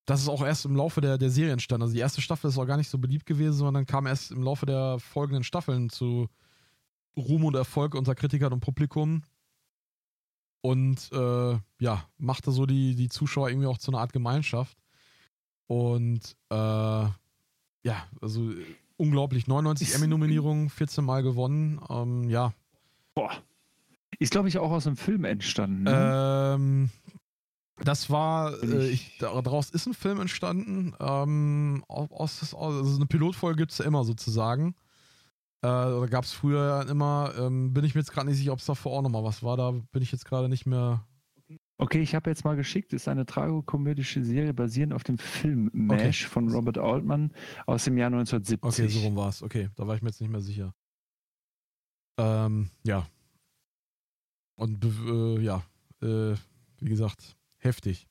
das ist auch erst im Laufe der, der Serie entstanden. Also die erste Staffel ist auch gar nicht so beliebt gewesen, sondern kam erst im Laufe der folgenden Staffeln zu Ruhm und Erfolg unter Kritikern und Publikum. Und äh, ja, machte so die, die Zuschauer irgendwie auch zu einer Art Gemeinschaft. Und äh, ja, also unglaublich. 99 Emmy-Nominierungen, 14 Mal gewonnen. Ähm, ja. Boah. Ist, glaube ich, auch aus einem Film entstanden. Ne? Ähm, das war, äh, ich, daraus ist ein Film entstanden. Ähm, aus, also eine Pilotfolge gibt es ja immer sozusagen. Äh, da gab es früher immer, ähm, bin ich mir jetzt gerade nicht sicher, ob es davor auch nochmal was war. Da bin ich jetzt gerade nicht mehr. Okay, ich habe jetzt mal geschickt, ist eine tragokomödische Serie basierend auf dem Film MASH okay. von Robert Altman aus dem Jahr 1970. Okay, so rum war es. Okay, da war ich mir jetzt nicht mehr sicher. Ähm, ja. Und äh, ja, äh, wie gesagt, heftig.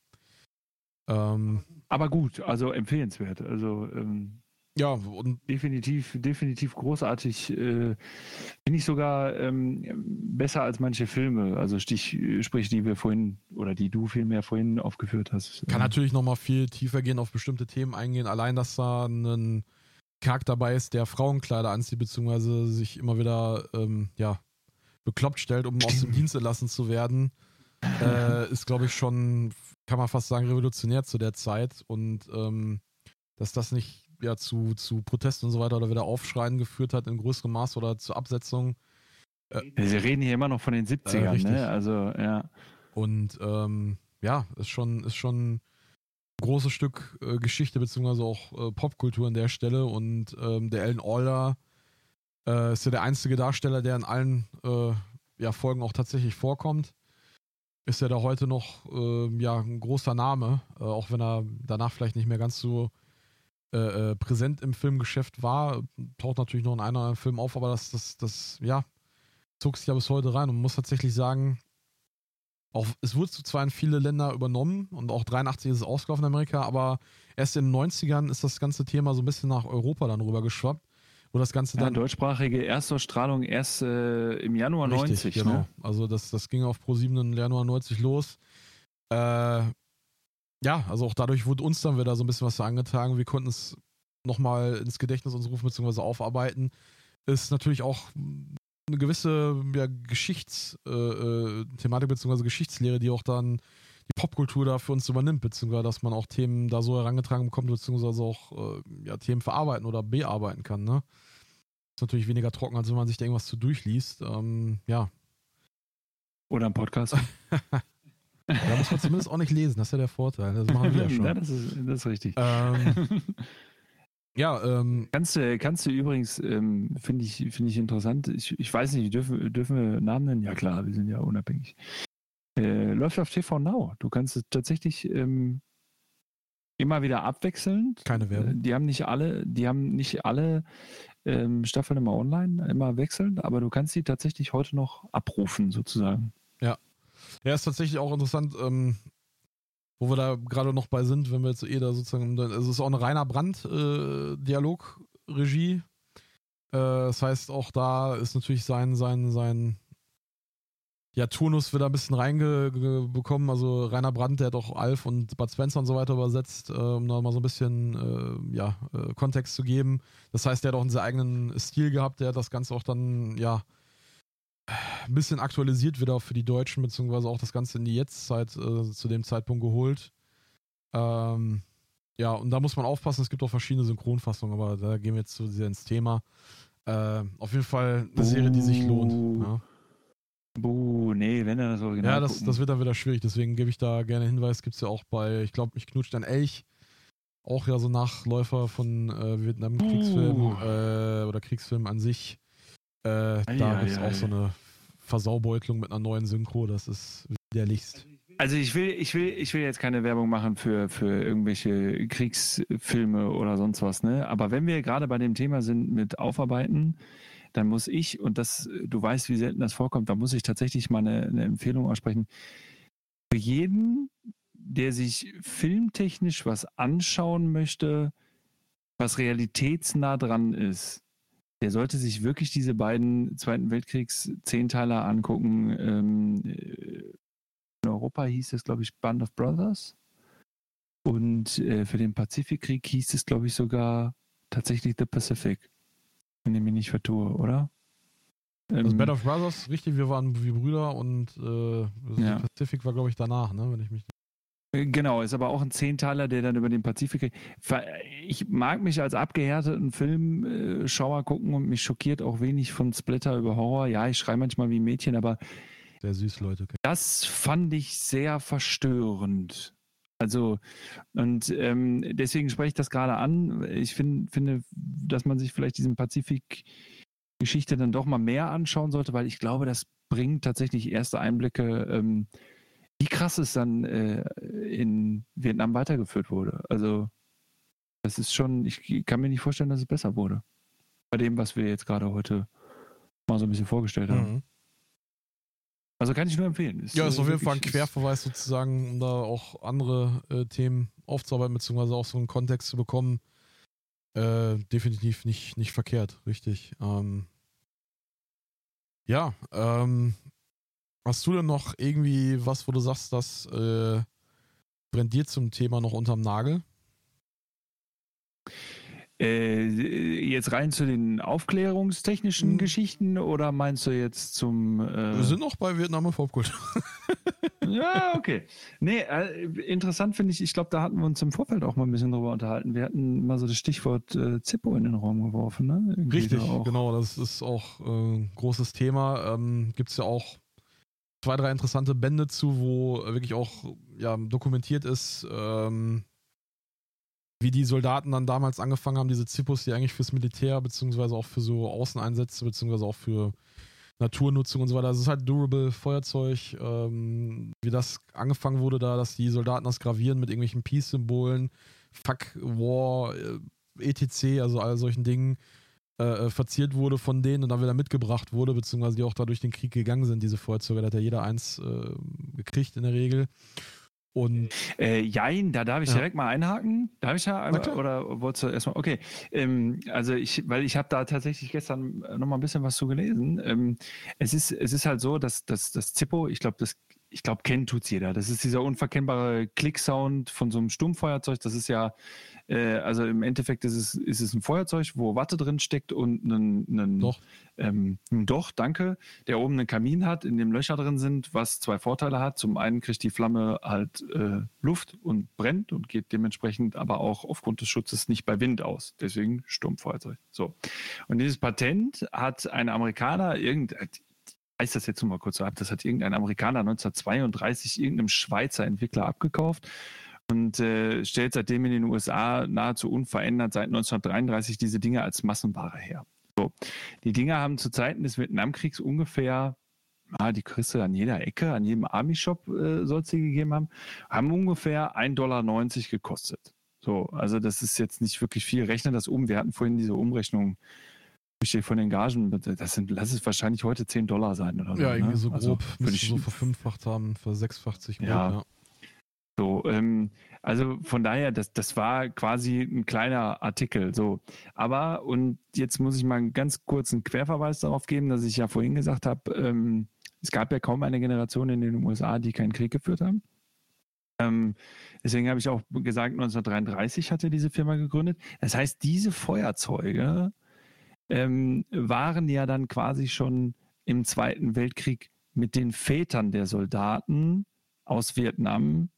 Ähm, Aber gut, also empfehlenswert. Also ähm, ja, und definitiv, definitiv großartig. Äh, Finde ich sogar ähm, besser als manche Filme. Also Stich, sprich, die wir vorhin oder die du vielmehr vorhin aufgeführt hast. Kann natürlich nochmal viel tiefer gehen, auf bestimmte Themen eingehen. Allein, dass da ein Charakter dabei ist, der Frauenkleider anzieht, beziehungsweise sich immer wieder ähm, ja, bekloppt stellt, um aus dem Dienst entlassen zu werden, äh, ist, glaube ich, schon, kann man fast sagen, revolutionär zu der Zeit. Und ähm, dass das nicht ja zu, zu Protesten und so weiter oder wieder Aufschreien geführt hat in größerem Maß oder zur Absetzung. Äh, Wir reden hier immer noch von den 70ern, äh, ne? Also, ja. Und ähm, ja, ist schon, ist schon ein großes Stück äh, Geschichte beziehungsweise auch äh, Popkultur an der Stelle. Und ähm, der Alan Alda äh, ist ja der einzige Darsteller, der in allen äh, ja, Folgen auch tatsächlich vorkommt. Ist ja da heute noch ja, ein großer Name, auch wenn er danach vielleicht nicht mehr ganz so äh, äh, präsent im Filmgeschäft war. Taucht natürlich noch in einer anderen Film auf, aber das, das, das, ja, zog sich ja bis heute rein und man muss tatsächlich sagen, auch, es wurde zwar in viele Länder übernommen und auch 83 ist es ausgelaufen in Amerika, aber erst in den 90ern ist das ganze Thema so ein bisschen nach Europa dann rüber geschwappt. Wo das Ganze dann. Ja, deutschsprachige Erstausstrahlung erst äh, im Januar richtig, 90. Genau. Ne? Also das, das ging auf Pro 7 im Januar 90 los. Äh, ja, also auch dadurch wurde uns dann wieder so ein bisschen was angetragen. Wir konnten es nochmal ins Gedächtnis uns rufen bzw. aufarbeiten. Ist natürlich auch eine gewisse ja, Geschichtsthematik äh, äh bzw. Geschichtslehre, die auch dann die Popkultur da für uns übernimmt, beziehungsweise dass man auch Themen da so herangetragen bekommt, beziehungsweise auch äh, ja, Themen verarbeiten oder bearbeiten kann. Ne? Ist natürlich weniger trocken, als wenn man sich da irgendwas zu durchliest. Ähm, ja. Oder ein Podcast. [LAUGHS] Da muss man zumindest auch nicht lesen, das ist ja der Vorteil. Das machen wir ja schon. [LAUGHS] Ja, das ist, das ist richtig. Ähm, [LAUGHS] ja, ähm, kannst du, kannst du übrigens, ähm, finde ich, finde ich interessant. Ich, ich weiß nicht, dürfen, dürfen wir Namen nennen? Ja klar, wir sind ja unabhängig. Äh, läuft auf TV Now. Du kannst es tatsächlich ähm, immer wieder abwechselnd. Keine Werbung. Die haben nicht alle, die haben nicht alle ähm, Staffeln immer online, immer wechselnd, aber du kannst sie tatsächlich heute noch abrufen, sozusagen. Ja, ist tatsächlich auch interessant, ähm, wo wir da gerade noch bei sind, wenn wir jetzt eh da sozusagen, also es ist auch eine reiner Brand-Dialog-Regie. Äh, äh, das heißt, auch da ist natürlich sein, sein, sein, ja, Turnus wird da ein bisschen reingekommen. Also Rainer Brandt, der hat auch Alf und Bud Spencer und so weiter übersetzt, äh, um da mal so ein bisschen äh, ja, äh, Kontext zu geben. Das heißt, der hat auch einen sehr eigenen Stil gehabt, der hat das Ganze auch dann, ja, ein bisschen aktualisiert wieder für die Deutschen, beziehungsweise auch das Ganze in die Jetztzeit äh, zu dem Zeitpunkt geholt. Ähm, ja, und da muss man aufpassen, es gibt auch verschiedene Synchronfassungen, aber da gehen wir jetzt zu sehr ins Thema. Äh, auf jeden Fall eine Serie, die sich lohnt. Ja. Buh, nee, wenn er das Original Ja, das, das wird dann wieder schwierig, deswegen gebe ich da gerne Hinweis. Gibt es ja auch bei, ich glaube, ich knutscht ein Elch. Auch ja so Nachläufer von äh, Vietnam-Kriegsfilm Uh. äh, oder Kriegsfilm an sich. Äh, Ei, da ei, gibt es ei. auch so eine Versaubeutlung mit einer neuen Synchro. Das ist widerlichst. Also ich will, ich will, ich will jetzt keine Werbung machen für, für irgendwelche Kriegsfilme oder sonst was, ne? Aber wenn wir gerade bei dem Thema sind mit Aufarbeiten, dann muss ich, und das, du weißt, wie selten das vorkommt, da muss ich tatsächlich mal eine, eine Empfehlung aussprechen. Für jeden, der sich filmtechnisch was anschauen möchte, was realitätsnah dran ist, der sollte sich wirklich diese beiden Zweiten Weltkriegs-Zehnteiler angucken. Ähm, äh, in Europa hieß es, glaube ich, Band of Brothers. Und äh, für den Pazifikkrieg hieß es, glaube ich, sogar tatsächlich The Pacific. Wenn ich mich nicht vertue, oder? Also Ähm, Band of Brothers, richtig, wir waren wie Brüder und äh, Ja. Pacific war, glaube ich, danach, ne? Wenn ich mich Genau, ist aber auch ein Zehnteiler, der dann über den Pazifik. Ich mag mich als abgehärteten Filmschauer gucken und mich schockiert auch wenig von Splitter über Horror. Ja, ich schreie manchmal wie ein Mädchen, aber sehr süß, Leute. das fand ich sehr verstörend. Also, und ähm, deswegen spreche ich das gerade an. Ich find, finde, dass man sich vielleicht diesen Pazifik-Geschichte dann doch mal mehr anschauen sollte, weil ich glaube, das bringt tatsächlich erste Einblicke, ähm, wie krass es dann äh, in Vietnam weitergeführt wurde. Also, das ist schon, ich kann mir nicht vorstellen, dass es besser wurde. Bei dem, was wir jetzt gerade heute mal so ein bisschen vorgestellt haben. Mhm. Also kann ich nur empfehlen. Ja, ist äh, auf jeden Fall ein Querverweis sozusagen, um da auch andere äh, Themen aufzuarbeiten, beziehungsweise auch so einen Kontext zu bekommen. Äh, definitiv nicht, nicht verkehrt, richtig. Ähm, ja, ähm, hast du denn noch irgendwie was, wo du sagst, das äh, brennt dir zum Thema noch unterm Nagel? Äh, jetzt rein zu den aufklärungstechnischen Mhm. Geschichten oder meinst du jetzt zum. Äh, Wir sind noch bei Vietnam und Popkultur. [LAUGHS] ja, okay. Nee, äh, interessant finde ich, ich glaube, da hatten wir uns im Vorfeld auch mal ein bisschen drüber unterhalten. Wir hatten mal so das Stichwort äh, Zippo in den Raum geworfen, ne? Irgendwie Richtig, da genau, das ist auch äh, ein großes Thema. Ähm, Gibt es ja auch zwei, drei interessante Bände zu, wo wirklich auch ja, dokumentiert ist, ähm, wie die Soldaten dann damals angefangen haben, diese Zippos, die eigentlich fürs Militär, beziehungsweise auch für so Außeneinsätze, beziehungsweise auch für Naturnutzung und so weiter. Das ist halt Durable Feuerzeug, ähm, wie das angefangen wurde da, dass die Soldaten das gravieren mit irgendwelchen Peace-Symbolen, Fuck, War, äh, etc., also all solchen Dingen äh, äh, verziert wurde von denen und dann wieder mitgebracht wurde, beziehungsweise die auch da durch den Krieg gegangen sind, diese Feuerzeuge. Da hat ja jeder eins äh, gekriegt in der Regel. Und Äh, jein, da darf ich Ja. direkt mal einhaken. Darf ich da einmal, oder wolltest du erstmal? Okay, ähm, also ich, weil ich habe da tatsächlich gestern noch mal ein bisschen was zu gelesen. Ähm, es ist, es ist halt so, dass dass das Zippo, ich glaube, das, ich glaube, kennen tut's jeder. Das ist dieser unverkennbare Klicksound von so einem Stummfeuerzeug. Das ist ja, äh, also im Endeffekt ist es, ist es ein Feuerzeug, wo Watte drin steckt und ein, ein, Doch. ähm, ein Doch, danke, der oben einen Kamin hat, in dem Löcher drin sind, was zwei Vorteile hat. Zum einen kriegt die Flamme halt äh, Luft und brennt und geht dementsprechend aber auch aufgrund des Schutzes nicht bei Wind aus. Deswegen Sturmfeuerzeug. So. Und dieses Patent hat ein Amerikaner, irgend, weiß das jetzt nur mal kurz so ab, das hat irgendein Amerikaner 1932 irgendeinem Schweizer Entwickler abgekauft und äh, stellt seitdem in den USA nahezu unverändert seit 1933 diese Dinge als Massenware her. So. Die Dinger haben zu Zeiten des Vietnamkriegs ungefähr, ah, die kriegst du an jeder Ecke, an jedem Army-Shop äh, soll es die gegeben haben, haben ungefähr 1,90 Dollar gekostet. So, also das ist jetzt nicht wirklich viel. Rechne das um. Wir hatten vorhin diese Umrechnung von den Gagen. Das sind, lass es wahrscheinlich heute 10 Dollar sein oder so. ja, irgendwie ne? so Also, grob, würde müsste ich so verfünffacht haben, versechsfacht sich Ja. ja. So, ähm, also von daher, das, das war quasi ein kleiner Artikel. So, aber und jetzt muss ich mal einen ganz kurzen Querverweis darauf geben, dass ich ja vorhin gesagt habe, ähm, es gab ja kaum eine Generation in den USA, die keinen Krieg geführt haben. Ähm, deswegen habe ich auch gesagt, 1933 hatte diese Firma gegründet. Das heißt, diese Feuerzeuge ähm, waren ja dann quasi schon im Zweiten Weltkrieg mit den Vätern der Soldaten aus Vietnam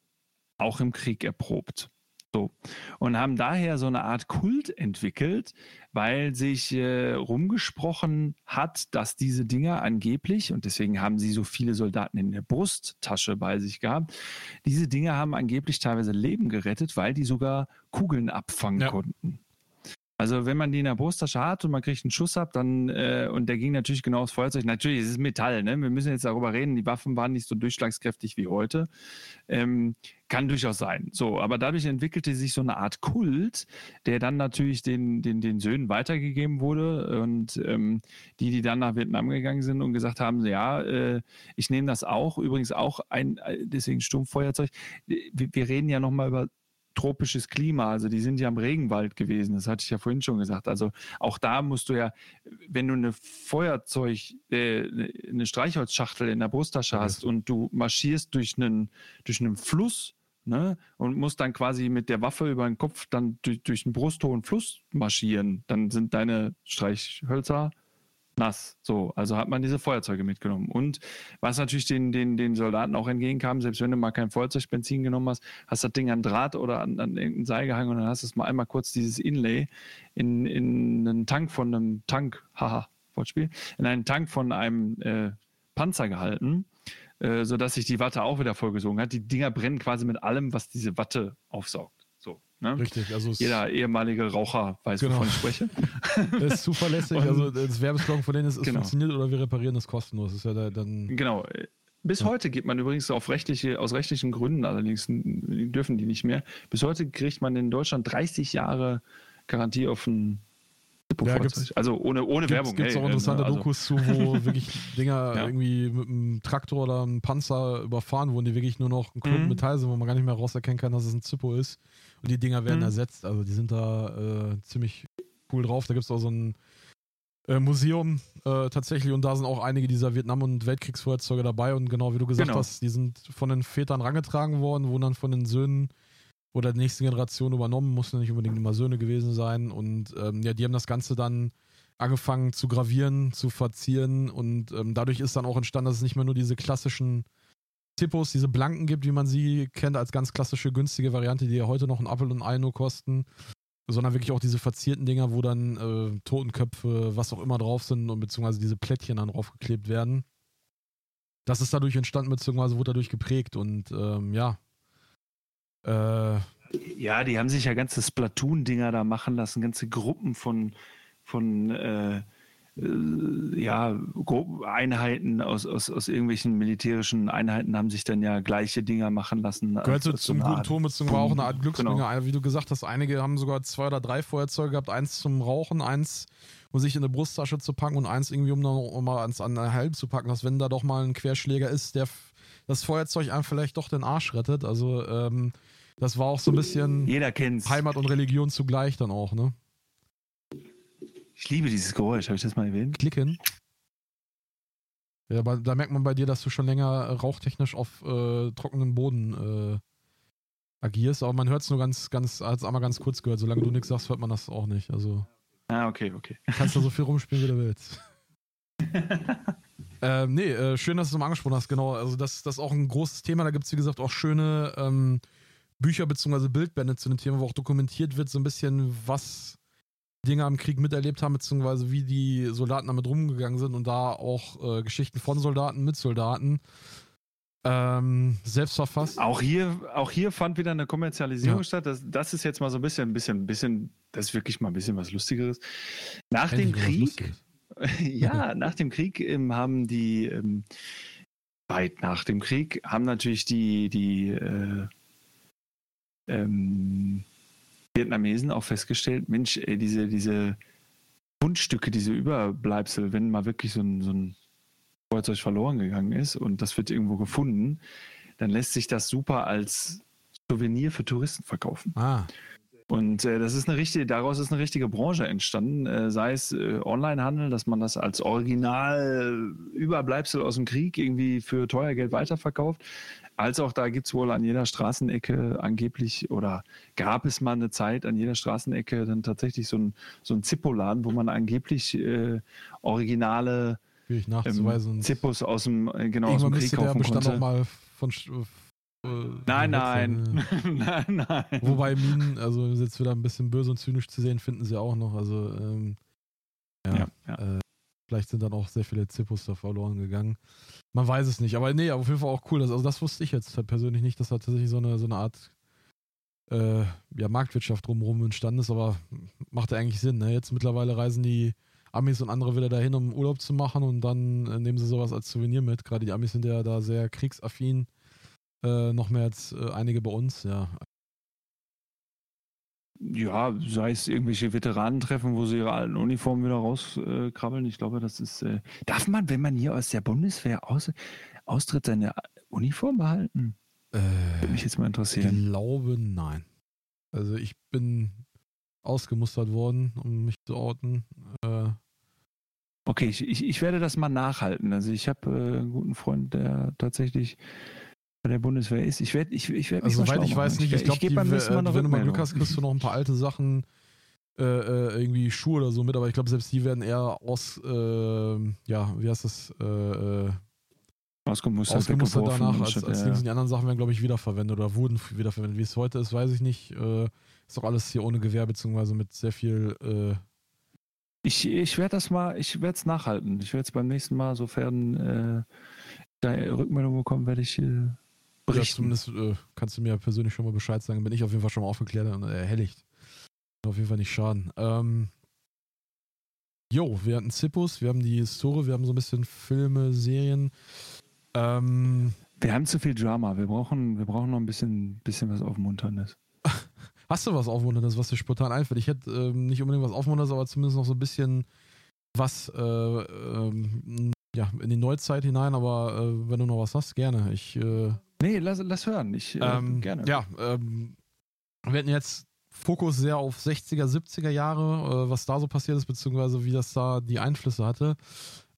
auch im Krieg erprobt. So. Und haben daher so eine Art Kult entwickelt, weil sich äh, rumgesprochen hat, dass diese Dinger angeblich, und deswegen haben sie so viele Soldaten in der Brusttasche bei sich gehabt, diese Dinger haben angeblich teilweise Leben gerettet, weil die sogar Kugeln abfangen ja. konnten. Also wenn man die in der Brusttasche hat und man kriegt einen Schuss ab, dann äh, und der ging natürlich genau aufs Feuerzeug. Natürlich, es ist Metall, ne? Wir müssen jetzt darüber reden. Die Waffen waren nicht so durchschlagskräftig wie heute. Ähm, kann durchaus sein. So, aber dadurch entwickelte sich so eine Art Kult, der dann natürlich den, den, den Söhnen weitergegeben wurde und ähm, die, die dann nach Vietnam gegangen sind und gesagt haben, ja, äh, ich nehme das auch. Übrigens auch ein, äh, deswegen Sturmfeuerzeug. Wir, wir reden ja nochmal über tropisches Klima. Also die sind ja im Regenwald gewesen. Das hatte ich ja vorhin schon gesagt. Also auch da musst du ja, wenn du eine Feuerzeug, äh, eine Streichholzschachtel in der Brusttasche hast und du marschierst durch einen, durch einen Fluss, Ne? Und musst dann quasi mit der Waffe über den Kopf dann durch, durch einen brusthohen Fluss marschieren. Dann sind deine Streichhölzer nass. So, also hat man diese Feuerzeuge mitgenommen. Und was natürlich den, den, den Soldaten auch entgegenkam, selbst wenn du mal kein Feuerzeugbenzin genommen hast, hast das Ding an Draht oder an, an irgendein Seil gehangen und dann hast du es mal einmal kurz dieses Inlay in, in einen Tank von einem Tank, haha, Wortspiel, in einen Tank von einem äh, Panzer gehalten, äh, sodass sich die Watte auch wieder vollgesogen hat. Die Dinger brennen quasi mit allem, was diese Watte aufsaugt. Ne? Richtig, also jeder ehemalige Raucher weiß, genau. wovon ich spreche. [LAUGHS] das ist zuverlässig, Und, also das Werbeslogan von denen ist, es genau. funktioniert oder wir reparieren das kostenlos. ist ja da, dann. Genau. Bis ja. heute geht man übrigens auf rechtliche, aus rechtlichen Gründen, allerdings dürfen die nicht mehr. Bis heute kriegt man in Deutschland 30 Jahre Garantie auf ein ja, also ohne, ohne gibt's, Werbung. Gibt es auch interessante also. Dokus zu, wo [LAUGHS] wirklich Dinger ja. irgendwie mit einem Traktor oder einem Panzer überfahren wurden, die wirklich nur noch ein Klumpen mhm. Metall sind, wo man gar nicht mehr rauserkennen kann, dass es ein Zippo ist. Und die Dinger werden mhm. ersetzt. Also die sind da äh, ziemlich cool drauf. Da gibt es auch so ein äh, Museum äh, tatsächlich und da sind auch einige dieser Vietnam- und Weltkriegsfeuerzeuge dabei. Und genau wie du gesagt genau. hast, die sind von den Vätern rangetragen worden, wurden dann von den Söhnen oder der nächsten Generation übernommen, mussten nicht unbedingt immer Söhne gewesen sein. Und ähm, ja, die haben das Ganze dann angefangen zu gravieren, zu verzieren und ähm, dadurch ist dann auch entstanden, dass es nicht mehr nur diese klassischen Tippos, diese blanken gibt, wie man sie kennt, als ganz klassische günstige Variante, die ja heute noch ein Apfel und ein Ei nur kosten, sondern wirklich auch diese verzierten Dinger, wo dann äh, Totenköpfe, was auch immer drauf sind und beziehungsweise diese Plättchen dann draufgeklebt werden. Das ist dadurch entstanden, beziehungsweise wurde dadurch geprägt und ähm, ja. Äh, ja, die haben sich ja ganze Splatoon-Dinger da machen lassen, ganze Gruppen von, von äh, ja, Einheiten aus, aus, aus irgendwelchen militärischen Einheiten haben sich dann ja gleiche Dinger machen lassen. Gehört also zum guten Ton, beziehungsweise war auch eine Art Glücksbringer. Genau. Wie du gesagt hast, einige haben sogar zwei oder drei Feuerzeuge gehabt. Eins zum Rauchen, eins um sich in eine Brusttasche zu packen und eins irgendwie, um, dann, um mal ans, an den Helm zu packen, dass wenn da doch mal ein Querschläger ist, der das Feuerzeug einem vielleicht doch den Arsch rettet. Also ähm, das war auch so ein bisschen Jeder kennt's. Heimat und Religion zugleich dann auch, ne? Ich liebe dieses Geräusch, habe ich das mal erwähnt? Klicken. Ja, aber da merkt man bei dir, dass du schon länger rauchtechnisch auf äh, trockenem Boden äh, agierst, aber man hört es nur ganz, ganz, als einmal ganz kurz gehört. Solange du nichts sagst, hört man das auch nicht. Also. Ah, okay, okay. Kannst du so viel rumspielen, wie du willst. [LAUGHS] ähm, nee, äh, schön, dass du es mal angesprochen hast, genau. Also, das, das ist auch ein großes Thema. Da gibt es, wie gesagt, auch schöne ähm, Bücher bzw. Bildbände zu dem Thema, wo auch dokumentiert wird, so ein bisschen, was Dinge am Krieg miterlebt haben, beziehungsweise wie die Soldaten damit rumgegangen sind und da auch äh, Geschichten von Soldaten mit Soldaten ähm, selbst verfasst. Auch hier, auch hier fand wieder eine Kommerzialisierung ja. statt. Das, das ist jetzt mal so ein bisschen, ein bisschen, bisschen, das ist wirklich mal ein bisschen was Lustigeres. Nach Endlich dem Krieg, [LAUGHS] ja, [LAUGHS] nach dem Krieg ähm, haben die, ähm, weit nach dem Krieg, haben natürlich die, die, äh, ähm, Vietnamesen auch festgestellt, Mensch, ey, diese, diese Fundstücke, diese Überbleibsel, wenn mal wirklich so ein, so ein Feuerzeug verloren gegangen ist und das wird irgendwo gefunden, dann lässt sich das super als Souvenir für Touristen verkaufen. Ah. Und äh, das ist eine richtige, daraus ist eine richtige Branche entstanden, äh, sei es äh, Onlinehandel, dass man das als Original Überbleibsel aus dem Krieg irgendwie für teuer Geld weiterverkauft, als auch da gibt es wohl an jeder Straßenecke angeblich oder gab es mal eine Zeit an jeder Straßenecke dann tatsächlich so ein, so ein Zippo-Laden, wo man angeblich äh, originale. Ähm, Zippus aus dem, äh, genau, aus dem Krieg kaufen Bestand konnte. auch mal von äh, nein, nein. [LAUGHS] nein, nein. Wobei Minen, also jetzt wieder ein bisschen böse und zynisch zu sehen, finden sie auch noch. Also ähm, ja, ja, ja. Äh, vielleicht sind dann auch sehr viele Zippus da verloren gegangen. Man weiß es nicht. Aber nee, auf jeden Fall auch cool. also das wusste ich jetzt persönlich nicht, dass da tatsächlich so eine, so eine Art äh, ja, Marktwirtschaft drumherum entstanden ist, aber macht ja eigentlich Sinn. Ne? Jetzt mittlerweile reisen die Amis und andere wieder dahin, um Urlaub zu machen und dann äh, nehmen sie sowas als Souvenir mit. Gerade die Amis sind ja da sehr kriegsaffin, äh, noch mehr als äh, einige bei uns, ja. Ja, sei es irgendwelche Veteranentreffen, wo sie ihre alten Uniformen wieder rauskrabbeln. ich glaube, das ist. Äh, darf man, wenn man hier aus der Bundeswehr aus, austritt, seine Uniform behalten? Würde mich jetzt mal interessieren. Ich glaube, nein. Also ich bin ausgemustert worden, um mich zu outen. Äh, okay, ich, ich, ich, werde das mal nachhalten. Also ich habe äh, einen guten Freund, der tatsächlich bei der Bundeswehr ist. Ich werde ich, ich werd Also soweit ich weiß nicht, ich, glaube, äh, wenn du mal Glück hast, kriegst du noch ein paar alte Sachen, äh, äh, irgendwie Schuhe oder so mit, aber ich glaube, selbst die werden eher aus, äh, ja, wie heißt das, äh, Ausgemustert, ausgemustert danach, als, als ja. die anderen Sachen werden, glaube ich, wiederverwendet oder wurden wiederverwendet. Wie es heute ist, weiß ich nicht. Äh, ist doch alles hier ohne Gewehr, beziehungsweise mit sehr viel. Äh ich ich werde das mal, ich werde es nachhalten. Ich werde es beim nächsten Mal, sofern äh, da Rückmeldung bekommen, werde ich äh, berichten. Ja, zumindest äh, kannst du mir persönlich schon mal Bescheid sagen. Bin ich auf jeden Fall schon mal aufgeklärt und erhelligt. Auf jeden Fall nicht schaden. Ähm, Jo, wir hatten Zippus, wir haben die Historie, wir haben so ein bisschen Filme, Serien. Ähm, wir haben zu viel Drama. Wir brauchen, wir brauchen noch ein bisschen, bisschen was Aufmunterndes. [LAUGHS] Hast du was Aufmunterndes, was dir spontan einfällt? Ich hätte ähm, nicht unbedingt was Aufmunterndes, aber zumindest noch so ein bisschen was äh, ähm, ja, in die Neuzeit hinein. Aber äh, wenn du noch was hast, gerne. Ich, äh, nee, lass, lass hören. Ich, äh, ähm, gerne. Ja, ähm, wir hatten jetzt Fokus sehr auf 60er, 70er Jahre, äh, was da so passiert ist, beziehungsweise wie das da die Einflüsse hatte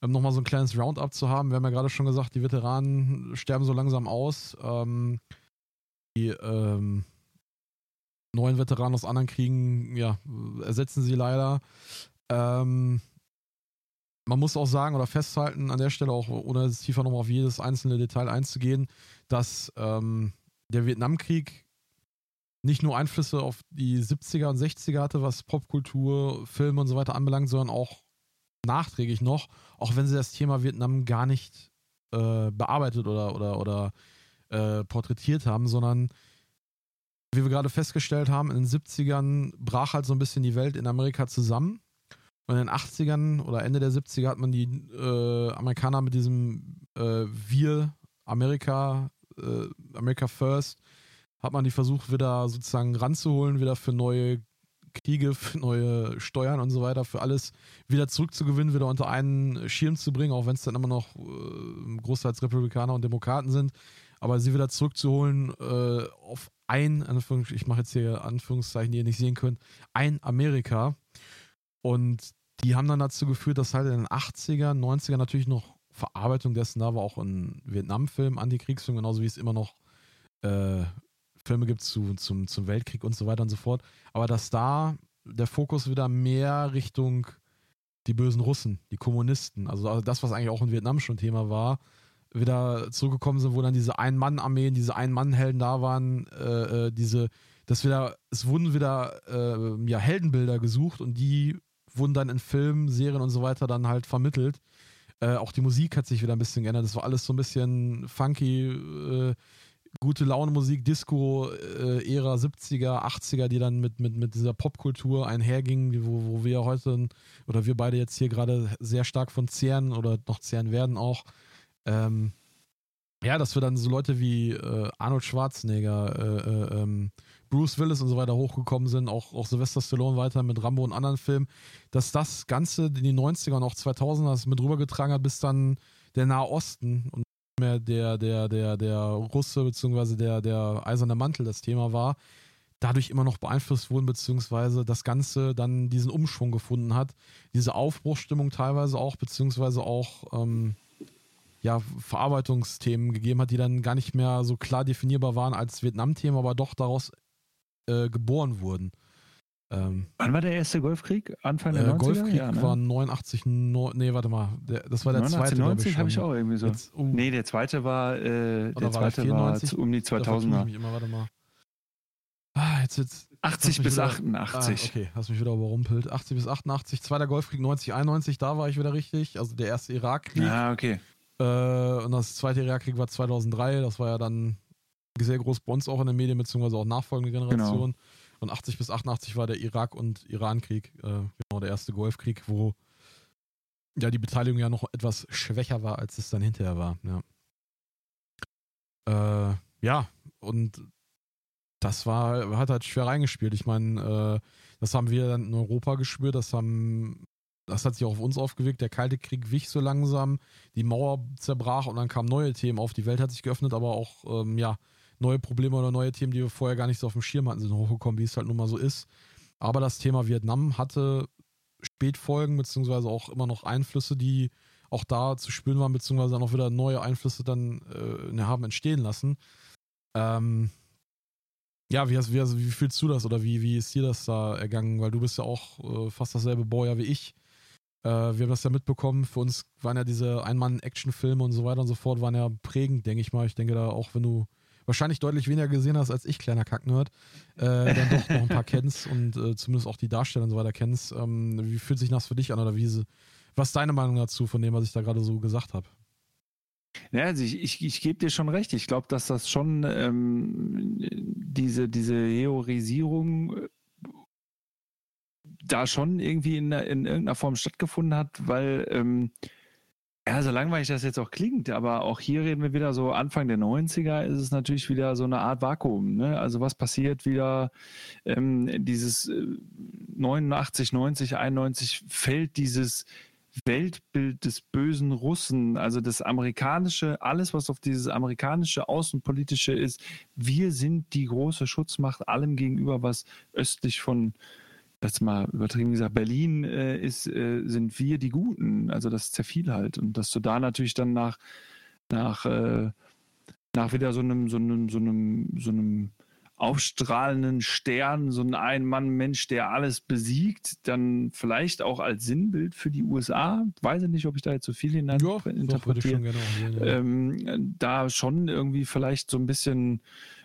ähm, nochmal so ein kleines Roundup zu haben. Wir haben ja gerade schon gesagt, die Veteranen sterben so langsam aus. Ähm, die ähm, neuen Veteranen aus anderen Kriegen, ja, ersetzen sie leider. Ähm, man muss auch sagen oder festhalten an der Stelle, auch ohne jetzt tiefer nochmal auf jedes einzelne Detail einzugehen, dass ähm, der Vietnamkrieg nicht nur Einflüsse auf die 70er und 60er hatte, was Popkultur, Filme und so weiter anbelangt, sondern auch nachträglich noch, auch wenn sie das Thema Vietnam gar nicht äh, bearbeitet oder, oder, oder äh, porträtiert haben, sondern wie wir gerade festgestellt haben, in den 70ern brach halt so ein bisschen die Welt in Amerika zusammen. Und in den 80ern oder Ende der 70er hat man die äh, Amerikaner mit diesem äh, Wir, Amerika, äh, America First, hat man die versucht, wieder sozusagen ranzuholen, wieder für neue Kriege, [LAUGHS] für neue Steuern und so weiter, für alles wieder zurückzugewinnen, wieder unter einen Schirm zu bringen, auch wenn es dann immer noch äh, großteils Republikaner und Demokraten sind, aber sie wieder zurückzuholen äh, auf ein, ich mache jetzt hier Anführungszeichen, die ihr nicht sehen könnt, ein Amerika. Und die haben dann dazu geführt, dass halt in den 80er, 90er natürlich noch Verarbeitung dessen da war, auch ein Vietnam-Film, Antikriegsfilm, genauso wie es immer noch äh, Filme gibt zu, zum, zum Weltkrieg und so weiter und so fort. Aber dass da der Fokus wieder mehr Richtung die bösen Russen, die Kommunisten, also das, was eigentlich auch in Vietnam schon Thema war, wieder zurückgekommen sind, wo dann diese Ein-Mann-Armeen, diese Ein-Mann-Helden da waren, äh, äh, diese, das wieder, es wurden wieder äh, ja, Heldenbilder gesucht und die wurden dann in Filmen, Serien und so weiter dann halt vermittelt. Äh, auch die Musik hat sich wieder ein bisschen geändert. Das war alles so ein bisschen funky, äh, gute Laune Musik, Disco, äh, Ära 70er, 80er, die dann mit, mit, mit dieser Popkultur einhergingen, wo, wo wir heute oder wir beide jetzt hier gerade sehr stark von zehren oder noch zehren werden auch. Ähm, ja, dass wir dann so Leute wie äh, Arnold Schwarzenegger, äh, ähm, Bruce Willis und so weiter hochgekommen sind, auch, auch Sylvester Stallone weiter mit Rambo und anderen Filmen, dass das Ganze in die 90er und auch 2000er mit rübergetragen hat, bis dann der Nahe Osten und mehr der, der, der, der Russe beziehungsweise der, der eiserne Mantel das Thema war, dadurch immer noch beeinflusst wurden, beziehungsweise das Ganze dann diesen Umschwung gefunden hat. Diese Aufbruchstimmung teilweise auch, beziehungsweise auch ähm, ja, Verarbeitungsthemen gegeben hat, die dann gar nicht mehr so klar definierbar waren als Vietnam-Thema, aber doch daraus äh, geboren wurden. Ähm, Wann war der erste Golfkrieg? Anfang der äh, 90er? Golfkrieg ja, ne? war 89, no, nee, warte mal, der, das war der 89, zweite. 90 habe ich auch irgendwie so. Jetzt, uh, nee, der zweite war, äh, der zweite war, war um die 2000er. Ich immer, warte mal. Ah, jetzt, jetzt, 80 bis wieder, 88. Ah, okay, hast mich wieder überrumpelt. 80 bis 88, zweiter Golfkrieg 90, 91, da war ich wieder richtig. Also der erste Irakkrieg. Ah, okay. Äh, und das zweite Irakkrieg war 2003. Das war ja dann sehr groß bei uns auch in den Medien, beziehungsweise auch nachfolgende Generation. Genau. Und 80 bis 88 war der Irak- und Iran-Krieg, äh, genau der erste Golfkrieg, wo ja die Beteiligung ja noch etwas schwächer war, als es dann hinterher war. Ja, äh, ja und das war, hat halt schwer reingespielt. Ich meine, äh, das haben wir dann in Europa gespürt, das haben, das hat sich auch auf uns aufgewirkt. Der Kalte Krieg wich so langsam, die Mauer zerbrach und dann kamen neue Themen auf. Die Welt hat sich geöffnet, aber auch, ähm, ja, neue Probleme oder neue Themen, die wir vorher gar nicht so auf dem Schirm hatten, sind hochgekommen, wie es halt nun mal so ist. Aber das Thema Vietnam hatte Spätfolgen, beziehungsweise auch immer noch Einflüsse, die auch da zu spüren waren, beziehungsweise dann auch wieder neue Einflüsse dann äh, haben entstehen lassen. Ähm, ja, wie, hast, wie, wie fühlst du das oder wie, wie ist dir das da ergangen? Weil du bist ja auch äh, fast dasselbe Baujahr wie ich. Äh, wir haben das ja mitbekommen. Für uns waren ja diese Einmann-Action-Filme und so weiter und so fort, waren ja prägend, denke ich mal. Ich denke da auch, wenn du wahrscheinlich deutlich weniger gesehen hast als ich, kleiner Kacknerd, äh, dann doch noch ein paar [LAUGHS] kennst und äh, zumindest auch die Darsteller und so weiter kennst. Ähm, wie fühlt sich das für dich an oder wie, was ist deine Meinung dazu von dem, was ich da gerade so gesagt habe? Ja, also ich, ich, ich gebe dir schon recht. Ich glaube, dass das schon ähm, diese, diese Heorisierung äh, da schon irgendwie in, in irgendeiner Form stattgefunden hat, weil ähm, ja, so langweilig das jetzt auch klingt, aber auch hier reden wir wieder so Anfang der 90er ist es natürlich wieder so eine Art Vakuum. Ne? Also was passiert wieder, ähm, dieses äh, 89, 90, 91 fällt dieses Weltbild des bösen Russen, also das amerikanische, alles was auf dieses amerikanische außenpolitische ist, wir sind die große Schutzmacht allem gegenüber, was östlich von das mal übertrieben gesagt, Berlin äh, ist, äh, sind wir die Guten. Also das zerfiel halt. Und dass du da natürlich dann nach, nach, äh, nach wieder so einem, so einem, so einem, so einem aufstrahlenden Stern, so ein Ein-Mann-Mensch, der alles besiegt, dann vielleicht auch als Sinnbild für die USA. Weiß ich nicht, ob ich da jetzt so viel hinein ja, interpretiere. Ja. ähm, da schon irgendwie vielleicht so ein bisschen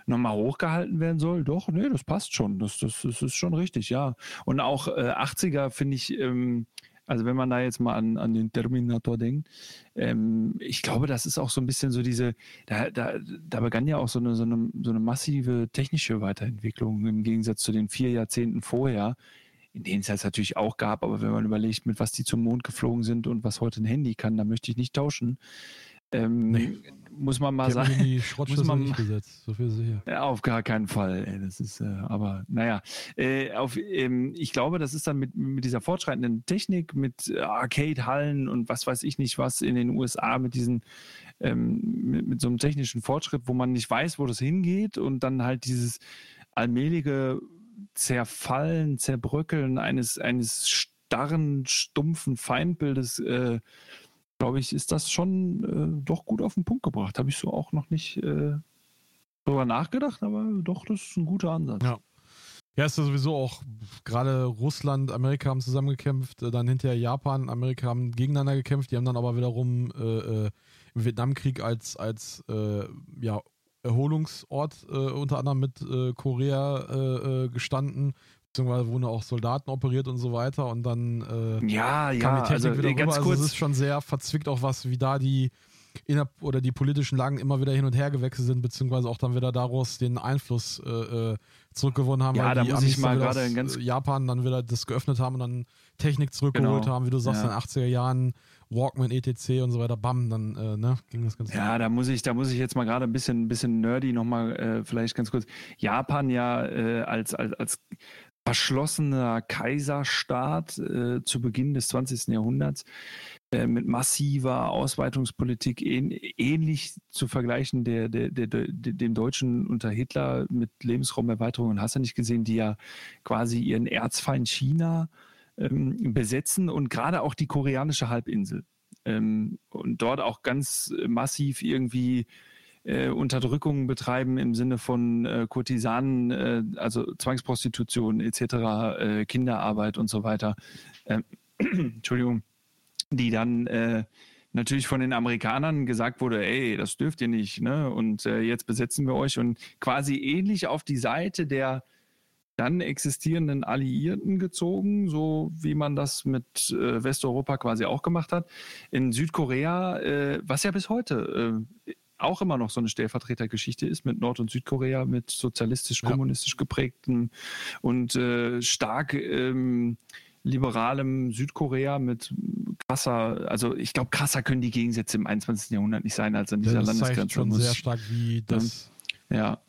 nochmal hochgehalten werden soll. Doch, nee, das passt schon. Das, das, das ist schon richtig, ja. Und auch äh, 80er finde ich, ähm, also wenn man da jetzt mal an, an den Terminator denkt, ähm, ich glaube, das ist auch so ein bisschen so diese, da, da, da begann ja auch so eine, so, eine, so eine massive technische Weiterentwicklung im Gegensatz zu den vier Jahrzehnten vorher, in denen es jetzt natürlich auch gab, aber wenn man überlegt, mit was die zum Mond geflogen sind und was heute ein Handy kann, da möchte ich nicht tauschen. Ähm, nee. Muss man mal sagen. Die muss man nicht gesetzt, so viel sicher. Ja, auf gar keinen Fall. Ey, das ist, äh, aber naja, äh, auf, ähm, ich glaube, das ist dann mit, mit dieser fortschreitenden Technik, mit Arcade-Hallen und was weiß ich nicht was in den USA, mit diesen, ähm, mit, mit so einem technischen Fortschritt, wo man nicht weiß, wo das hingeht und dann halt dieses allmähliche Zerfallen, Zerbröckeln eines, eines starren, stumpfen Feindbildes äh, glaube ich, ist das schon äh, doch gut auf den Punkt gebracht. Habe ich so auch noch nicht äh, darüber nachgedacht, aber doch, das ist ein guter Ansatz. Ja. Ja, ist ja sowieso auch, gerade Russland, Amerika haben zusammengekämpft, äh, dann hinterher Japan, Amerika haben gegeneinander gekämpft, die haben dann aber wiederum äh, äh, im Vietnamkrieg als, als äh, ja, Erholungsort äh, unter anderem mit äh, Korea gestanden, beziehungsweise wurden auch Soldaten operiert und so weiter und dann äh, ja, ja, kam die Technik also, wieder rüber. Also es ist schon sehr verzwickt auch was, wie da die inner oder die politischen Lagen immer wieder hin und her gewechselt sind, beziehungsweise auch dann wieder daraus den Einfluss äh, äh zurückgewonnen haben, ja, weil da muss Amis ich mal gerade in ganz Japan dann wieder das geöffnet haben und dann Technik zurückgeholt genau. haben, wie du sagst, ja. in den 80er Jahren, Walkman, etc. und so weiter, bam, dann äh, ne, ging das Ganze. Ja, da muss ich, da muss ich jetzt mal gerade ein bisschen, ein bisschen nerdy nochmal, äh, vielleicht ganz kurz. Japan ja äh, als, als, als verschlossener Kaiserstaat äh, zu Beginn des 20. Jahrhunderts äh, mit massiver Ausweitungspolitik ähn, ähnlich zu vergleichen der, der, der, der, dem Deutschen unter Hitler mit Lebensraumerweiterungen, hast du nicht gesehen, die ja quasi ihren Erzfeind China ähm, besetzen und gerade auch die koreanische Halbinsel. Ähm, und dort auch ganz massiv irgendwie äh, Unterdrückung betreiben im Sinne von äh, Kurtisanen, äh, also Zwangsprostitution etc., äh, Kinderarbeit und so weiter. Ähm, [CLEARS THROAT] Entschuldigung, die dann äh, natürlich von den Amerikanern gesagt wurde, ey, das dürft ihr nicht, ne? Und äh, jetzt besetzen wir euch und quasi ähnlich auf die Seite der dann existierenden Alliierten gezogen, so wie man das mit äh, Westeuropa quasi auch gemacht hat. In Südkorea, äh, was ja bis heute äh, auch immer noch so eine Stellvertretergeschichte ist mit Nord- und Südkorea, mit sozialistisch-kommunistisch geprägten und äh, stark ähm, liberalem Südkorea mit krasser, also ich glaube, krasser können die Gegensätze im 21. Jahrhundert nicht sein als an dieser ja, das Landesgrenze. zeigt schon sehr stark, wie das ja.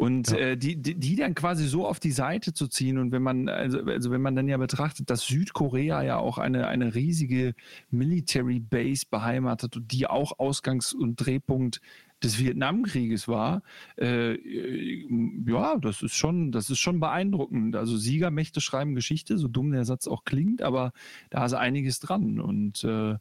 Und Ja. Äh, die, die, die dann quasi so auf die Seite zu ziehen und wenn man, also, also wenn man dann ja betrachtet, dass Südkorea ja auch eine, eine riesige Military Base beheimatet und die auch Ausgangs- und Drehpunkt des Vietnamkrieges war, äh, äh, ja, das ist schon, das ist schon beeindruckend. Also Siegermächte schreiben Geschichte, so dumm der Satz auch klingt, aber da ist einiges dran. Und äh,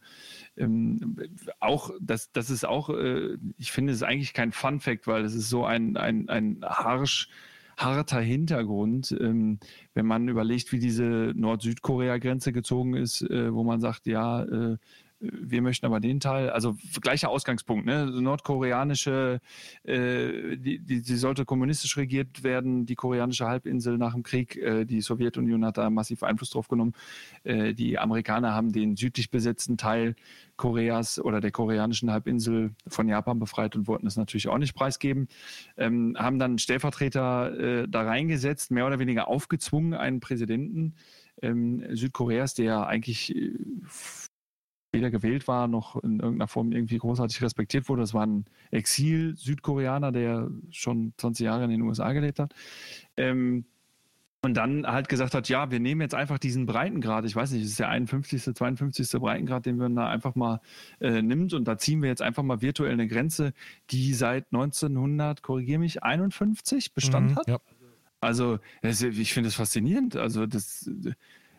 ähm, auch, das, das ist auch, äh, ich finde, es eigentlich kein Fun Fact, weil es ist so ein, ein, ein harsch, harter Hintergrund, ähm, wenn man überlegt, wie diese Nord-Südkorea-Grenze gezogen ist, äh, wo man sagt, ja, äh, wir möchten aber den Teil, also gleicher Ausgangspunkt, ne? Nordkoreanische, äh, die, die, die sollte kommunistisch regiert werden, die koreanische Halbinsel nach dem Krieg, äh, die Sowjetunion hat da massiv Einfluss drauf genommen. Äh, die Amerikaner haben den südlich besetzten Teil Koreas oder der koreanischen Halbinsel von Japan befreit und wollten es natürlich auch nicht preisgeben. Ähm, haben dann Stellvertreter äh, da reingesetzt, mehr oder weniger aufgezwungen, einen Präsidenten ähm, Südkoreas, der eigentlich äh, weder gewählt war noch in irgendeiner Form irgendwie großartig respektiert wurde. Das war ein Exil-Südkoreaner, der schon 20 Jahre in den USA gelebt hat. Ähm, und dann halt gesagt hat, ja, wir nehmen jetzt einfach diesen Breitengrad, ich weiß nicht, es ist der 51., 52. Breitengrad, den wir da einfach mal äh, nimmt und da ziehen wir jetzt einfach mal virtuell eine Grenze, die seit 1900, korrigiere mich, 51 Bestand Mhm, hat. Ja. Also, das, ich finde es faszinierend. Also, das,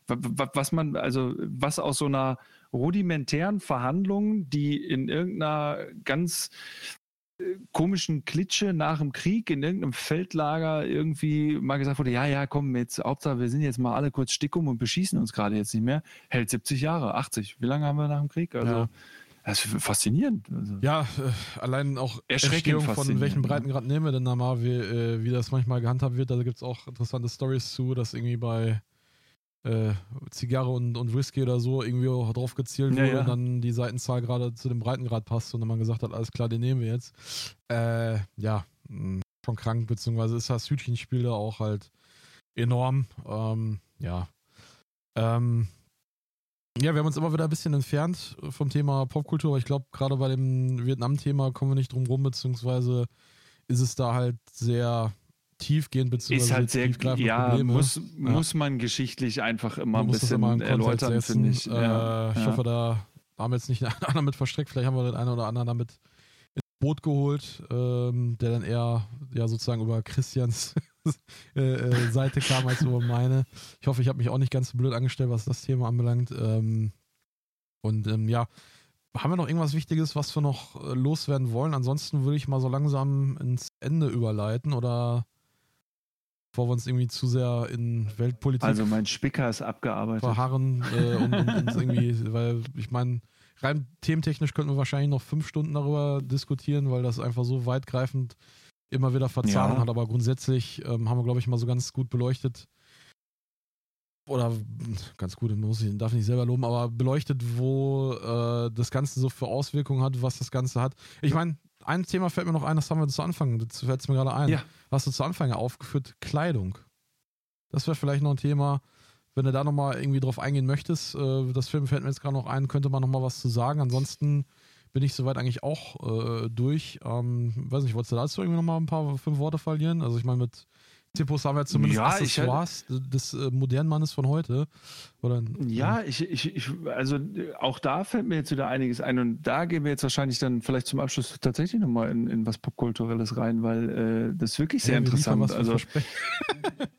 wa- was man, also, was aus so einer rudimentären Verhandlung, die in irgendeiner ganz äh, komischen Klitsche nach dem Krieg in irgendeinem Feldlager irgendwie mal gesagt wurde, ja, ja, komm, jetzt, Hauptsache, wir sind jetzt mal alle kurz stickum und beschießen uns gerade jetzt nicht mehr, hält 70 Jahre, 80. Wie lange haben wir nach dem Krieg? Also, Ja. das ist faszinierend. Also, Ja, äh, allein auch Erschreckend Entstehung von welchen ne? Breitengrad nehmen wir denn da mal, wie, äh, wie das manchmal gehandhabt wird. Da gibt es auch interessante Stories zu, dass irgendwie bei äh, Zigarre und, und Whisky oder so irgendwie auch drauf gezielt Ja, wurde ja. und dann die Seitenzahl gerade zu dem Breitengrad passt und dann man gesagt hat, alles klar, den nehmen wir jetzt. Äh, ja, mh, schon krank, beziehungsweise ist das Hütchenspiel da auch halt enorm. Ähm, ja. Ähm, ja, wir haben uns immer wieder ein bisschen entfernt vom Thema Popkultur, aber ich glaube, gerade bei dem Vietnam-Thema kommen wir nicht drum rum, beziehungsweise ist es da halt sehr tiefgehend, beziehungsweise ist halt sehr, tiefgreifende ja, Probleme. muss, muss man geschichtlich einfach immer ein bisschen immer erläutern, finde ich. Äh, Ja, ich ja. hoffe, da haben wir jetzt nicht [LAUGHS] einen anderen mit verstreckt. Vielleicht haben wir den einen oder anderen damit ins Boot geholt, ähm, der dann eher ja sozusagen über Christians [LAUGHS] äh, äh, Seite kam als über meine. Ich hoffe, ich habe mich auch nicht ganz so blöd angestellt, was das Thema anbelangt. Ähm, und ähm, ja, haben wir noch irgendwas Wichtiges, was wir noch äh, loswerden wollen? Ansonsten würde ich mal so langsam ins Ende überleiten oder bevor wir uns irgendwie zu sehr in Weltpolitik Also mein Spicker ist abgearbeitet. verharren äh, und, und, irgendwie, [LAUGHS] weil ich meine, rein thementechnisch könnten wir wahrscheinlich noch fünf Stunden darüber diskutieren, weil das einfach so weitgreifend immer wieder Verzahnung Ja. hat. Aber grundsätzlich ähm, haben wir, glaube ich, mal so ganz gut beleuchtet. Oder ganz gut, muss ich, darf ich nicht selber loben, aber beleuchtet, wo äh, das Ganze so für Auswirkungen hat, was das Ganze hat. Ich meine, ein Thema fällt mir noch ein, das haben wir zu Anfang, das fällt mir gerade ein. Ja. Hast du zu Anfang ja aufgeführt, Kleidung. Das wäre vielleicht noch ein Thema, wenn du da nochmal irgendwie drauf eingehen möchtest. Äh, das Film fällt mir jetzt gerade noch ein, könnte man nochmal was zu sagen. Ansonsten bin ich soweit eigentlich auch äh, durch. Ähm, weiß nicht, wolltest du dazu irgendwie nochmal ein paar, fünf Worte verlieren? Also ich meine, mit Tippos haben wir zumindest Ja, ich hätte- Accessoires des äh, modernen Mannes von heute. Oder, Ja, ich, ich, ich, also auch da fällt mir jetzt wieder einiges ein und da gehen wir jetzt wahrscheinlich dann vielleicht zum Abschluss tatsächlich nochmal in, in was Popkulturelles rein, weil äh, das ist wirklich sehr Ja, interessant. Also. [LAUGHS]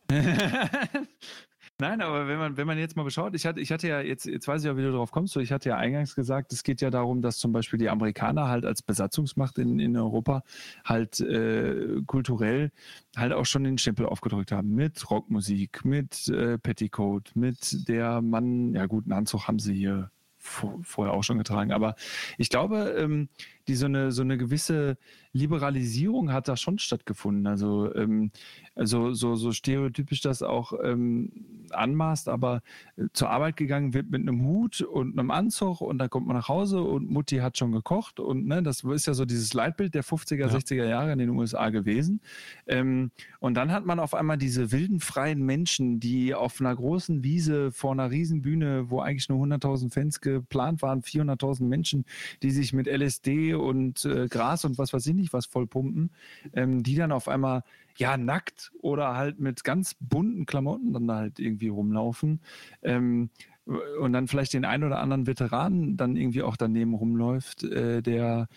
[LAUGHS] Nein, aber wenn man, wenn man jetzt mal beschaut, ich hatte, ich hatte ja, jetzt, jetzt weiß ich ja, wie du darauf kommst, ich hatte ja eingangs gesagt, es geht ja darum, dass zum Beispiel die Amerikaner halt als Besatzungsmacht in, in Europa halt äh, kulturell halt auch schon den Stempel aufgedrückt haben mit Rockmusik, mit äh, Petticoat, mit der Mann, ja gut, einen Anzug haben sie hier vorher auch schon getragen. Aber ich glaube, ähm, die so eine, so eine gewisse Liberalisierung hat da schon stattgefunden. Also, ähm, also so, so stereotypisch das auch ähm, anmaßt, aber äh, zur Arbeit gegangen wird mit einem Hut und einem Anzug und dann kommt man nach Hause und Mutti hat schon gekocht und ne, das ist ja so dieses Leitbild der 50er, ja. 60er Jahre in den USA gewesen. Ähm, und dann hat man auf einmal diese wilden, freien Menschen, die auf einer großen Wiese vor einer Riesenbühne, wo eigentlich nur 100.000 Fans geplant waren, 400.000 Menschen, die sich mit LSD und äh, Gras und was weiß ich nicht was vollpumpen, ähm, die dann auf einmal ja nackt oder halt mit ganz bunten Klamotten dann halt irgendwie rumlaufen. Ähm, und dann vielleicht den einen oder anderen Veteranen dann irgendwie auch daneben rumläuft, äh, der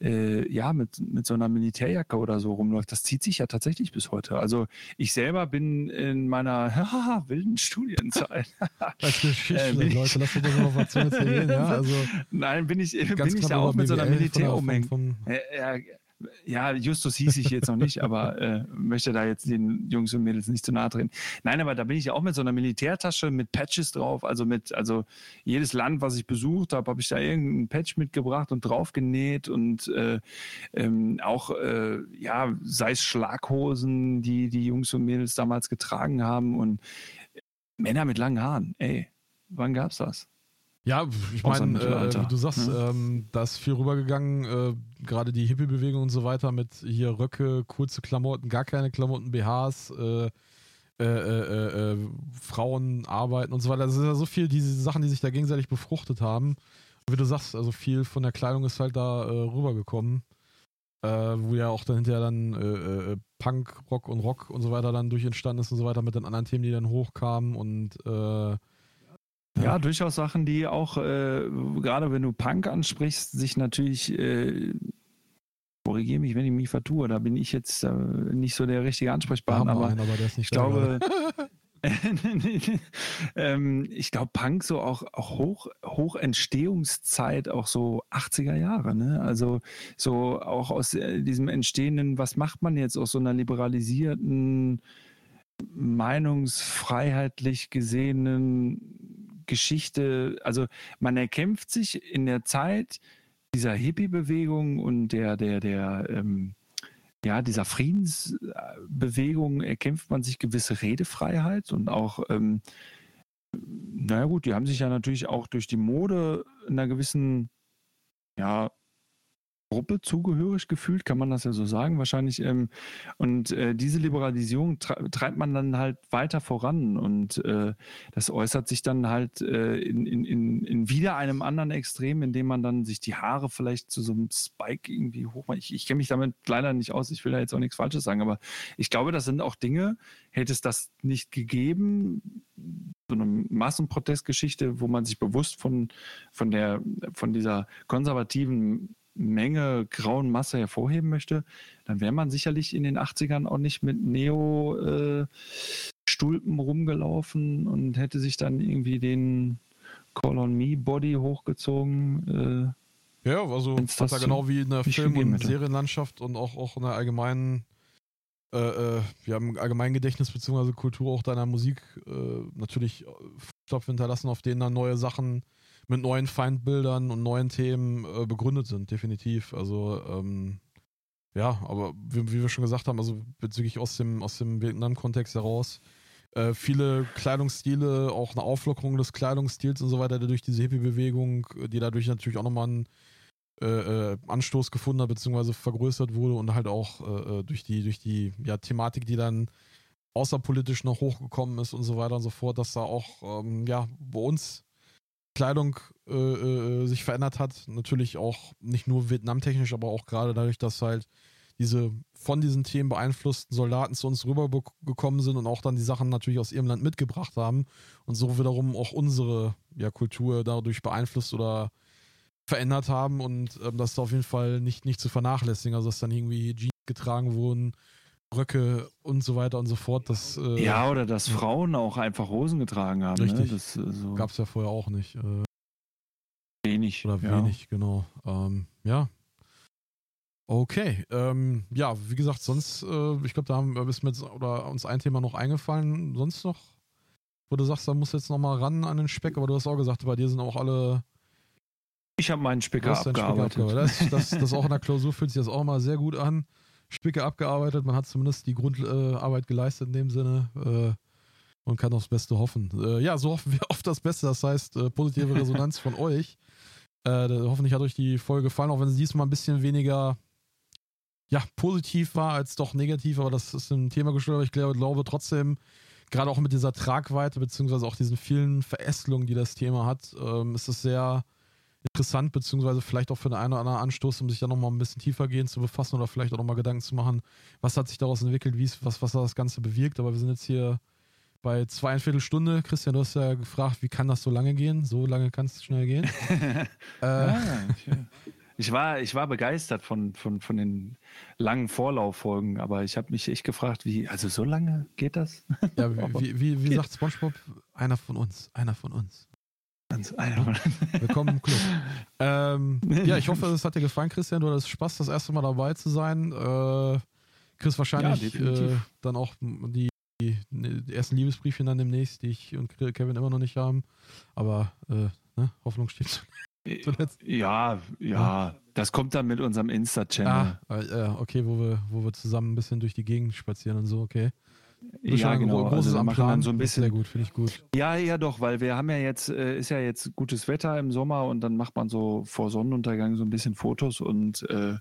äh, ja mit, mit so einer Militärjacke oder so rumläuft. Das zieht sich ja tatsächlich bis heute. Also ich selber bin in meiner haha, [LAUGHS] wilden Studienzeit. [LAUGHS] Als Geschichte, äh, Leute, lass uns noch was erzählen. [LAUGHS] Ja, also Nein, bin ich, bin ich da auch mit so einer Militär umhängt. Ja, ja, Justus hieß ich jetzt noch nicht, aber äh, möchte da jetzt den Jungs und Mädels nicht zu nahe treten. Nein, aber da bin ich ja auch mit so einer Militärtasche mit Patches drauf, also mit, also jedes Land, was ich besucht habe, habe ich da irgendeinen Patch mitgebracht und drauf genäht und äh, ähm, auch, äh, ja, sei es Schlaghosen, die die Jungs und Mädels damals getragen haben und Männer mit langen Haaren, ey, wann gab's das? Ja, ich meine, äh, wie du sagst, ne? ähm, da ist viel rübergegangen, äh, gerade die Hippie-Bewegung und so weiter mit hier Röcke, kurze Klamotten, gar keine Klamotten, BHs, äh, äh, äh, äh, Frauen arbeiten und so weiter. Das ist ja so viel, diese Sachen, die sich da gegenseitig befruchtet haben. Und wie du sagst, also viel von der Kleidung ist halt da rübergekommen. wo ja auch dann hinterher dann Punk, Rock und Rock und so weiter dann durch entstanden ist und so weiter mit den anderen Themen, die dann hochkamen und ja, durchaus Sachen, die auch, äh, gerade wenn du Punk ansprichst, sich natürlich, äh, korrigiere mich, wenn ich mich vertue, da bin ich jetzt äh, nicht so der richtige Ansprechpartner, aber, einen, aber ich glaube, [LAUGHS] ähm, ich glaube, Punk so auch, auch hoch, hoch Entstehungszeit, auch so 80er Jahre, ne? Also so auch aus äh, diesem entstehenden, was macht man jetzt aus so einer liberalisierten, meinungsfreiheitlich gesehenen Geschichte, also man erkämpft sich in der Zeit dieser Hippie-Bewegung und der, der, der, ähm, ja, dieser Friedensbewegung erkämpft man sich gewisse Redefreiheit und auch, ähm, naja gut, die haben sich ja natürlich auch durch die Mode in einer gewissen, ja, Gruppe zugehörig gefühlt, kann man das ja so sagen, wahrscheinlich. Ähm, und äh, diese Liberalisierung treibt man dann halt weiter voran und äh, das äußert sich dann halt äh, in, in, in wieder einem anderen Extrem, indem man dann sich die Haare vielleicht zu so einem Spike irgendwie hochmacht. Ich, ich kenne mich damit leider nicht aus, ich will da jetzt auch nichts Falsches sagen, aber ich glaube, das sind auch Dinge, hätte es das nicht gegeben, so eine Massenprotestgeschichte, wo man sich bewusst von, von, der, von dieser konservativen Menge grauen Masse hervorheben möchte, dann wäre man sicherlich in den 80ern auch nicht mit Neo-Stulpen äh, rumgelaufen und hätte sich dann irgendwie den Call on Me Body hochgezogen. Äh, ja, also das hat genau wie in der Film- und. Serienlandschaft und auch, auch in der allgemeinen, äh, äh, wir haben allgemeinen Gedächtnis bzw. Kultur auch deiner Musik äh, natürlich Stoff hinterlassen, auf denen dann neue Sachen mit neuen Feindbildern und neuen Themen äh, begründet sind, definitiv. Also, ähm, ja, aber wie, wie, wir schon gesagt haben, also bezüglich aus dem, aus dem Vietnam-Kontext heraus, äh, viele Kleidungsstile, auch eine Auflockerung des Kleidungsstils und so weiter, durch diese Hippie-Bewegung, die dadurch natürlich auch nochmal einen äh, äh, Anstoß gefunden hat, beziehungsweise vergrößert wurde und halt auch äh, äh, durch die, durch die ja, Thematik, die dann außerpolitisch noch hochgekommen ist und so weiter und so fort, dass da auch ähm, ja, bei uns Kleidung äh, äh, sich verändert hat. Natürlich auch nicht nur vietnamtechnisch, aber auch gerade dadurch, dass halt diese von diesen Themen beeinflussten Soldaten zu uns rübergekommen sind und auch dann die Sachen natürlich aus ihrem Land mitgebracht haben und so wiederum auch unsere ja, Kultur dadurch beeinflusst oder verändert haben und ähm, das ist auf jeden Fall nicht, nicht zu vernachlässigen. Also dass dann irgendwie Jeans getragen wurden, Röcke und so weiter und so fort. Das, äh, ja, oder dass Frauen auch einfach Hosen getragen haben. Richtig. Ne? Das, äh, so Gab es ja vorher auch nicht. Äh, wenig. oder ja. wenig, genau. Ähm, ja. Okay. Ähm, ja, wie gesagt, sonst, äh, ich glaube, da haben wir bis mit oder uns ein Thema noch eingefallen. Sonst noch, wo du sagst, da musst du jetzt nochmal ran an den Speck, aber du hast auch gesagt, bei dir sind auch alle Ich habe meinen Spicker abgearbeitet. abgearbeitet. Das, das, [LAUGHS] das auch in der Klausur fühlt sich das auch mal sehr gut an. Spicker abgearbeitet, man hat zumindest die Grundarbeit Arbeit geleistet in dem Sinne äh, und kann aufs Beste hoffen. Äh, ja, so hoffen wir auf das Beste, das heißt äh, positive [LAUGHS] Resonanz von euch. Hoffentlich hat euch die Folge gefallen, auch wenn sie diesmal ein bisschen weniger ja, positiv war als doch negativ, aber das ist ein Thema geschuldet, aber ich glaube, glaube trotzdem, gerade auch mit dieser Tragweite, beziehungsweise auch diesen vielen Verästelungen, die das Thema hat, ähm, ist es sehr interessant, beziehungsweise vielleicht auch für den einen oder anderen Anstoß, um sich da nochmal ein bisschen tiefer gehen zu befassen oder vielleicht auch nochmal Gedanken zu machen, was hat sich daraus entwickelt, wie ist, was, was hat das Ganze bewirkt. Aber wir sind jetzt hier bei zweieinviertel Stunde. Christian, du hast ja gefragt, wie kann das so lange gehen? So lange kann es schnell gehen. [LAUGHS] äh, Ah, ich, war, ich war begeistert von, von, von den langen Vorlauffolgen, aber ich habe mich echt gefragt, wie, also so lange geht das? ja, [LAUGHS] wie, wie, wie sagt SpongeBob? Einer von uns, einer von uns. Ganz einfach. Willkommen im Club. [LAUGHS] ähm, ja, ich hoffe, es hat dir gefallen, Christian. Du hattest Spaß, das erste Mal dabei zu sein. Äh, kriegst wahrscheinlich Ja, äh, dann auch die, die, die ersten Liebesbriefchen dann demnächst, die ich und Kevin immer noch nicht haben. Aber äh, ne, Hoffnung steht zuletzt. Ja, ja, das kommt dann mit unserem Insta-Channel. Ah, äh, okay, wo wir, wo wir zusammen ein bisschen durch die Gegend spazieren und so, okay. Ja, ein genau. gro- großes Also am Plan. so ein ist Sehr bisschen. gut, finde ich gut. Ja, ja, doch, weil wir haben ja jetzt, äh, ist ja jetzt gutes Wetter im Sommer und dann macht man so vor Sonnenuntergang so ein bisschen Fotos und äh,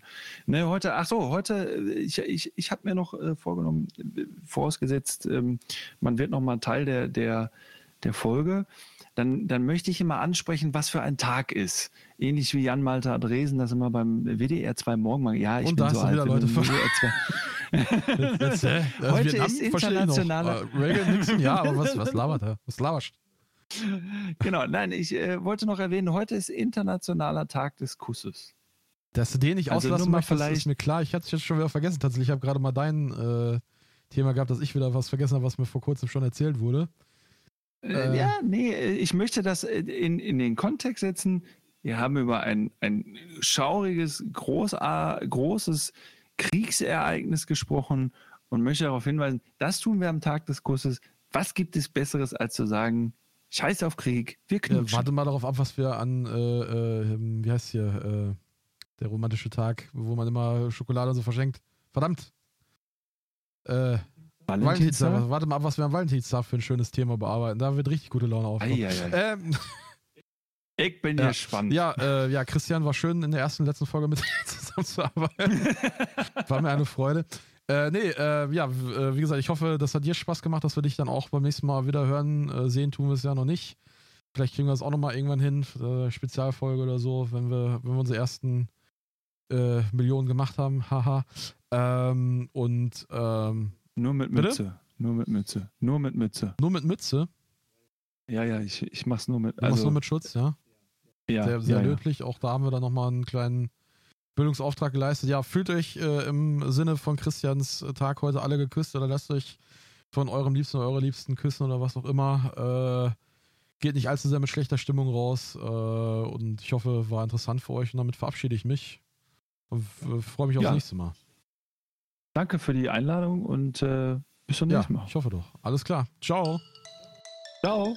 ne, heute, ach so, heute, äh, ich, ich, ich habe mir noch äh, vorgenommen, äh, vorausgesetzt, ähm, man wird noch mal Teil der, der, der Folge. Dann, dann möchte ich immer ansprechen, was für ein Tag ist. Ähnlich wie Jan Malte Adresen, das immer beim WDR 2 morgen mal. Ja, ich Und bin da so hast alt. wieder Leute WDR 2 Jetzt, äh, [LAUGHS] Heute Vietnam ist ich noch. internationaler- Äh, Reagan, Nixon, ja, aber was, was labert er? Was laberst Genau, nein, ich äh, wollte noch erwähnen, heute ist Internationaler Tag des Kusses. Dass du den nicht Also auslassen möchtest, ist vielleicht- mir klar. Ich hatte es jetzt schon wieder vergessen. Tatsächlich, ich habe gerade mal dein äh, Thema gehabt, dass ich wieder was vergessen habe, was mir vor kurzem schon erzählt wurde. Äh, Äh. ja, nee, ich möchte das äh, in, in den Kontext setzen. Wir haben über ein, ein schauriges, großa, großes Kriegsereignis gesprochen und möchte darauf hinweisen, das tun wir am Tag des Kusses. Was gibt es Besseres, als zu sagen, scheiß auf Krieg, wir Äh, knutschen. warte mal darauf ab, was wir an, äh, äh, wie heißt hier, äh, der romantische Tag, wo man immer Schokolade so verschenkt. Verdammt! Äh, Valentinstag. Warte mal ab, was wir am Valentinstag für ein schönes Thema bearbeiten. Da wird richtig gute Laune aufkommen. Eieiei. Ähm, [LAUGHS] Ich bin Ja. gespannt. Ja, äh, ja, Christian war schön in der ersten und letzten Folge mit [LAUGHS] dir zusammenzuarbeiten. [LAUGHS] War mir eine Freude. Äh, nee, äh, ja, äh, wie gesagt, ich hoffe, das hat dir Spaß gemacht, dass wir dich dann auch beim nächsten Mal wieder hören. Äh, sehen tun wir es ja noch nicht. Vielleicht kriegen wir es auch nochmal irgendwann hin, äh, Spezialfolge oder so, wenn wir, wenn wir unsere ersten äh, Millionen gemacht haben. Haha. Ähm, und ähm, Nur mit Bitte? Mütze. Nur mit Mütze. Nur mit Mütze. nur mit Mütze. Ja, ja, ich, ich mach's nur mit. Du machst nur mit Schutz, ja. ja, sehr, sehr ja, ja. löblich. Auch da haben wir dann nochmal einen kleinen Bildungsauftrag geleistet. Ja, fühlt euch äh, im Sinne von Christians Tag heute alle geküsst oder lasst euch von eurem Liebsten oder eurer Liebsten küssen oder was auch immer. Äh, geht nicht allzu sehr mit schlechter Stimmung raus. Äh, und ich hoffe, war interessant für euch und damit verabschiede ich mich. Und freue mich aufs Ja. nächste Mal. Danke für die Einladung und äh, bis zum nächsten Mal. ich hoffe doch. Alles klar. Ciao. Ciao.